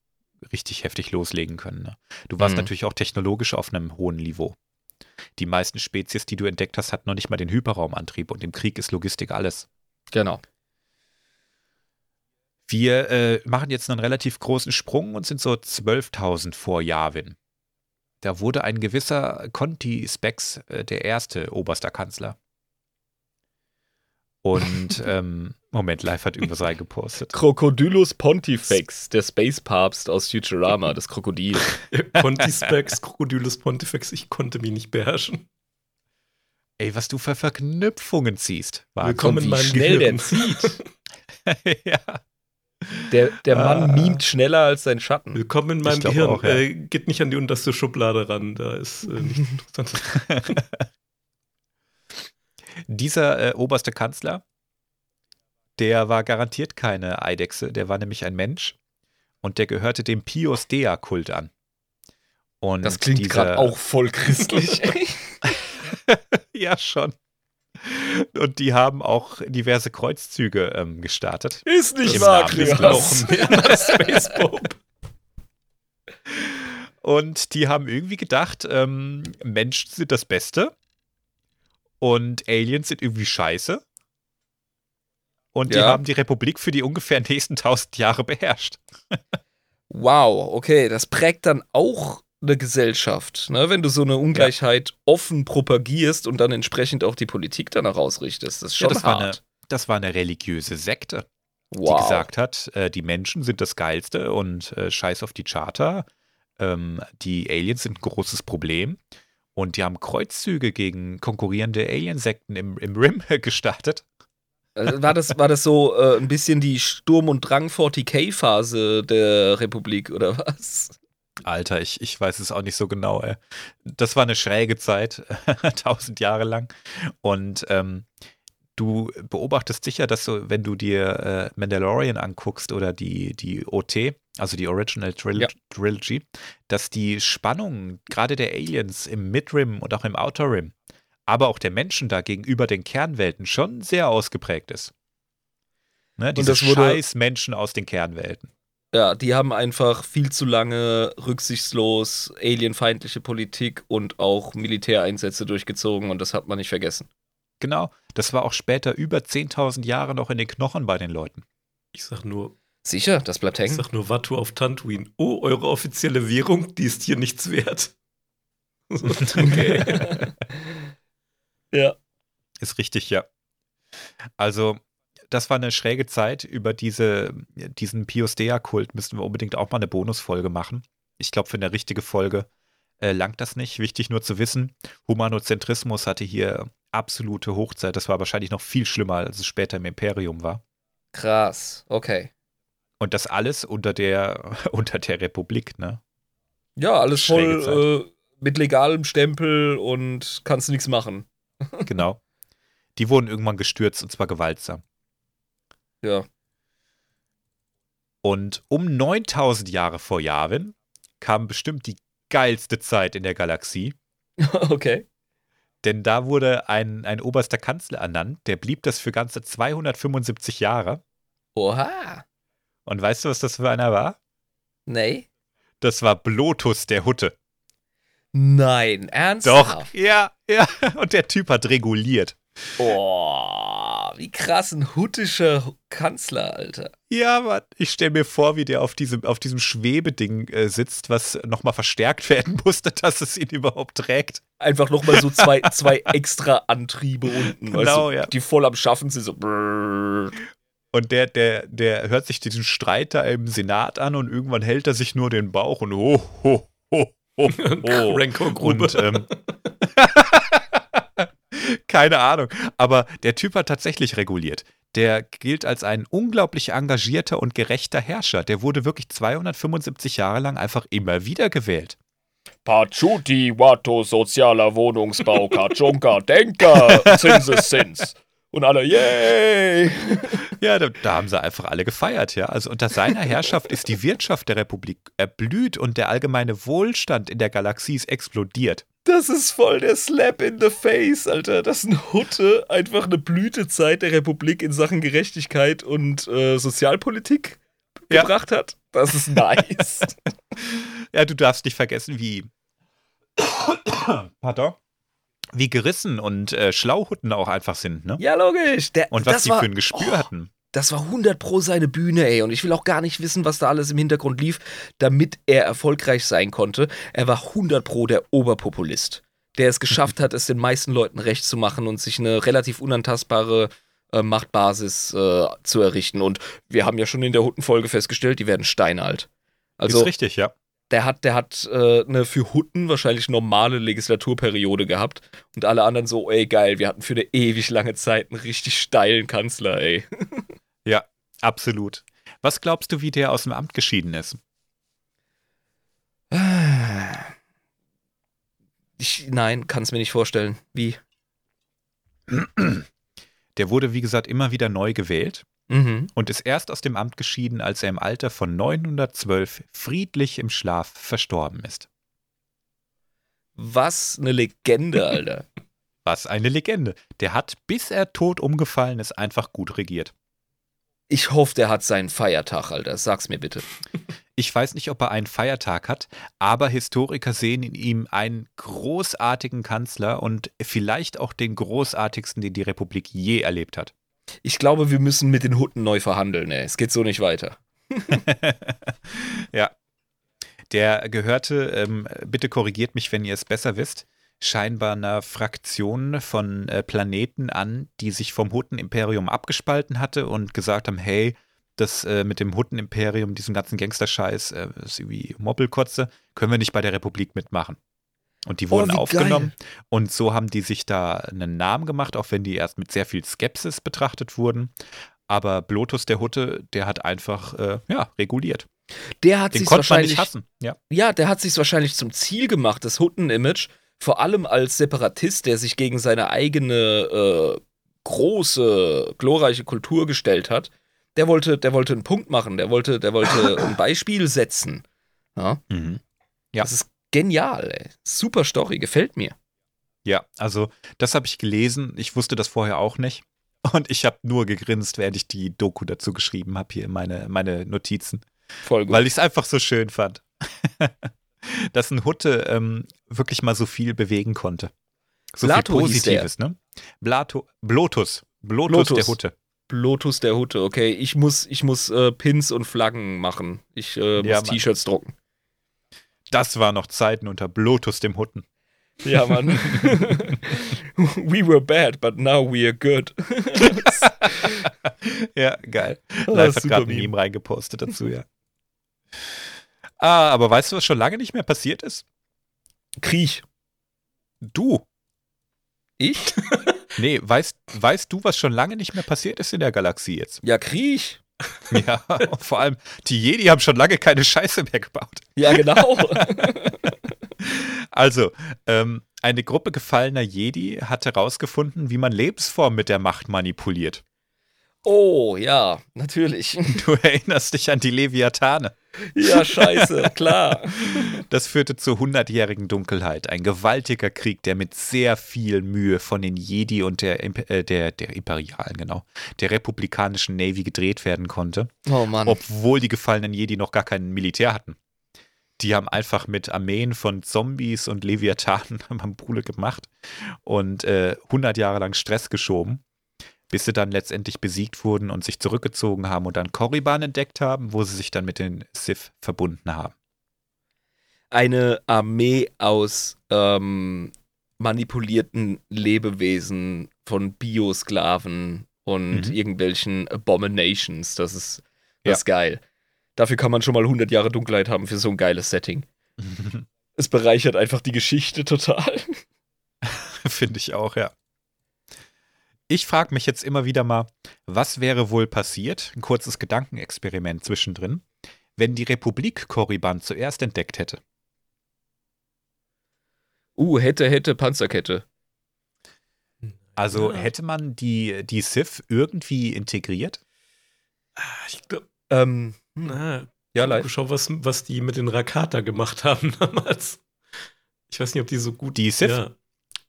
richtig heftig loslegen können. Ne? Du warst Mhm. natürlich auch technologisch auf einem hohen Niveau. Die meisten Spezies, die du entdeckt hast, hatten noch nicht mal den Hyperraumantrieb und im Krieg ist Logistik alles. Genau. Wir äh, machen jetzt einen relativ großen Sprung und sind so 12.000 vor Yavin. Da wurde ein gewisser Conti Spex äh, der erste oberster Kanzler. Und, ähm, Moment, Live hat irgendwas reingepostet. Crocodylus Pontifex, der Space Papst aus Futurama, das Krokodil. Pontispex, Crocodylus Pontifex, ich konnte mich nicht beherrschen. Ey, was du für Verknüpfungen ziehst. Willkommen Und in wie meinem schnell der Gehirn. zieht. ja. Der, der Mann Ah. mimt schneller als sein Schatten. Willkommen in meinem Gehirn. auch, ja. äh, geht nicht an die unterste Schublade ran, da ist äh, nichts Interessantes. Dieser äh, oberste Kanzler, der war garantiert keine Eidechse, der war nämlich ein Mensch und der gehörte dem Pius Dea-Kult an. Und Das klingt gerade auch voll christlich. ja, schon. Und die haben auch diverse Kreuzzüge ähm, gestartet. Ist nicht wahr, Space Pope. Und die haben irgendwie gedacht, ähm, Menschen sind das Beste und Aliens sind irgendwie scheiße. Und die Ja. haben die Republik für die ungefähr nächsten tausend Jahre beherrscht. Wow, okay, das prägt dann auch eine Gesellschaft, ne? wenn du so eine Ungleichheit offen propagierst und dann entsprechend auch die Politik danach ausrichtest. Das ist Ja, schon das, war eine, hart. das war eine religiöse Sekte, die wow. gesagt hat, äh, die Menschen sind das Geilste und äh, scheiß auf die Charta. Ähm, die Aliens sind ein großes Problem. Und die haben Kreuzzüge gegen konkurrierende Aliensekten im, im Rim gestartet. Also war, das, war das so äh, ein bisschen die Sturm- und Drang-40k-Phase der Republik oder was? Alter, ich, ich weiß es auch nicht so genau. Ey. Das war eine schräge Zeit, tausend Jahre lang. Und ähm, du beobachtest sicher, dass du, wenn du dir äh, Mandalorian anguckst oder die, die OT, also die Original Tril Ja. Trilogy, dass die Spannung gerade der Aliens im Midrim und auch im Outer Rim, aber auch der Menschen da gegenüber den Kernwelten schon sehr ausgeprägt ist. Ne, diese wurde- scheiß Menschen aus den Kernwelten. Ja, die haben einfach viel zu lange rücksichtslos alienfeindliche Politik und auch Militäreinsätze durchgezogen und das hat man nicht vergessen. Genau, das war auch später über 10.000 Jahre noch in den Knochen bei den Leuten. Ich sag nur, Sicher, das bleibt ich hängen. sag nur Watu auf Tantuin. Oh, eure offizielle Währung, die ist hier nichts wert. okay. ja. Ist richtig, ja. Also, das war eine schräge Zeit. Über diese, diesen Pius Dea-Kult müssten wir unbedingt auch mal eine Bonusfolge machen. Ich glaube, für eine richtige Folge äh, langt das nicht. Wichtig nur zu wissen, Humanozentrismus hatte hier absolute Hochzeit. Das war wahrscheinlich noch viel schlimmer, als es später im Imperium war. Krass, okay. Und das alles unter der, unter der Republik, ne? Ja, alles Schräge voll äh, mit legalem Stempel und kannst nichts machen. Genau. Die wurden irgendwann gestürzt und zwar gewaltsam. Ja. Und um 9000 Jahre vor Yavin kam bestimmt die geilste Zeit in der Galaxie, okay. Denn da wurde ein, ein oberster Kanzler ernannt, der blieb das für ganze 275 Jahre. Oha. Und weißt du, was das für einer war? Nee. Das war Blotus der Hutte. Nein, ernsthaft? Doch, ja, ja. Und der Typ hat reguliert. Oh, wie krass, ein huttischer Kanzler, Alter. Ja, Mann, ich stelle mir vor, wie der auf diesem, auf diesem Schwebeding äh, sitzt, was nochmal verstärkt werden musste, dass es ihn überhaupt trägt. Einfach nochmal so zwei, zwei extra Antriebe unten, weißt Genau, du, ja. die voll am Schaffen sind, so. brrr. Und der, der, der hört sich diesen Streit da im Senat an und irgendwann hält er sich nur den Bauch und ho, ho, ho, ho, ho. Ranko-Grube. Und ähm, keine Ahnung. Aber der Typ hat tatsächlich reguliert. Der gilt als ein unglaublich engagierter und gerechter Herrscher. Der wurde wirklich 275 Jahre lang einfach immer wieder gewählt. Pachuti, Watto, sozialer Wohnungsbau, Kachunka, Denker, Zinseszins. Und alle, yay! Ja, da, da haben sie einfach alle gefeiert, ja. Also unter seiner Herrschaft ist die Wirtschaft der Republik erblüht und der allgemeine Wohlstand in der Galaxie ist explodiert. Das ist voll der Slap in the face, Alter. Dass ein Hutte einfach eine Blütezeit der Republik in Sachen Gerechtigkeit und äh, Sozialpolitik Ja. gebracht hat. Das ist nice. Ja, du darfst nicht vergessen, wie. Pardon? Wie gerissen und äh, schlau Hutten auch einfach sind, ne? ja, logisch. Der, Und was die war, für ein Gespür oh, hatten. Das war 100 pro seine Bühne, ey. Und ich will auch gar nicht wissen, was da alles im Hintergrund lief, damit er erfolgreich sein konnte. Er war 100 pro der Oberpopulist, der es geschafft hat, es den meisten Leuten recht zu machen und sich eine relativ unantastbare äh, Machtbasis äh, zu errichten. Und wir haben ja schon in der Hutten-Folge festgestellt, die werden steinalt. Also ist richtig, ja. der hat, der hat äh, eine für Hutten wahrscheinlich normale Legislaturperiode gehabt und alle anderen so, ey geil, wir hatten für eine ewig lange Zeit einen richtig steilen Kanzler, ey. Absolut. Was glaubst du, wie der aus dem Amt geschieden ist? Ich, nein, kann es mir nicht vorstellen. Wie? Der wurde, wie gesagt, immer wieder neu gewählt Mhm. und ist erst aus dem Amt geschieden, als er im Alter von 912 friedlich im Schlaf verstorben ist. Was eine Legende, Alter. Was eine Legende. Der hat, bis er tot umgefallen ist, einfach gut regiert. Ich hoffe, der hat seinen Feiertag, Alter. Sag's mir bitte. Ich weiß nicht, ob er einen Feiertag hat, aber Historiker sehen in ihm einen großartigen Kanzler und vielleicht auch den großartigsten, den die Republik je erlebt hat. Ich glaube, wir müssen mit den Hutten neu verhandeln, ey. Es geht so nicht weiter. ja. Der gehörte, ähm, bitte korrigiert mich, wenn ihr es besser wisst, scheinbar einer Fraktion von äh, Planeten an, die sich vom Hutten-Imperium abgespalten hatte und gesagt haben, hey, das äh, mit dem Hutten-Imperium, diesem ganzen Gangsterscheiß, äh, ist irgendwie Moppelkotze, können wir nicht bei der Republik mitmachen. Und die wurden Oh, aufgenommen und so haben die sich da einen Namen gemacht, auch wenn die erst mit sehr viel Skepsis betrachtet wurden. Aber Blotus der Hutte, der hat einfach, äh, ja, reguliert. Der hat Den sich wahrscheinlich nicht hassen. Ja. Ja, der hat sich wahrscheinlich zum Ziel gemacht, das Hutten-Image, vor allem als Separatist, der sich gegen seine eigene äh, große, glorreiche Kultur gestellt hat. Der wollte, der wollte einen Punkt machen, der wollte, der wollte ein Beispiel setzen. Ja, Mhm. Ja. Das ist genial, ey. Super Story, gefällt mir. Ja, also das habe ich gelesen. Ich wusste das vorher auch nicht. Und ich habe nur gegrinst, während ich die Doku dazu geschrieben habe, hier in meine, meine Notizen. Voll gut. Weil ich es einfach so schön fand. Dass ein Hutte ähm, wirklich mal so viel bewegen konnte. So Blato viel. Positives, ne? Blato, Blotus. Blotus, Blotus. der Hutte. Lotus der Hutte, okay. Ich muss, ich muss äh, Pins und Flaggen machen. Ich äh, muss Ja. T-Shirts drucken. Das war noch Zeiten unter Blotus dem Hutten. Ja, Mann. we were bad, but now we are good. Ja, geil. Ah, Live hat gerade ein. Meme reingepostet dazu, ja. Ah, aber weißt du, was schon lange nicht mehr passiert ist? Kriech. Du. Ich? Nee, weißt, weißt du, was schon lange nicht mehr passiert ist in der Galaxie jetzt? Ja, Kriech. Ja, und vor allem, die Jedi haben schon lange keine Scheiße mehr gebaut. Ja, genau. Also, ähm, eine Gruppe gefallener Jedi hat herausgefunden, wie man Lebensformen mit der Macht manipuliert. Oh, ja, natürlich. Du erinnerst dich an die Leviathane. Ja, scheiße, klar. Das führte zur hundertjährigen Dunkelheit. Ein gewaltiger Krieg, der mit sehr viel Mühe von den Jedi und der, äh, der, der Imperialen, genau, der republikanischen Navy gedreht werden konnte. Oh Mann. obwohl die gefallenen Jedi noch gar kein Militär hatten. Die haben einfach mit Armeen von Zombies und Leviathanen Mambule gemacht und äh, 100 Jahre lang Stress geschoben, bis sie dann letztendlich besiegt wurden und sich zurückgezogen haben und dann Korriban entdeckt haben, wo sie sich dann mit den Sith verbunden haben. Eine Armee aus ähm, manipulierten Lebewesen von Biosklaven und Mhm. irgendwelchen Abominations. Das ist, das Ja. ist geil. Dafür kann man schon mal 100 Jahre Dunkelheit haben für so ein geiles Setting. Es bereichert einfach die Geschichte total. Finde ich auch, ja. Ich frage mich jetzt immer wieder mal, was wäre wohl passiert, ein kurzes Gedankenexperiment zwischendrin, wenn die Republik Korriban zuerst entdeckt hätte. Uh, hätte, hätte, Panzerkette. Also Ja. hätte man die, die Sith irgendwie integriert? Ah, Ich glaube, Ähm, na, ja, live. schau, was, was die mit den Rakata gemacht haben damals. Ich weiß nicht, ob die so gut. Die Sith? Ja.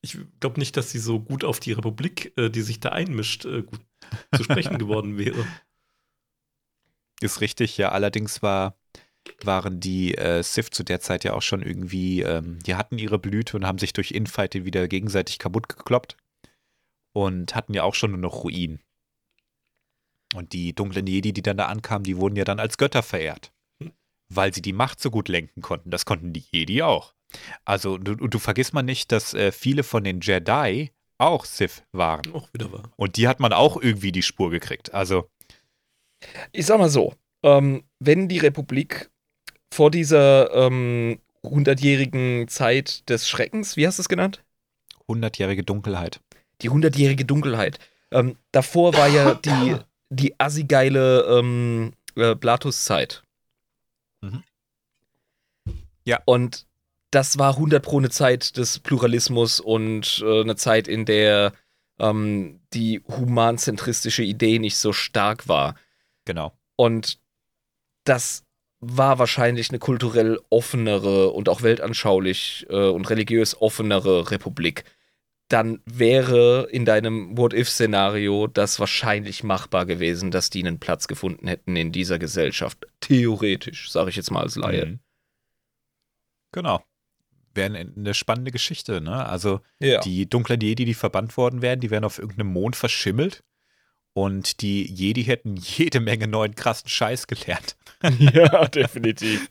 Ich glaube nicht, dass sie so gut auf die Republik, äh, die sich da einmischt, äh, gut zu sprechen geworden wäre. Ist richtig, ja. Allerdings war, waren die äh, Sith zu der Zeit ja auch schon irgendwie, ähm, die hatten ihre Blüte und haben sich durch Infighting wieder gegenseitig kaputt gekloppt. Und hatten ja auch schon nur noch Ruinen. Und die dunklen Jedi, die dann da ankamen, die wurden ja dann als Götter verehrt. Weil sie die Macht so gut lenken konnten. Das konnten die Jedi auch. Also, du, du vergisst mal nicht, dass äh, viele von den Jedi auch Sith waren. Auch wieder wahr. Und die hat man auch irgendwie die Spur gekriegt. Also, Ich sag mal so, ähm, wenn die Republik vor dieser ähm, hundertjährigen Zeit des Schreckens, wie hast du es genannt? hundertjährige Dunkelheit. Die hundertjährige Dunkelheit. Ähm, davor war ja die, die assigeile ähm, äh, Blatus-Zeit. Mhm. Ja. Und das war 100 pro eine Zeit des Pluralismus und äh, eine Zeit, in der ähm, die humanzentristische Idee nicht so stark war. Genau. Und das war wahrscheinlich eine kulturell offenere und auch weltanschaulich äh, und religiös offenere Republik. Dann wäre in deinem What-If-Szenario das wahrscheinlich machbar gewesen, dass die einen Platz gefunden hätten in dieser Gesellschaft. Theoretisch, sage ich jetzt mal als Laie. Mhm. Genau. Wäre eine, eine spannende Geschichte, ne? Also Ja. die dunklen Jedi, die verbannt worden wären, die wären auf irgendeinem Mond verschimmelt. Und die Jedi hätten jede Menge neuen krassen Scheiß gelernt. ja, definitiv.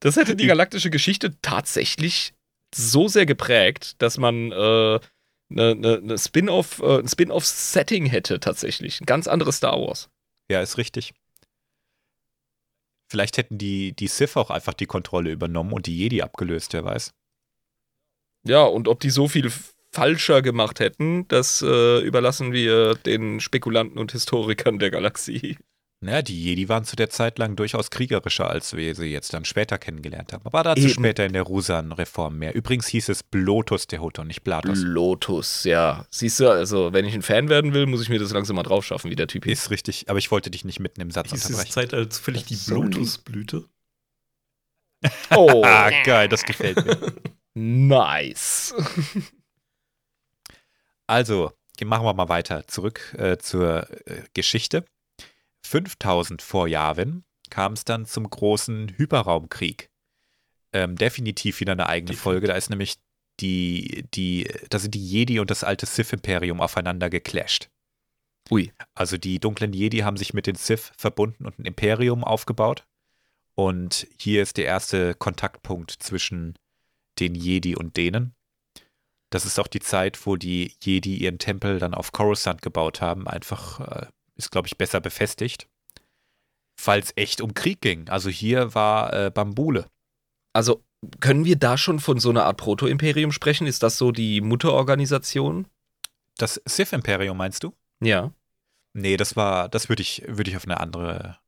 Das hätte die galaktische Geschichte tatsächlich so sehr geprägt, dass man äh, ne, ne, ne Spin-off, äh, ein Spin-off-Setting hätte tatsächlich. Ein ganz anderes Star Wars. Ja, ist richtig. Vielleicht hätten die, die Sith auch einfach die Kontrolle übernommen und die Jedi abgelöst, wer weiß. Ja, und ob die so viel falscher gemacht hätten, das äh, überlassen wir den Spekulanten und Historikern der Galaxie. Naja, die Jedi waren zu der Zeit lang durchaus kriegerischer, als wir sie jetzt dann später kennengelernt haben. Aber dazu Eben. später in der Rusan-Reform mehr. Übrigens hieß es Blotus der und nicht Blatus. Lotus, ja. Siehst du, also wenn ich ein Fan werden will, muss ich mir das langsam mal drauf schaffen, wie der Typ hieß. Ist richtig, aber ich wollte dich nicht mitten im Satz Hieß unterbrechen. Zeitalter zufällig die So lieb. Blutusblüte? Oh, Ah, geil, das gefällt mir. nice. Also, machen wir mal weiter zurück äh, zur äh, Geschichte. 5000 vor Yavin kam es dann zum großen Hyperraumkrieg. Ähm, definitiv wieder eine eigene Definitiv. Folge. Da ist nämlich die, die, da sind die Jedi und das alte Sith-Imperium aufeinander geclasht. Ui. Also die dunklen Jedi haben sich mit den Sith verbunden und ein Imperium aufgebaut. Und hier ist der erste Kontaktpunkt zwischen den Jedi und denen. Das ist auch die Zeit, wo die Jedi ihren Tempel dann auf Coruscant gebaut haben. Einfach äh, ist, glaube ich, besser befestigt. Falls echt um Krieg ging. Also hier war äh, Bambule. Also können wir da schon von so einer Art Proto-Imperium sprechen? Ist das so die Mutterorganisation? Das Sith-Imperium meinst du? Ja. Nee, das war, das würde ich, würde ich auf eine andere,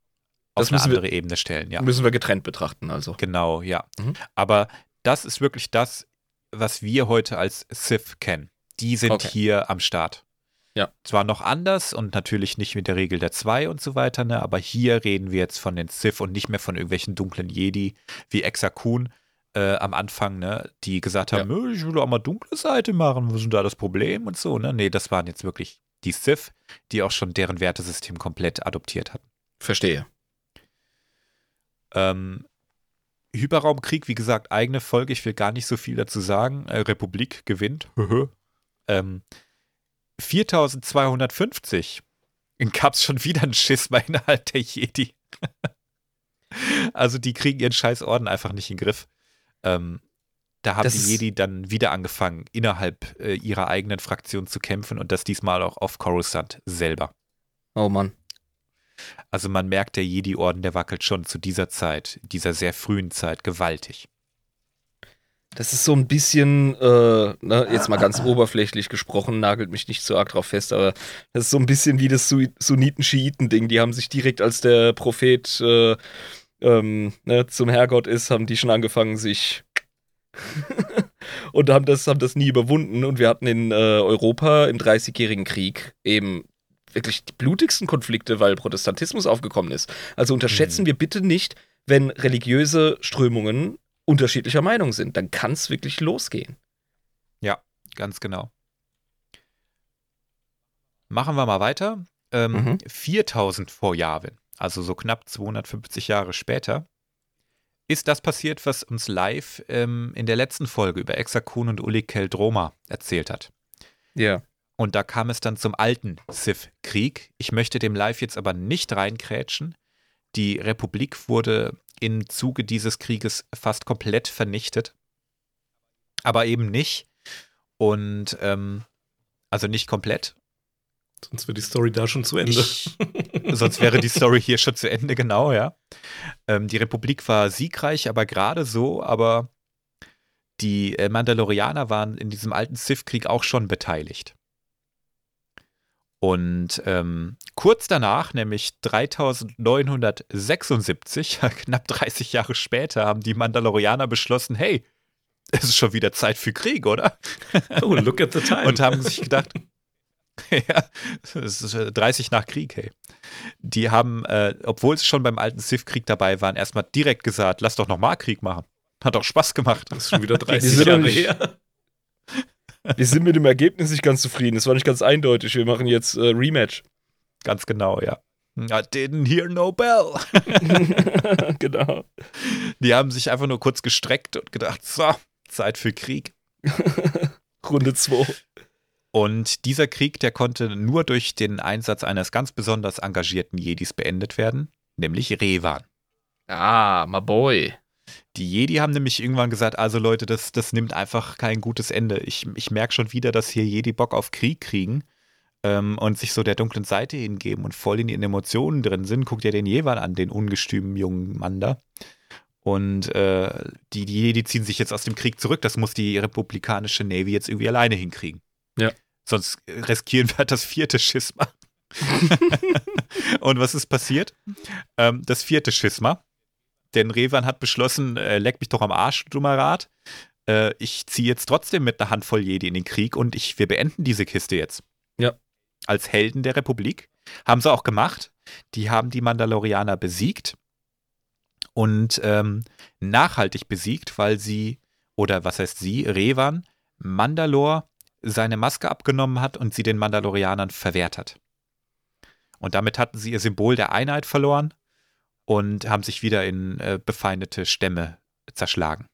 auf Das eine müssen wir- andere Ebene stellen, ja. Müssen wir getrennt betrachten, also. Genau, ja. Mhm. Aber das ist wirklich das, was wir heute als Sith kennen. Die sind Okay. hier am Start. Ja. Zwar noch anders und natürlich nicht mit der Regel der zwei und so weiter, ne, aber hier reden wir jetzt von den Sith und nicht mehr von irgendwelchen dunklen Jedi wie Exa Kun äh, am Anfang, ne, die gesagt haben, "Nö, ich will auch mal dunkle Seite machen, was ist denn da das Problem und so, ne? Nee, das waren jetzt wirklich die Sith, die auch schon deren Wertesystem komplett adoptiert hatten. Verstehe. Ähm, Hyperraumkrieg, wie gesagt, eigene Folge. Ich will gar nicht so viel dazu sagen. Äh, Republik gewinnt. ähm, 4250 gab es schon wieder einen Schisma innerhalb der Jedi. also die kriegen ihren scheiß Orden einfach nicht in den Griff. Ähm, da haben Das die Jedi dann wieder angefangen, innerhalb äh, ihrer eigenen Fraktion zu kämpfen und das diesmal auch auf Coruscant selber. Oh Mann. Also man merkt, der Jedi-Orden, der wackelt schon zu dieser Zeit, dieser sehr frühen Zeit, gewaltig. Das ist so ein bisschen, äh, ne, jetzt mal ganz oberflächlich gesprochen, nagelt mich nicht so arg drauf fest, aber das ist so ein bisschen wie das Su- Sunniten-Schiiten-Ding. Die haben sich direkt, als der Prophet äh, ähm, ne, zum Herrgott ist, haben die schon angefangen, sich und haben das, haben das nie überwunden. Und wir hatten in äh, Europa im Dreißigjährigen Krieg eben wirklich die blutigsten Konflikte, weil Protestantismus aufgekommen ist. Also unterschätzen mhm. wir bitte nicht, wenn religiöse Strömungen unterschiedlicher Meinung sind. Dann kann es wirklich losgehen. Ja, ganz genau. Machen wir mal weiter. Ähm, mhm. 4000 vor Yavin, also so knapp 250 Jahre später, ist das passiert, was uns live ähm, in der letzten Folge über Exakun und Uli Keldroma erzählt hat. Ja. Und da kam es dann zum alten Sith-Krieg. Ich möchte dem live jetzt aber nicht reinkrätschen. Die Republik wurde im Zuge dieses Krieges fast komplett vernichtet. Aber eben nicht. Und ähm, also nicht komplett. Sonst wäre die Story da schon zu Ende. Ich, sonst wäre die Story hier schon zu Ende, genau, ja. Ähm, die Republik war siegreich, aber gerade so, aber die äh, Mandalorianer waren in diesem alten Sith-Krieg auch schon beteiligt. Und ähm, kurz danach, nämlich 3976, knapp 30 Jahre später, haben die Mandalorianer beschlossen, hey, es ist schon wieder Zeit für Krieg, oder? Oh, look at the time. Und haben sich gedacht, ja, es ist 30 äh, nach Krieg, hey. Die haben, äh, obwohl sie schon beim alten Sith-Krieg dabei waren, erstmal direkt gesagt, lass doch nochmal Krieg machen. Hat doch Spaß gemacht. Das ist schon wieder 30 Jahre her. Wir sind mit dem Ergebnis nicht ganz zufrieden. Es war nicht ganz eindeutig. Wir machen jetzt äh, Rematch. Ganz genau, ja. I didn't hear no bell. genau. Die haben sich einfach nur kurz gestreckt und gedacht, so, Zeit für Krieg. Runde 2. Und dieser Krieg, der konnte nur durch den Einsatz eines ganz besonders engagierten Jedis beendet werden, nämlich Revan. Ah, my boy. Die Jedi haben nämlich irgendwann gesagt, also Leute, das, das nimmt einfach kein gutes Ende. Ich, ich merke schon wieder, dass hier Jedi Bock auf Krieg kriegen ähm, und sich so der dunklen Seite hingeben und voll in ihren Emotionen drin sind. Guckt ihr den Jewan an, den ungestümen jungen Mann da. Und äh, die, die Jedi ziehen sich jetzt aus dem Krieg zurück. Das muss die republikanische Navy jetzt irgendwie alleine hinkriegen. Ja. Sonst riskieren wir halt das vierte Schisma. und was ist passiert? Ähm, das vierte Schisma denn Revan hat beschlossen, äh, leck mich doch am Arsch, du dummer Rat. Äh, ich ziehe jetzt trotzdem mit einer Handvoll Jedi in den Krieg und ich, wir beenden diese Kiste jetzt. Ja. Als Helden der Republik. Haben sie auch gemacht. Die haben die Mandalorianer besiegt und ähm, nachhaltig besiegt, weil sie, oder was heißt sie, Revan, Mandalor seine Maske abgenommen hat und sie den Mandalorianern verwehrt hat. Und damit hatten sie ihr Symbol der Einheit verloren und haben sich wieder in äh, befeindete Stämme zerschlagen.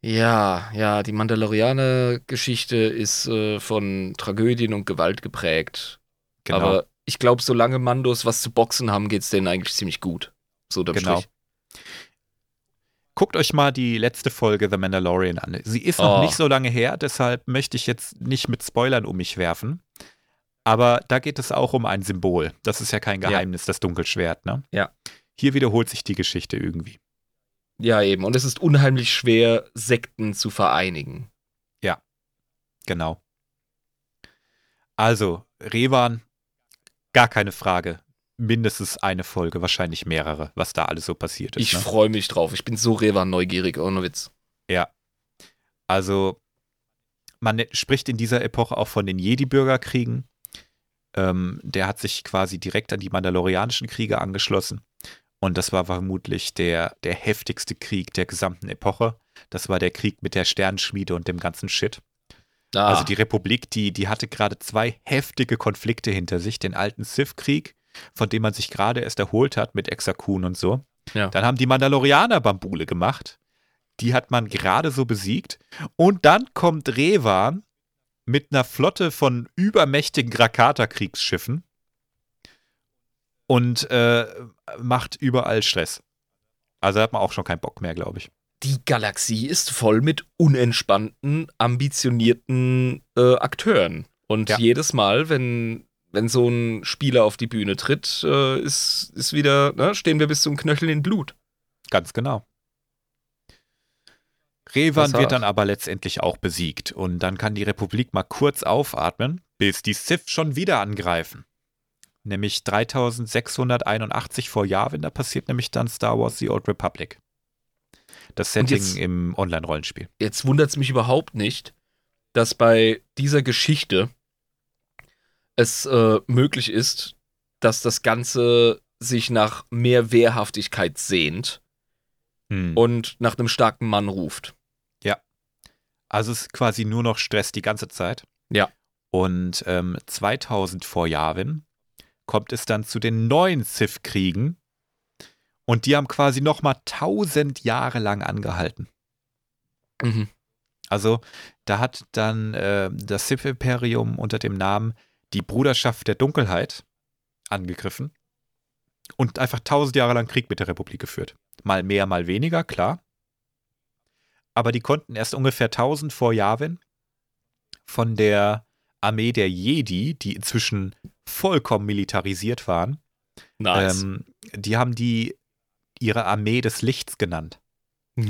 Ja, ja, die Mandalorianer-Geschichte ist äh, von Tragödien und Gewalt geprägt. Genau. Aber ich glaube, solange Mandos was zu boxen haben, geht es denen eigentlich ziemlich gut. So genau. Strich. Guckt euch mal die letzte Folge The Mandalorian an. Sie ist noch oh. nicht so lange her, deshalb möchte ich jetzt nicht mit Spoilern um mich werfen. Aber da geht es auch um ein Symbol. Das ist ja kein Geheimnis, ja. das Dunkelschwert, ne? Ja. Hier wiederholt sich die Geschichte irgendwie. Ja, eben. Und es ist unheimlich schwer, Sekten zu vereinigen. Ja, genau. Also, Revan, gar keine Frage. Mindestens eine Folge, wahrscheinlich mehrere, was da alles so passiert ist. Ich ne? freue mich drauf. Ich bin so Revan neugierig, ohne Witz. Ja. Also, man spricht in dieser Epoche auch von den Jedi-Bürgerkriegen. Ähm, der hat sich quasi direkt an die Mandalorianischen Kriege angeschlossen. Und das war vermutlich der, der heftigste Krieg der gesamten Epoche. Das war der Krieg mit der Sternschmiede und dem ganzen Shit. Ah. Also die Republik, die, die hatte gerade zwei heftige Konflikte hinter sich. Den alten Sith-Krieg, von dem man sich gerade erst erholt hat mit Exakun und so. Ja. Dann haben die Mandalorianer Bambule gemacht. Die hat man gerade so besiegt. Und dann kommt Revan mit einer Flotte von übermächtigen Grakata-Kriegsschiffen und äh, macht überall Stress. Also hat man auch schon keinen Bock mehr, glaube ich. Die Galaxie ist voll mit unentspannten, ambitionierten äh, Akteuren. Und ja. jedes Mal, wenn, wenn so ein Spieler auf die Bühne tritt, äh, ist, ist wieder, ne, stehen wir bis zum Knöchel in Blut. Ganz genau. Revan wird dann aber letztendlich auch besiegt und dann kann die Republik mal kurz aufatmen, bis die Sith schon wieder angreifen. Nämlich 3681 vor Yavin, da passiert nämlich dann Star Wars The Old Republic. Das Setting jetzt- im Online-Rollenspiel. Jetzt wundert es mich überhaupt nicht, dass bei dieser Geschichte es äh, möglich ist, dass das Ganze sich nach mehr Wehrhaftigkeit sehnt Hm. und nach einem starken Mann ruft. Also es ist quasi nur noch Stress die ganze Zeit. Ja. Und ähm, 2000 vor Yavin kommt es dann zu den neuen Sith-Kriegen. Und die haben quasi nochmal 1000 Jahre lang angehalten. Mhm. Also da hat dann äh, das Sith-Imperium unter dem Namen die Bruderschaft der Dunkelheit angegriffen und einfach 1000 Jahre lang Krieg mit der Republik geführt. Mal mehr, mal weniger, klar. Aber die konnten erst ungefähr 1000 vor Yavin von der Armee der Jedi, die inzwischen vollkommen militarisiert waren, Nice. ähm, die haben die ihre Armee des Lichts genannt.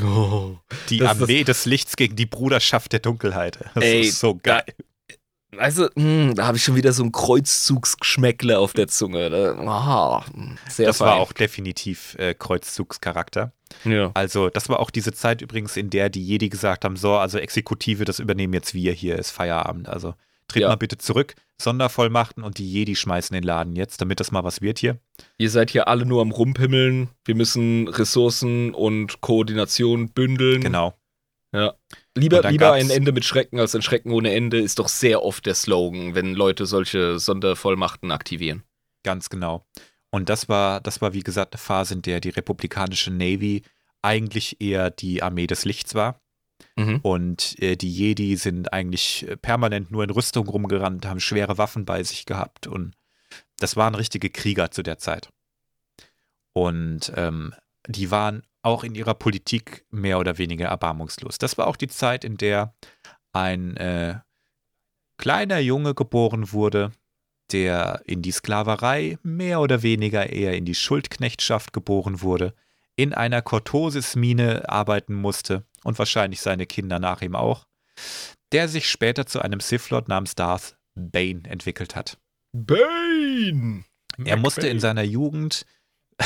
Oh. Die Armee des Lichts gegen die Bruderschaft der Dunkelheit. Das Ey, ist so geil. Weißt du, mh, da habe ich schon wieder so ein Kreuzzugsgeschmäckle auf der Zunge. Da, ah, mh, sehr das war fein. auch definitiv äh, Kreuzzugscharakter. Ja. Also, das war auch diese Zeit übrigens, in der die Jedi gesagt haben: So, also Exekutive, das übernehmen jetzt wir, hier ist Feierabend. Also, tritt Ja. mal bitte zurück, Sondervollmachten und die Jedi schmeißen den Laden jetzt, damit das mal was wird hier. Ihr seid hier alle nur am Rumpimmeln. Wir müssen Ressourcen und Koordination bündeln. Genau. Lieber, dann lieber gab's- ein Ende mit Schrecken als ein Schrecken ohne Ende ist doch sehr oft der Slogan, wenn Leute solche Sondervollmachten aktivieren. Ganz genau. Und das war, das war, wie gesagt, eine Phase, in der die republikanische Navy eigentlich eher die Armee des Lichts war. Mhm. Und äh, die Jedi sind eigentlich äh, permanent nur in Rüstung rumgerannt, haben schwere Waffen bei sich gehabt. Und das waren richtige Krieger zu der Zeit. Und ähm, die waren auch in ihrer Politik mehr oder weniger erbarmungslos. Das war auch die Zeit, in der ein äh, kleiner Junge geboren wurde, der in die Sklaverei mehr oder weniger eher in die Schuldknechtschaft geboren wurde, in einer Cortosis-Mine arbeiten musste und wahrscheinlich seine Kinder nach ihm auch, der sich später zu einem Sith-Lord namens Darth Bane entwickelt hat. Bane! Er musste in seiner Jugend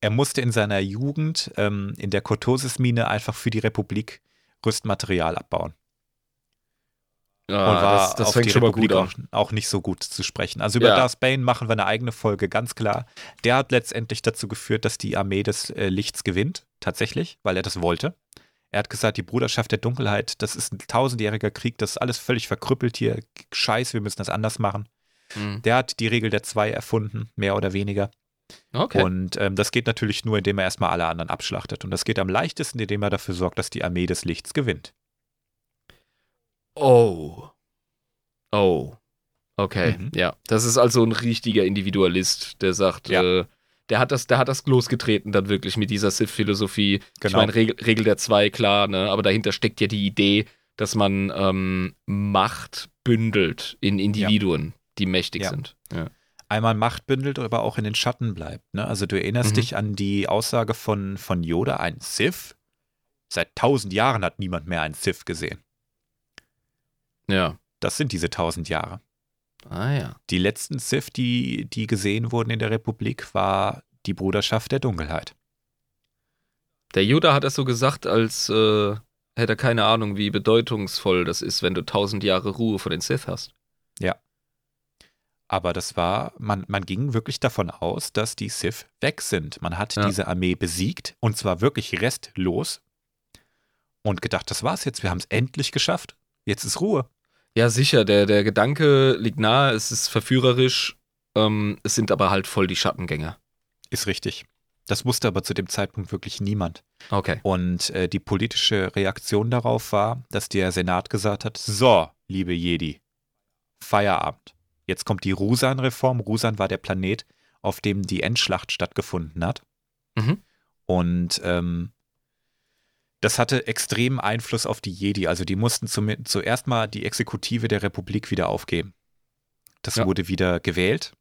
er musste in seiner Jugend ähm, in der Cortosis-Mine einfach für die Republik Rüstmaterial abbauen. Und Ah, war das, das fängt schon mal gut an. auch, auch nicht so gut zu sprechen. Also über Ja. Darth Bane machen wir eine eigene Folge, ganz klar. Der hat letztendlich dazu geführt, dass die Armee des äh, Lichts gewinnt, tatsächlich, weil er das wollte. Er hat gesagt, die Bruderschaft der Dunkelheit, das ist ein tausendjähriger Krieg, das ist alles völlig verkrüppelt hier. Scheiß, wir müssen das anders machen. Mhm. Der hat die Regel der zwei erfunden, mehr oder weniger. Okay. Und ähm, das geht natürlich nur, indem er erstmal alle anderen abschlachtet. Und das geht am leichtesten, indem er dafür sorgt, dass die Armee des Lichts gewinnt. Oh. Oh. Okay, Mhm. ja. Das ist also ein richtiger Individualist, der sagt, Ja. äh, der hat das, der hat das losgetreten dann wirklich mit dieser Sith-Philosophie. Ich Genau. meine, Regel, Regel der zwei, klar, ne? Aber dahinter steckt ja die Idee, dass man ähm, Macht bündelt in Individuen, die mächtig Ja. sind. Ja. einmal Macht bündelt, aber auch in den Schatten bleibt. Ne? Also du erinnerst Mhm. dich an die Aussage von, von Yoda, ein Sith? Seit tausend Jahren hat niemand mehr einen Sith gesehen. Ja. Das sind diese tausend Jahre. Ah ja. Die letzten Sith, die, die gesehen wurden in der Republik, war die Bruderschaft der Dunkelheit. Der Yoda hat das so gesagt, als äh, hätte er keine Ahnung, wie bedeutungsvoll das ist, wenn du tausend Jahre Ruhe vor den Sith hast. Aber das war, man, man ging wirklich davon aus, dass die Sith weg sind. Man hat Ja. diese Armee besiegt und zwar wirklich restlos und gedacht, das war's jetzt, wir haben es endlich geschafft. Jetzt ist Ruhe. Ja, sicher, der, der Gedanke liegt nahe, es ist verführerisch, ähm, es sind aber halt voll die Schattengänger. Ist richtig. Das wusste aber zu dem Zeitpunkt wirklich niemand. Okay. Und äh, die politische Reaktion darauf war, dass der Senat gesagt hat: So, liebe Jedi, Feierabend. Jetzt kommt die Rusan-Reform. Rusan war der Planet, auf dem die Endschlacht stattgefunden hat. Mhm. Und ähm, das hatte extremen Einfluss auf die Jedi. Also die mussten zum, zuerst mal die Exekutive der Republik wieder aufgeben. Das Ja. wurde wieder gewählt.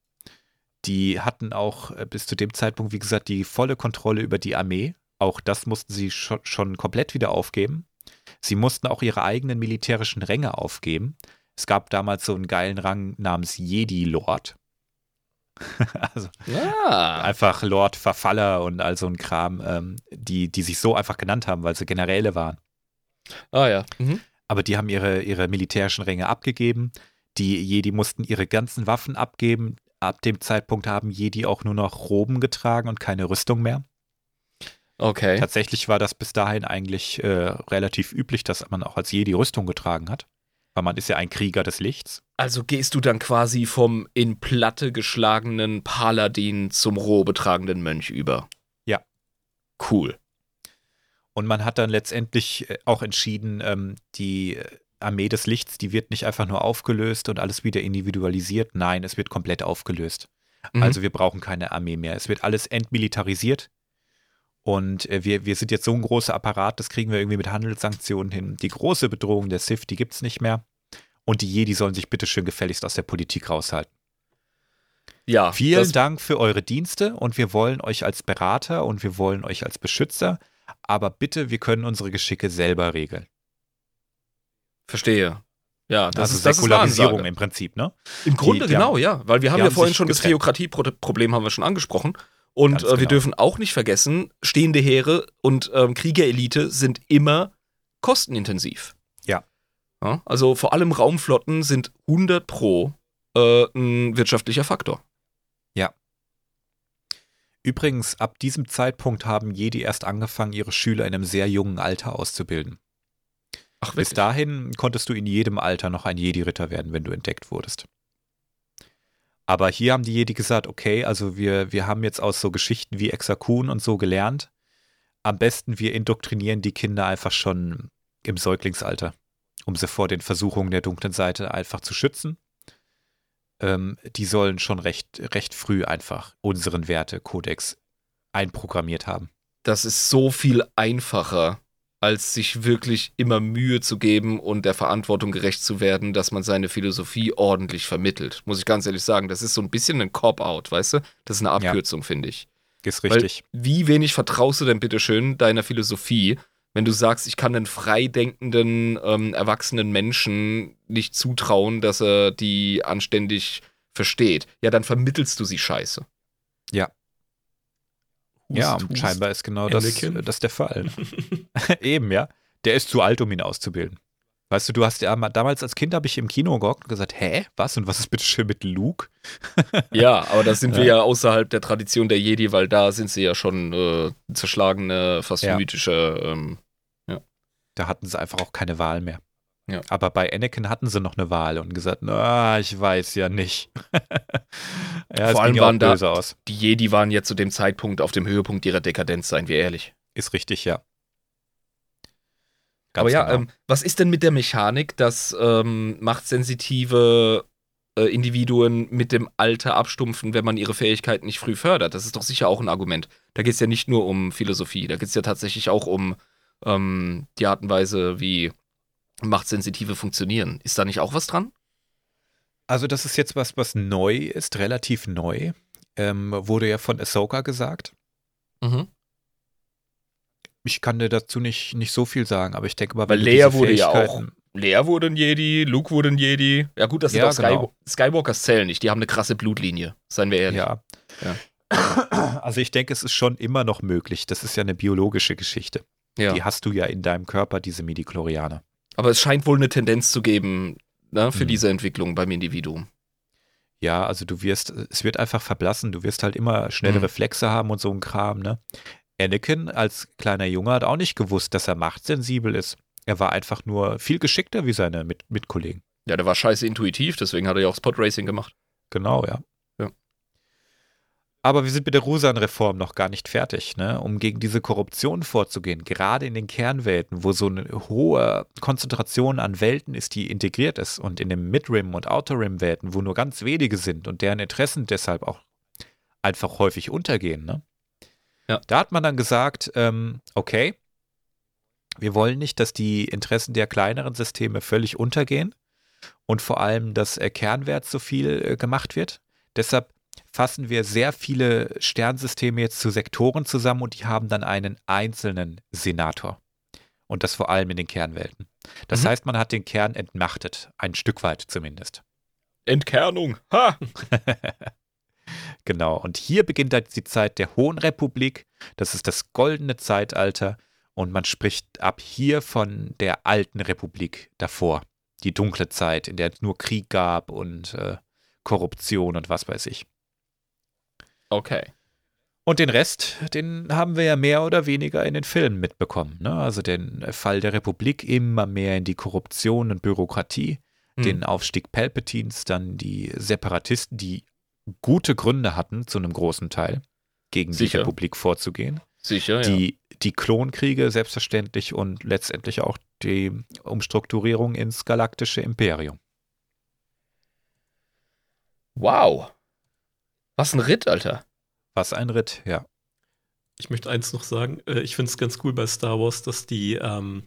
Die hatten auch äh, bis zu dem Zeitpunkt, wie gesagt, die volle Kontrolle über die Armee. Auch das mussten sie schon, schon komplett wieder aufgeben. Sie mussten auch ihre eigenen militärischen Ränge aufgeben. Es gab damals so einen geilen Rang namens Jedi-Lord. also Ja. einfach Lord Verfaller und all so ein Kram, ähm, die, die sich so einfach genannt haben, weil sie Generäle waren. Ah ja. Mhm. Aber die haben ihre, ihre militärischen Ränge abgegeben. Die Jedi mussten ihre ganzen Waffen abgeben. Ab dem Zeitpunkt haben Jedi auch nur noch Roben getragen und keine Rüstung mehr. Okay. Tatsächlich war das bis dahin eigentlich äh, relativ üblich, dass man auch als Jedi Rüstung getragen hat. Weil man ist ja ein Krieger des Lichts. Also gehst du dann quasi vom in Platte geschlagenen Paladin zum roh betragenden Mönch über. Ja. Cool. Und man hat dann letztendlich äh, auch entschieden, ähm, die äh, Armee des Lichts, die wird nicht einfach nur aufgelöst und alles wieder individualisiert. Nein, es wird komplett aufgelöst. Mhm. Also wir brauchen keine Armee mehr. Es wird alles entmilitarisiert. Und äh, wir, wir sind jetzt so ein großer Apparat, das kriegen wir irgendwie mit Handelssanktionen hin. Die große Bedrohung der Sith, die gibt es nicht mehr. Und die Jedi sollen sich bitte schön gefälligst aus der Politik raushalten. ja. Vielen Dank für eure Dienste und wir wollen euch als Berater und wir wollen euch als Beschützer, aber bitte, wir können unsere Geschicke selber regeln. Verstehe. Ja, das also ist das ist Säkularisierung Ansage. im Prinzip, ne? Im Grunde die genau, ja. Weil wir haben ja haben vorhin schon das. Theokratie-Problem haben wir schon angesprochen. Und äh, wir genau. dürfen auch nicht vergessen, stehende Heere und ähm, Kriegerelite sind immer kostenintensiv. Ja. ja. Also vor allem Raumflotten sind 100 pro äh, ein wirtschaftlicher Faktor. Übrigens, ab diesem Zeitpunkt haben Jedi erst angefangen, ihre Schüler in einem sehr jungen Alter auszubilden. Ach, Bis dahin konntest du in jedem Alter noch ein Jedi-Ritter werden, wenn du entdeckt wurdest. Aber hier haben die Jedi gesagt, okay, also wir, wir haben jetzt aus so Geschichten wie Exakun und so gelernt. Am besten wir indoktrinieren die Kinder einfach schon im Säuglingsalter, um sie vor den Versuchungen der dunklen Seite einfach zu schützen. Ähm, die sollen schon recht, recht früh einfach unseren Wertekodex einprogrammiert haben. Das ist so viel einfacher, als sich wirklich immer Mühe zu geben und der Verantwortung gerecht zu werden, dass man seine Philosophie ordentlich vermittelt. Muss ich ganz ehrlich sagen, das ist so ein bisschen ein Cop-out, weißt du? Das ist eine Ja. Abkürzung, finde ich. Ist Weil richtig. Wie wenig vertraust du denn bitte schön deiner Philosophie, wenn du sagst, ich kann einen freidenkenden, ähm, erwachsenen Menschen nicht zutrauen, dass er die anständig versteht? Ja, dann vermittelst du sie scheiße. Ja. Hust, ja, hust. scheinbar ist genau das, Anakin. das der Fall. Eben, ja. Der ist zu alt, um ihn auszubilden. Weißt du, du hast ja mal- damals als Kind habe ich im Kino gehockt und gesagt, hä, was und was ist bitte schön mit Luke? Ja, aber da sind wir Ja. ja außerhalb der Tradition der Jedi, weil da sind sie ja schon äh, zerschlagene, fast Ja. mythische. Ähm, Da hatten sie einfach auch keine Wahl mehr. Ja. Aber bei Anakin hatten sie noch eine Wahl und gesagt, na, ich weiß ja nicht. ja, Vor allem waren da- aus. die Jedi waren ja zu dem Zeitpunkt auf dem Höhepunkt ihrer Dekadenz, seien wir ehrlich. Ist richtig, ja. Aber Ganz ja, genau. ähm, was ist denn mit der Mechanik, dass ähm, machtsensitive äh, Individuen mit dem Alter abstumpfen, wenn man ihre Fähigkeiten nicht früh fördert? Das ist doch sicher auch ein Argument. Da geht es ja nicht nur um Philosophie, da geht es ja tatsächlich auch um ähm, die Art und Weise, wie Machtsensitive funktionieren. Ist da nicht auch was dran? Also, das ist jetzt was, was neu ist, relativ neu. Ähm, wurde ja von Ahsoka gesagt. Mhm. Ich kann dir dazu nicht, nicht so viel sagen, aber ich denke mal, Weil diese wurde ja Fähigkeiten- Lea wurde ein Jedi, Luke wurde ein Jedi. Ja gut, das sind Ja, auch genau. Skywalkers zählen nicht. Die haben eine krasse Blutlinie, seien wir ehrlich. Ja. Ja. Also ich denke, es ist schon immer noch möglich. Das ist ja eine biologische Geschichte. Ja. Die hast du ja in deinem Körper, diese Midichlorianer. Aber es scheint wohl eine Tendenz zu geben ne, für Mhm. diese Entwicklung beim Individuum. Ja, also du wirst, es wird einfach verblassen. Du wirst halt immer schnelle Mhm. Reflexe haben und so ein Kram, ne? Anakin als kleiner Junge hat auch nicht gewusst, dass er machtsensibel ist. Er war einfach nur viel geschickter wie seine Mit Mitkollegen. Ja, der war scheiße intuitiv, deswegen hat er ja auch Spot Racing gemacht. Genau, ja. Aber wir sind mit der Rusan-Reform noch gar nicht fertig, ne? um gegen diese Korruption vorzugehen. Gerade in den Kernwelten, wo so eine hohe Konzentration an Welten ist, die integriert ist, und in den Mid-Rim- und Outer-Rim-Welten, wo nur ganz wenige sind und deren Interessen deshalb auch einfach häufig untergehen. Ne? Ja. Da hat man dann gesagt, ähm, okay, wir wollen nicht, dass die Interessen der kleineren Systeme völlig untergehen und vor allem, dass äh, Kernwert so viel äh, gemacht wird. Deshalb fassen wir sehr viele Sternsysteme jetzt zu Sektoren zusammen und die haben dann einen einzelnen Senator. Und das vor allem in den Kernwelten. Das Mhm. heißt, man hat den Kern entmachtet, ein Stück weit zumindest. Entkernung. Ha! Genau. Und hier beginnt halt die Zeit der Hohen Republik. Das ist das goldene Zeitalter. Und man spricht ab hier von der alten Republik davor. Die dunkle Zeit, in der es nur Krieg gab und äh, Korruption und was weiß ich. Okay. Und den Rest, den haben wir ja mehr oder weniger in den Filmen mitbekommen. Ne? Also den Fall der Republik immer mehr in die Korruption und Bürokratie, Hm. den Aufstieg Palpatines, dann die Separatisten, die gute Gründe hatten, zu einem großen Teil, gegen Sicher. die Republik vorzugehen. Sicher, ja. Die, die Klonkriege selbstverständlich und letztendlich auch die Umstrukturierung ins galaktische Imperium. Wow. Was ein Ritt, Alter. Was ein Ritt, ja. Ich möchte eins noch sagen. Äh, ich finde es ganz cool bei Star Wars, dass die ähm,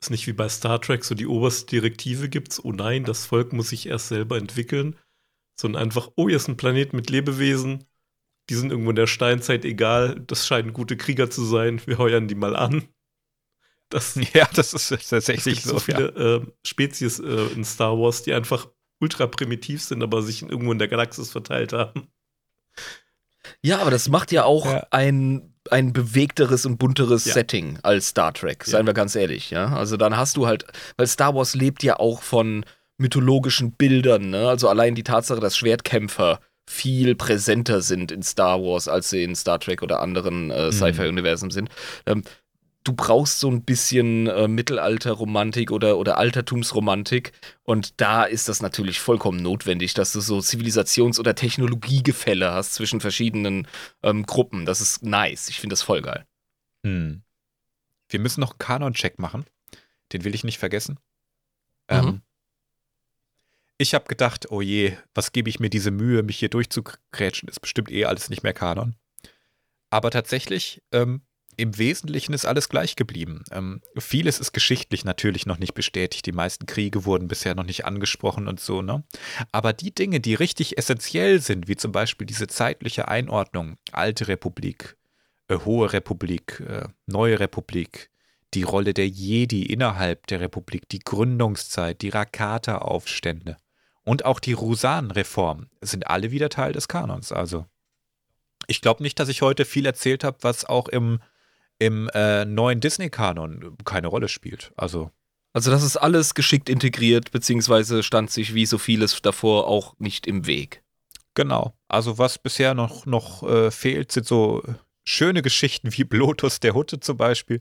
es nicht wie bei Star Trek so die oberste Direktive gibt. Oh nein, das Volk muss sich erst selber entwickeln. Sondern einfach, oh, hier ist ein Planet mit Lebewesen. Die sind irgendwo in der Steinzeit egal. Das scheinen gute Krieger zu sein. Wir heuern die mal an. Das, Ja, das ist es tatsächlich gibt so so. ja. viele äh, Spezies äh, in Star Wars, die einfach ultra primitiv sind, aber sich irgendwo in der Galaxis verteilt haben. Ja, aber das macht ja auch Ja. ein, ein bewegteres und bunteres Ja. Setting als Star Trek, seien wir ganz ehrlich, ja. Also dann hast du halt, weil Star Wars lebt ja auch von mythologischen Bildern, ne? Also allein die Tatsache, dass Schwertkämpfer viel präsenter sind in Star Wars, als sie in Star Trek oder anderen äh, Sci-Fi-Universen sind. Ähm, du brauchst so ein bisschen äh, Mittelalterromantik oder, oder Altertumsromantik. Und da ist das natürlich vollkommen notwendig, dass du so Zivilisations- oder Technologiegefälle hast zwischen verschiedenen ähm, Gruppen. Das ist nice. Ich finde das voll geil. Hm. Wir müssen noch einen Kanon-Check machen. Den will ich nicht vergessen. Mhm. Ähm, ich habe gedacht, oh je, was gebe ich mir diese Mühe, mich hier durchzugrätschen? Ist bestimmt eh alles nicht mehr Kanon. Aber tatsächlich, ähm, im Wesentlichen ist alles gleich geblieben. Ähm, vieles ist geschichtlich natürlich noch nicht bestätigt. Die meisten Kriege wurden bisher noch nicht angesprochen und so, ne? Aber die Dinge, die richtig essentiell sind, wie zum Beispiel diese zeitliche Einordnung, alte Republik, äh, Hohe Republik, äh, Neue Republik, die Rolle der Jedi innerhalb der Republik, die Gründungszeit, die Rakata-Aufstände und auch die Rusan-Reform sind alle wieder Teil des Kanons. Also ich glaube nicht, dass ich heute viel erzählt habe, was auch im, im äh, neuen Disney-Kanon keine Rolle spielt. Also Also das ist alles geschickt integriert, beziehungsweise stand sich wie so vieles davor auch nicht im Weg. Genau. Also was bisher noch, noch äh, fehlt, sind so schöne Geschichten wie Blotus der Hutte zum Beispiel.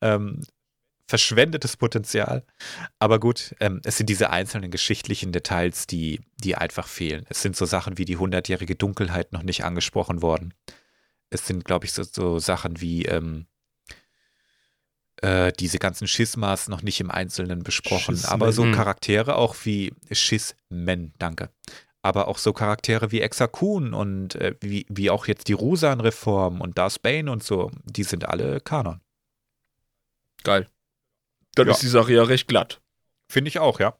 Ähm, verschwendetes Potenzial. Aber gut, ähm, es sind diese einzelnen geschichtlichen Details, die, die einfach fehlen. Es sind so Sachen wie die hundertjährige Dunkelheit noch nicht angesprochen worden. Es sind, glaube ich, so, so Sachen wie ähm, äh, diese ganzen Schismas noch nicht im Einzelnen besprochen. Schismen. Aber so Hm. Charaktere auch wie Schismen, danke aber auch so Charaktere wie Exakun und äh, wie, wie auch jetzt die Rusan-Reform und Darth Bane und so, die sind alle Kanon. Geil. Dann Ja. ist die Sache ja recht glatt. Finde ich auch, ja.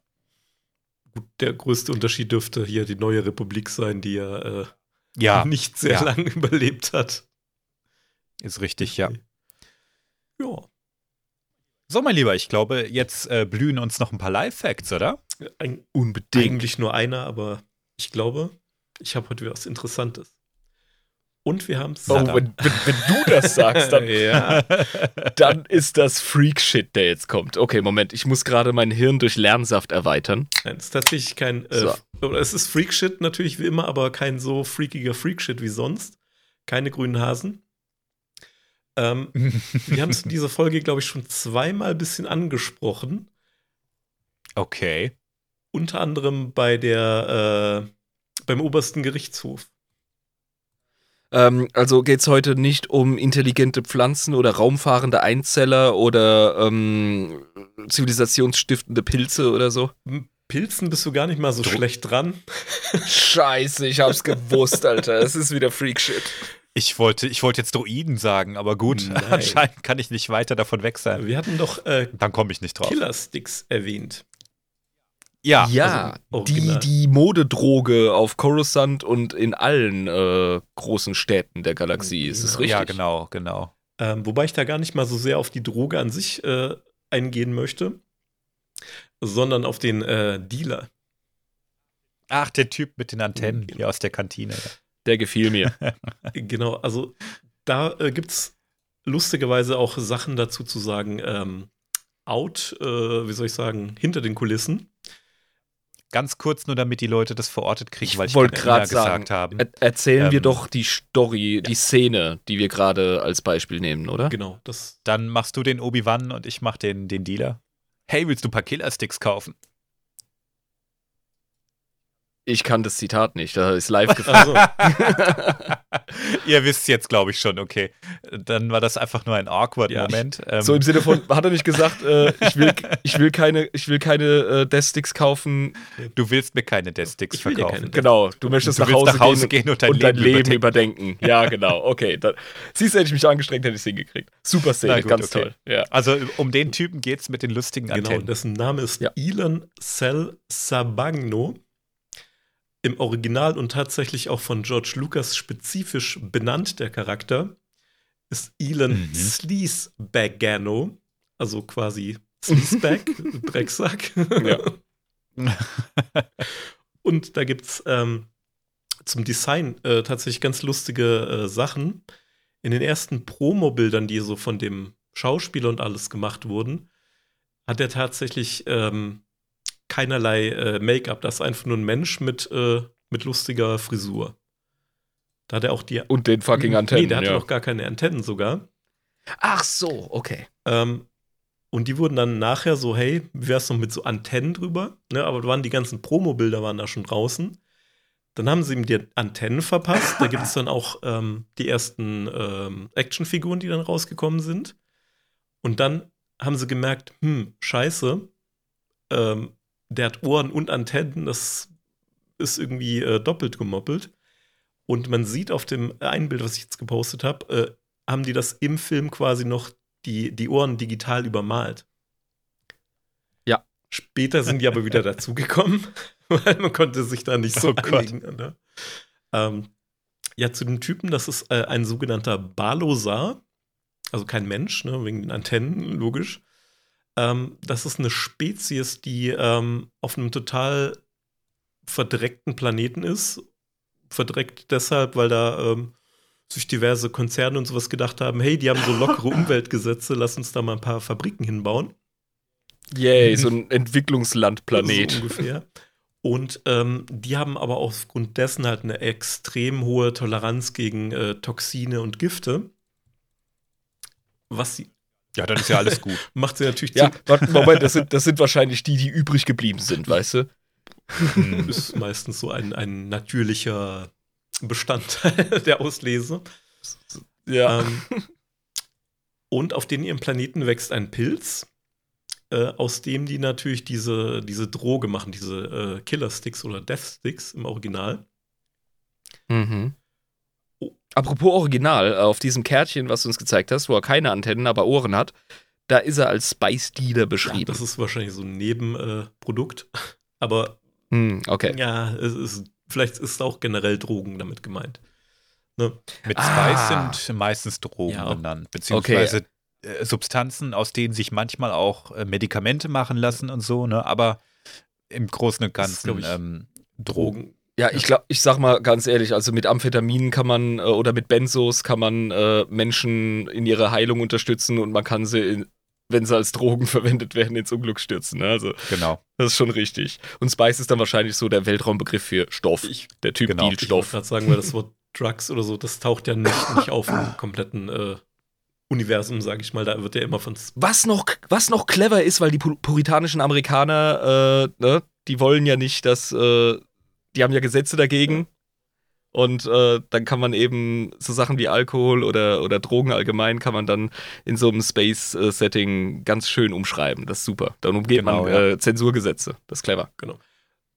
Gut, der größte Unterschied dürfte hier die neue Republik sein, die ja, äh, Ja, nicht sehr ja. lange überlebt hat. ist richtig, ja. Ja. So, mein Lieber, ich glaube, jetzt äh, blühen uns noch ein paar Live-Facts, oder? Ein, Unbedingt. eigentlich nur einer, aber ich glaube, ich habe heute was Interessantes. Und wir haben es. Oh, wenn, wenn, wenn du das sagst, dann, ja. dann ist das Freak-Shit, der jetzt kommt. Okay, Moment, ich muss gerade mein Hirn durch Lernsaft erweitern. Nein, es ist tatsächlich kein. Äh, So. Es ist Freakshit natürlich wie immer, aber kein so freakiger Freakshit wie sonst. Keine grünen Hasen. Ähm, wir haben es in dieser Folge, glaube ich, schon zweimal ein bisschen angesprochen. Okay. Unter anderem bei der, äh, beim obersten Gerichtshof. Ähm, also geht es heute nicht um intelligente Pflanzen oder raumfahrende Einzeller oder ähm, zivilisationsstiftende Pilze oder so. M- Pilzen bist du gar nicht mal so Dro- schlecht dran. Scheiße, ich hab's gewusst, Alter. Es ist wieder Freak-Shit. Ich wollte, ich wollte jetzt Druiden sagen, aber gut, Nein. anscheinend kann ich nicht weiter davon weg sein. Wir hatten doch äh, Dann komme ich nicht drauf. Killersticks erwähnt. Ja, Ja, also die, die Modedroge auf Coruscant und in allen äh, großen Städten der Galaxie. Ist es Ja, richtig? ja, genau, genau. Ähm, wobei ich da gar nicht mal so sehr auf die Droge an sich äh, eingehen möchte, sondern auf den äh, Dealer. Ach, der Typ mit den Antennen Genau. hier aus der Kantine. Der gefiel mir. genau, also da äh, gibt es lustigerweise auch Sachen dazu zu sagen, ähm, out, äh, wie soll ich sagen, hinter den Kulissen. Ganz kurz nur, damit die Leute das verortet kriegen, Ich weil ich wollte gerade gesagt haben. Er erzählen wir Ähm, doch die Story, die Szene, die wir gerade als Beispiel nehmen, oder? Genau, das. Dann machst du den Obi-Wan und ich mach den, den Dealer. Hey, willst du ein paar Killer-Sticks kaufen? Ich kann das Zitat nicht, da ist live. Also, Ihr wisst jetzt, glaube ich, schon, okay. Dann war das einfach nur ein awkward Ja. Moment. Ähm, So im Sinne von, hat er nicht gesagt, äh, ich, will, ich will keine, ich will keine äh, Death-Sticks kaufen. du willst mir keine dir verkaufen. keine Genau, du möchtest Du nach, Hause nach Hause gehen, gehen und dein und dein Leben Leben überdenken. Ja, genau, okay. Dann, siehst du, hätte ich mich angestrengt, hätte ich es hingekriegt. Super Szene, gut, ganz okay. toll. Ja. Also um den Typen geht es mit den lustigen genau, Antennen. dessen Name ist Ja. Elon Cell Sabagno. Im Original und tatsächlich auch von George Lucas spezifisch benannt, der Charakter, ist Elon Mhm. Sleazebagano, also quasi Sleazebag, Drecksack. Ja. Und da gibt es ähm, zum Design äh, tatsächlich ganz lustige äh, Sachen. In den ersten Promo-Bildern, die so von dem Schauspieler und alles gemacht wurden, hat er tatsächlich ähm, keinerlei äh, Make-up. Das ist einfach nur ein Mensch mit, äh, mit lustiger Frisur. Da hat er auch die. Und den fucking Antennen. nee, der hatte ja. noch gar keine Antennen sogar. Ach so, okay. Ähm, und die wurden dann nachher so, hey, wie wär's noch mit so Antennen drüber? Ne, aber da waren die ganzen Promo-Bilder waren da schon draußen. Dann haben sie ihm die Antennen verpasst. Da gibt es dann auch ähm, die ersten ähm, Actionfiguren, die dann rausgekommen sind. Und dann haben sie gemerkt, hm, scheiße, ähm, der hat Ohren und Antennen, das ist irgendwie äh, doppelt gemoppelt. Und man sieht auf dem einen Bild, was ich jetzt gepostet habe, äh, haben die das im Film quasi noch die, die Ohren digital übermalt. Ja. Später sind die aber wieder dazugekommen, weil man konnte sich da nicht so Oh einigen. Ne? Ähm, ja, zu dem Typen, das ist äh, ein sogenannter Balosar, also kein Mensch, ne, wegen den Antennen, logisch. Ähm, das ist eine Spezies, die ähm, auf einem total verdreckten Planeten ist. Verdreckt deshalb, weil da ähm, sich diverse Konzerne und sowas gedacht haben, hey, die haben so lockere Umweltgesetze, lass uns da mal ein paar Fabriken hinbauen. Yay, so ein Entwicklungslandplanet. So ungefähr. Und ähm, die haben aber aufgrund dessen halt eine extrem hohe Toleranz gegen äh, Toxine und Gifte. Was sie ja, dann ist ja alles gut. macht sie natürlich Ja, warte, Moment, das sind, das sind wahrscheinlich die, die übrig geblieben sind, weißt du? Hm. ist meistens so ein, ein natürlicher Bestandteil der Auslese. Ja. Ähm, und auf den ihrem Planeten wächst ein Pilz, äh, aus dem die natürlich diese, diese Droge machen, diese äh, Killer-Sticks oder Death-Sticks im Original. Mhm. Apropos Original, äh, auf diesem Kärtchen, was du uns gezeigt hast, wo er keine Antennen, aber Ohren hat, da ist er als Spice Dealer beschrieben. Das ist wahrscheinlich so ein Nebenprodukt. Äh. Aber Hm, okay. ja, es ist, vielleicht ist auch generell Drogen damit gemeint. Ne? Mit Ah. Spice sind meistens Drogen Ja. benannt, beziehungsweise äh, Substanzen, aus denen sich manchmal auch äh, Medikamente machen lassen und so, ne? Aber im Großen und Das ist, Ganzen ich, ähm, Drogen. Ja, ich glaube, ich sag mal ganz ehrlich, also mit Amphetaminen kann man äh, oder mit Benzos kann man äh, Menschen in ihrer Heilung unterstützen und man kann sie, in, wenn sie als Drogen verwendet werden, ins Unglück stürzen. Ne? Also Genau. das ist schon richtig. Und Spice ist dann wahrscheinlich so der Weltraumbegriff für Stoff. Ich- der Typ genau. dealt Ich Stoff. gerade sagen, weil das Wort Drugs oder so, das taucht ja nicht, nicht auf im kompletten äh, Universum, sage ich mal. Da wird ja immer von Was noch, was noch clever ist, weil die pu- puritanischen Amerikaner, äh, ne, die wollen ja nicht, dass, äh, die haben ja Gesetze dagegen. Und äh, dann kann man eben so Sachen wie Alkohol oder, oder Drogen allgemein kann man dann in so einem Space-Setting ganz schön umschreiben. Das ist super. Dann umgeht Genau, man ja. äh, Zensurgesetze. Das ist clever.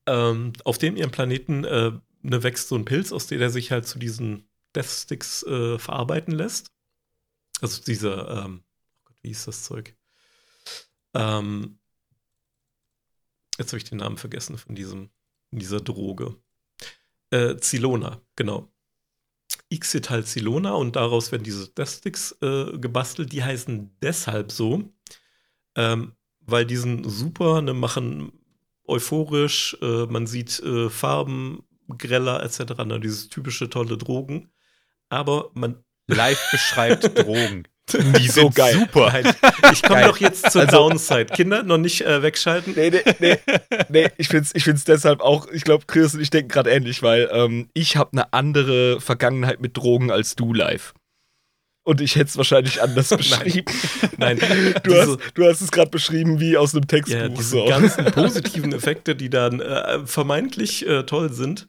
ähm, auf dem ihrem Planeten äh, ne, wächst so ein Pilz, aus dem er sich halt zu diesen Death Sticks äh, verarbeiten lässt. Also dieser, ähm, oh wie hieß das Zeug? Ähm, jetzt habe ich den Namen vergessen von diesem, dieser Droge. Äh, Zilona, genau. Xetalzilona und daraus werden diese Death Sticks äh, gebastelt. Die heißen deshalb so, ähm, weil die sind super, ne, machen euphorisch, äh, man sieht äh, Farben, greller etc. Ne? Dieses typische tolle Drogen. Aber man Live beschreibt Drogen. Die so geil. Super. Nein, ich komme doch jetzt zur Downside. Kinder, noch nicht äh, wegschalten. Nee, nee, nee, nee, ich find's, ich find's deshalb auch, ich glaube, Chris und ich denken gerade ähnlich, weil ähm, ich habe eine andere Vergangenheit mit Drogen als du live. Und ich hätte es wahrscheinlich anders beschrieben. Nein, Du diese- hast, du hast es gerade beschrieben wie aus einem Textbuch. ja, diese so. ganzen positiven Effekte, die dann äh, vermeintlich äh, toll sind,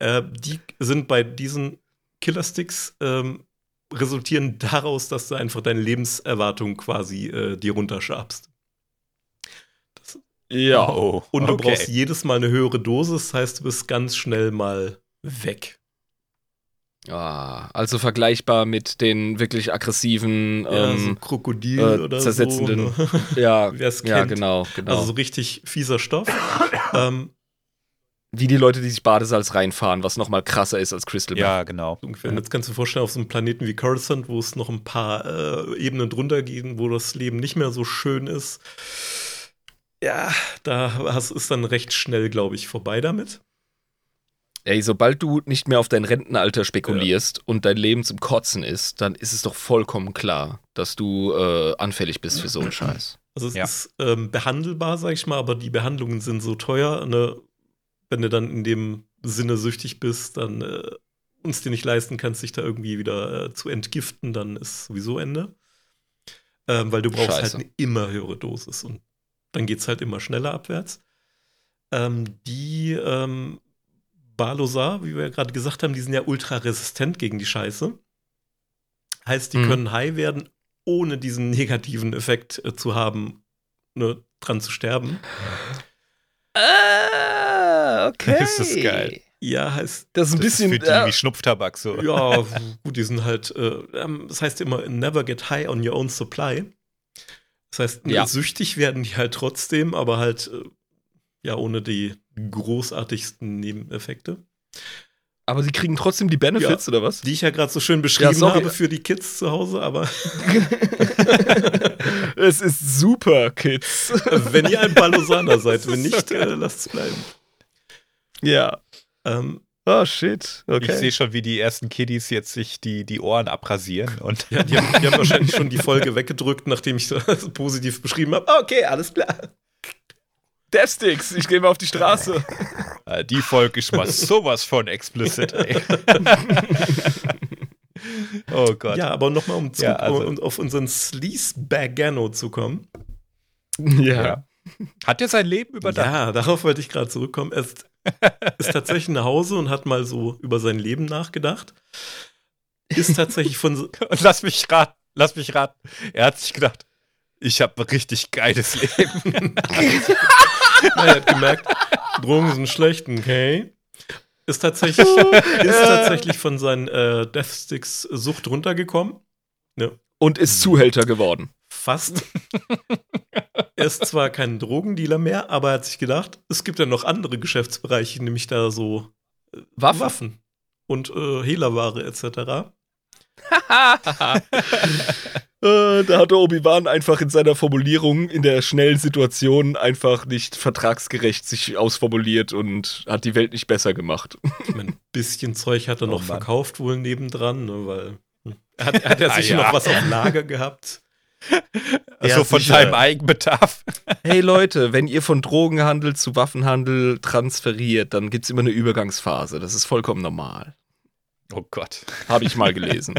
äh, die sind bei diesen Killersticks ähm, resultieren daraus, dass du einfach deine Lebenserwartung quasi äh, dir runterschabst. ja. Oh, Und du okay. brauchst jedes Mal eine höhere Dosis, das heißt, du bist ganz schnell mal weg. Ah, also vergleichbar mit den wirklich aggressiven, Ja, so ähm, Krokodil äh, oder zersetzenden- so. ne? ja, ja, genau, genau. Also so richtig fieser Stoff. ähm, wie die Leute, die sich Badesalz reinfahren, was nochmal krasser ist als Crystal Meth. Ja, genau. ungefähr. Und jetzt kannst du dir vorstellen, auf so einem Planeten wie Coruscant, wo es noch ein paar äh, Ebenen drunter geht, wo das Leben nicht mehr so schön ist. Ja, da hast, ist dann recht schnell, glaube ich, vorbei damit. Ey, sobald du nicht mehr auf dein Rentenalter spekulierst und dein Leben zum Kotzen ist, dann ist es doch vollkommen klar, dass du äh, anfällig bist für so einen Scheiß. Also es Ja. ist ähm, behandelbar, sag ich mal, aber die Behandlungen sind so teuer. Ne? Wenn du dann in dem Sinne süchtig bist, dann äh, uns dir nicht leisten kannst, dich da irgendwie wieder äh, zu entgiften, dann ist sowieso Ende. Ähm, weil du brauchst Scheiße. halt eine immer höhere Dosis und dann geht es halt immer schneller abwärts. Ähm, die ähm, Balosar, wie wir ja gerade gesagt haben, die sind ja ultra resistent gegen die Scheiße. Heißt, die Mhm. können high werden, ohne diesen negativen Effekt äh, zu haben, ne, dran zu sterben. Ah, okay. Das ist geil. Ja, heißt, Das ist ein Das bisschen. ist für die ja, wie Schnupftabak so. ja, gut, die sind halt, äh, ähm, das heißt immer, never get high on your own supply. Das heißt, Ja. süchtig werden die halt trotzdem, aber halt, äh, ja, ohne die großartigsten Nebeneffekte. aber sie kriegen trotzdem die Benefits, oder was? Die ich ja gerade so schön beschrieben sorry. habe für die Kids zu Hause, aber es ist super, Kids. wenn ihr ein Balosaner seid, wenn nicht, äh, lasst es bleiben. ja. Ähm, Oh, shit. Ich Okay. sehe schon, wie die ersten Kiddies jetzt sich die, die Ohren abrasieren und ja, die, haben, die haben wahrscheinlich schon die Folge weggedrückt, nachdem ich das positiv beschrieben habe. Okay, alles klar. Deathsticks, ich gehe mal auf die Straße. äh, die Folge ist mal sowas von explicit. Ey. Oh Gott. Ja, aber nochmal, um, zu- Ja, also- um auf unseren Sleaze-Bagano zu kommen. ja. Ja. Hat er sein Leben überdacht? Ja, darauf wollte ich gerade zurückkommen. Er ist, ist tatsächlich nach Hause und hat mal so über sein Leben nachgedacht. Ist tatsächlich von so, Und lass mich raten, lass mich raten. Er hat sich gedacht, ich habe ein richtig geiles Leben. Na, er hat gemerkt, Drogen sind schlecht, okay. Ist tatsächlich, ist tatsächlich von seinen äh, Deathsticks-Sucht runtergekommen. Und ist Zuhälter geworden. Fast. er ist zwar kein Drogendealer mehr, aber er hat sich gedacht, es gibt ja noch andere Geschäftsbereiche, nämlich da so äh, Waffen. Waffen und äh, Hehlerware etc. Äh, da hat der Obi-Wan einfach in seiner Formulierung in der schnellen Situation einfach nicht vertragsgerecht sich ausformuliert und hat die Welt nicht besser gemacht. Ich meine, ein bisschen Zeug hat er Oh noch Mann. verkauft wohl nebendran, ne, weil hm, er hat, er hat ja Ah, sicher ja. noch was auf Lager gehabt. Also Ja, von sicher. seinem Eigenbedarf. Hey Leute, wenn ihr von Drogenhandel zu Waffenhandel transferiert, dann gibt es immer eine Übergangsphase. Das ist vollkommen normal. Oh Gott. Habe ich mal gelesen.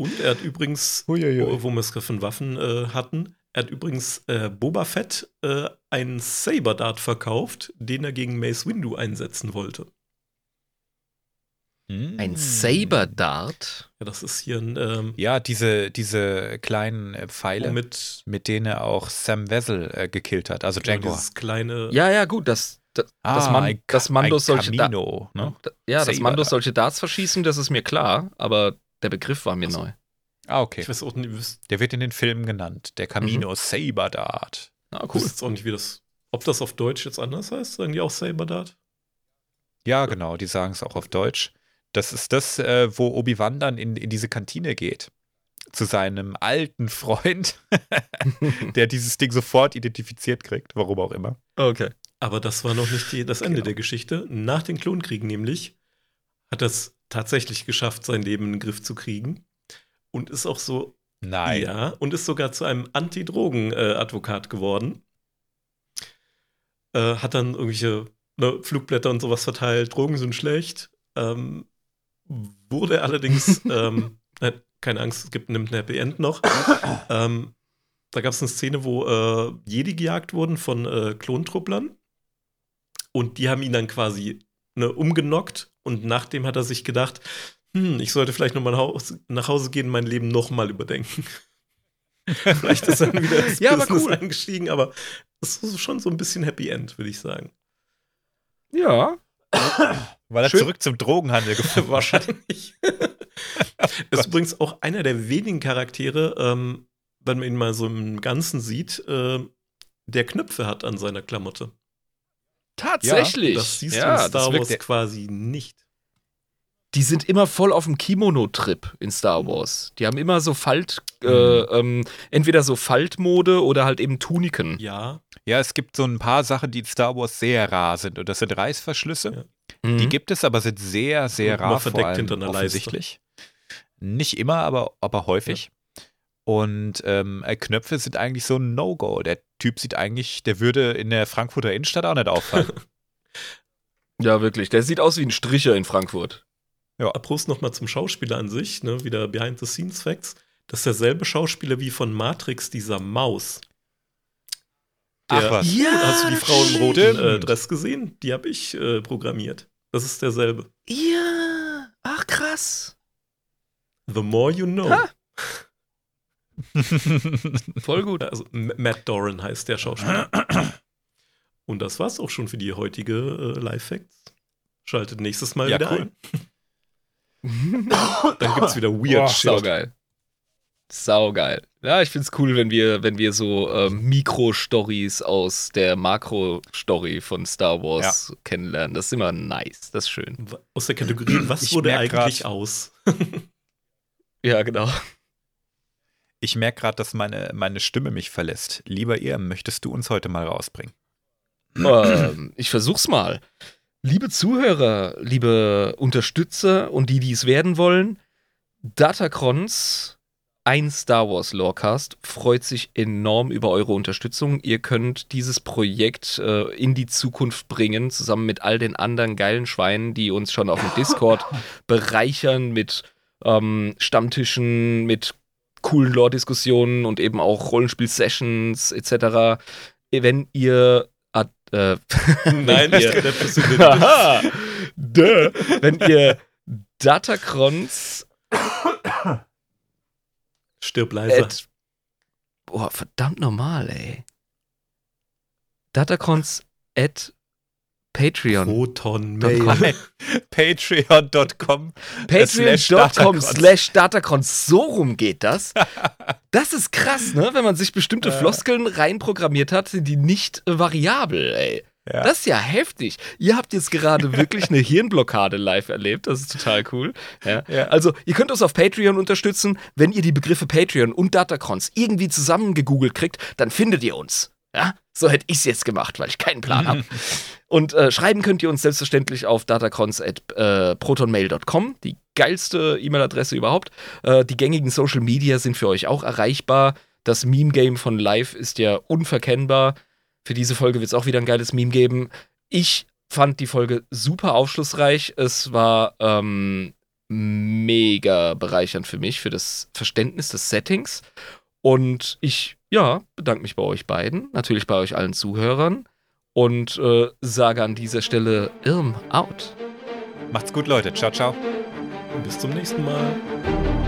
Und er hat übrigens, Huiuiui. wo, wir es gerade von Waffen äh, hatten, er hat übrigens äh, Boba Fett äh, einen Saber Dart verkauft, den er gegen Mace Windu einsetzen wollte. Ein Saber Dart? Ja, das ist hier ein ähm, Ja, diese, diese kleinen äh, Pfeile, mit, mit denen er auch Sam Wessel äh, gekillt hat, also Django. dieses kleine. Ja, ja, gut, das, das, ah, dass man, ein, dass Mandos solche Da- ne? ja, dass Saber Mandos Dart. solche Darts verschießen, das ist mir klar, aber der Begriff war mir Ach so. neu. Ah, okay. Ich weiß auch nicht, Der wird in den Filmen genannt. Der Camino Saber Dart. Ah, cool. jetzt auch nicht, wie das. Ob das auf Deutsch jetzt anders heißt? Sagen die auch Saber Dart? Ja, genau, die sagen es auch auf Deutsch. Das ist das, äh, wo Obi-Wan dann in, in diese Kantine geht. Zu seinem alten Freund, der dieses Ding sofort identifiziert kriegt, warum auch immer. Okay. Aber das war noch nicht die, das Ende genau. der Geschichte. Nach den Klonkriegen nämlich hat es tatsächlich geschafft, sein Leben in den Griff zu kriegen. Und ist auch so. Nein. Ja, und ist sogar zu einem Anti-Drogen-Advokat geworden. Äh, hat dann irgendwelche ne, Flugblätter und sowas verteilt. Drogen sind schlecht. Ähm, wurde allerdings, ähm, äh, keine Angst, es gibt ein Happy End noch. ähm, da gab es eine Szene, wo äh, Jedi gejagt wurden von äh, Klontruppelern. Und die haben ihn dann quasi ne, umgenockt. Und nachdem hat er sich gedacht, hm, ich sollte vielleicht nochmal nach Hause gehen und mein Leben nochmal überdenken. vielleicht ist dann wieder das ja, Business cool. eingestiegen, aber es ist schon so ein bisschen Happy End, würde ich sagen. Ja. Weil er Schön. zurück zum Drogenhandel gefunden Wahrscheinlich. ist übrigens auch einer der wenigen Charaktere, ähm, wenn man ihn mal so im Ganzen sieht, äh, der Knöpfe hat an seiner Klamotte. Tatsächlich. Ja, das siehst ja, du in Star Wars quasi nicht. Die sind immer voll auf dem Kimono-Trip in Star Wars. Die haben immer so Falt, äh, mhm. äh, ähm, entweder so Faltmode oder halt eben Tuniken. Ja. Ja, es gibt so ein paar Sachen, die in Star Wars sehr rar sind. Und das sind Reißverschlüsse. Ja. Die mhm. gibt es, aber sind sehr, sehr rar. Verdeckt vor allem hinter einer offensichtlich. Leiste. Nicht immer, aber, aber häufig. Und ähm, äh, Knöpfe sind eigentlich so ein No-Go. Der Typ sieht eigentlich, der würde in der Frankfurter Innenstadt auch nicht auffallen. ja, wirklich. Der sieht aus wie ein Stricher in Frankfurt. Ja. Prost nochmal zum Schauspieler an sich, ne? wieder Behind-the-Scenes-Facts. Das ist derselbe Schauspieler wie von Matrix, dieser Maus. Der, Ach was. Ja, hast du die Frau im roten äh, Dress gesehen? Die habe ich äh, programmiert. Das ist derselbe. Ja, ach krass. The more you know. Ha. Voll gut. Also Matt Doran heißt der Schauspieler. Und das war's auch schon für die heutige äh, Live Facts. Schaltet nächstes Mal ja, wieder cool. ein. Dann gibt's wieder Weird oh, Shit. Saugeil. Saugeil. Ja, ich find's cool, wenn wir, wenn wir so ähm, Mikro-Stories aus der Makro-Story von Star Wars ja. kennenlernen. Das ist immer nice. Das ist schön. Aus der Kategorie, was ich wurde eigentlich aus? ja, genau. Ich merke gerade, dass meine, meine Stimme mich verlässt. Lieber ihr, möchtest du uns heute mal rausbringen? Ähm, ich versuch's mal. Liebe Zuhörer, liebe Unterstützer und die, die es werden wollen, Datacrons, ein Star Wars Lorecast, freut sich enorm über eure Unterstützung. Ihr könnt dieses Projekt äh, in die Zukunft bringen, zusammen mit all den anderen geilen Schweinen, die uns schon auf dem Discord bereichern mit ähm, Stammtischen, mit coolen Lore-Diskussionen und eben auch Rollenspiel-Sessions etc. Wenn ihr äh, Nein, ihr, Duh, wenn ihr Datacrons Stirb leiser. At, boah, verdammt normal, ey. Datacrons at Patreon. Protonmail. Patreon.com. Patreon.com slash Datacrons. So rum geht das. Das ist krass, ne? Wenn man sich bestimmte Floskeln reinprogrammiert hat, sind die nicht variabel, ey. Ja. Das ist ja heftig. Ihr habt jetzt gerade wirklich eine Hirnblockade live erlebt. Das ist total cool. Ja. Ja. Also, ihr könnt uns auf Patreon unterstützen. Wenn ihr die Begriffe Patreon und Datacrons irgendwie zusammengegoogelt kriegt, dann findet ihr uns. Ja, so hätte ich es jetzt gemacht, weil ich keinen Plan habe. Und äh, schreiben könnt ihr uns selbstverständlich auf datacrons.protonmail.com, die geilste E-Mail-Adresse überhaupt. Äh, die gängigen Social Media sind für euch auch erreichbar. Das Meme-Game von Live ist ja unverkennbar. Für diese Folge wird es auch wieder ein geiles Meme geben. Ich fand die Folge super aufschlussreich. Es war ähm, mega bereichernd für mich, für das Verständnis des Settings. Und ich, ja, bedanke mich bei euch beiden, natürlich bei euch allen Zuhörern und äh, sage an dieser Stelle Irm out. Macht's gut, Leute. Ciao, ciao. Bis zum nächsten Mal.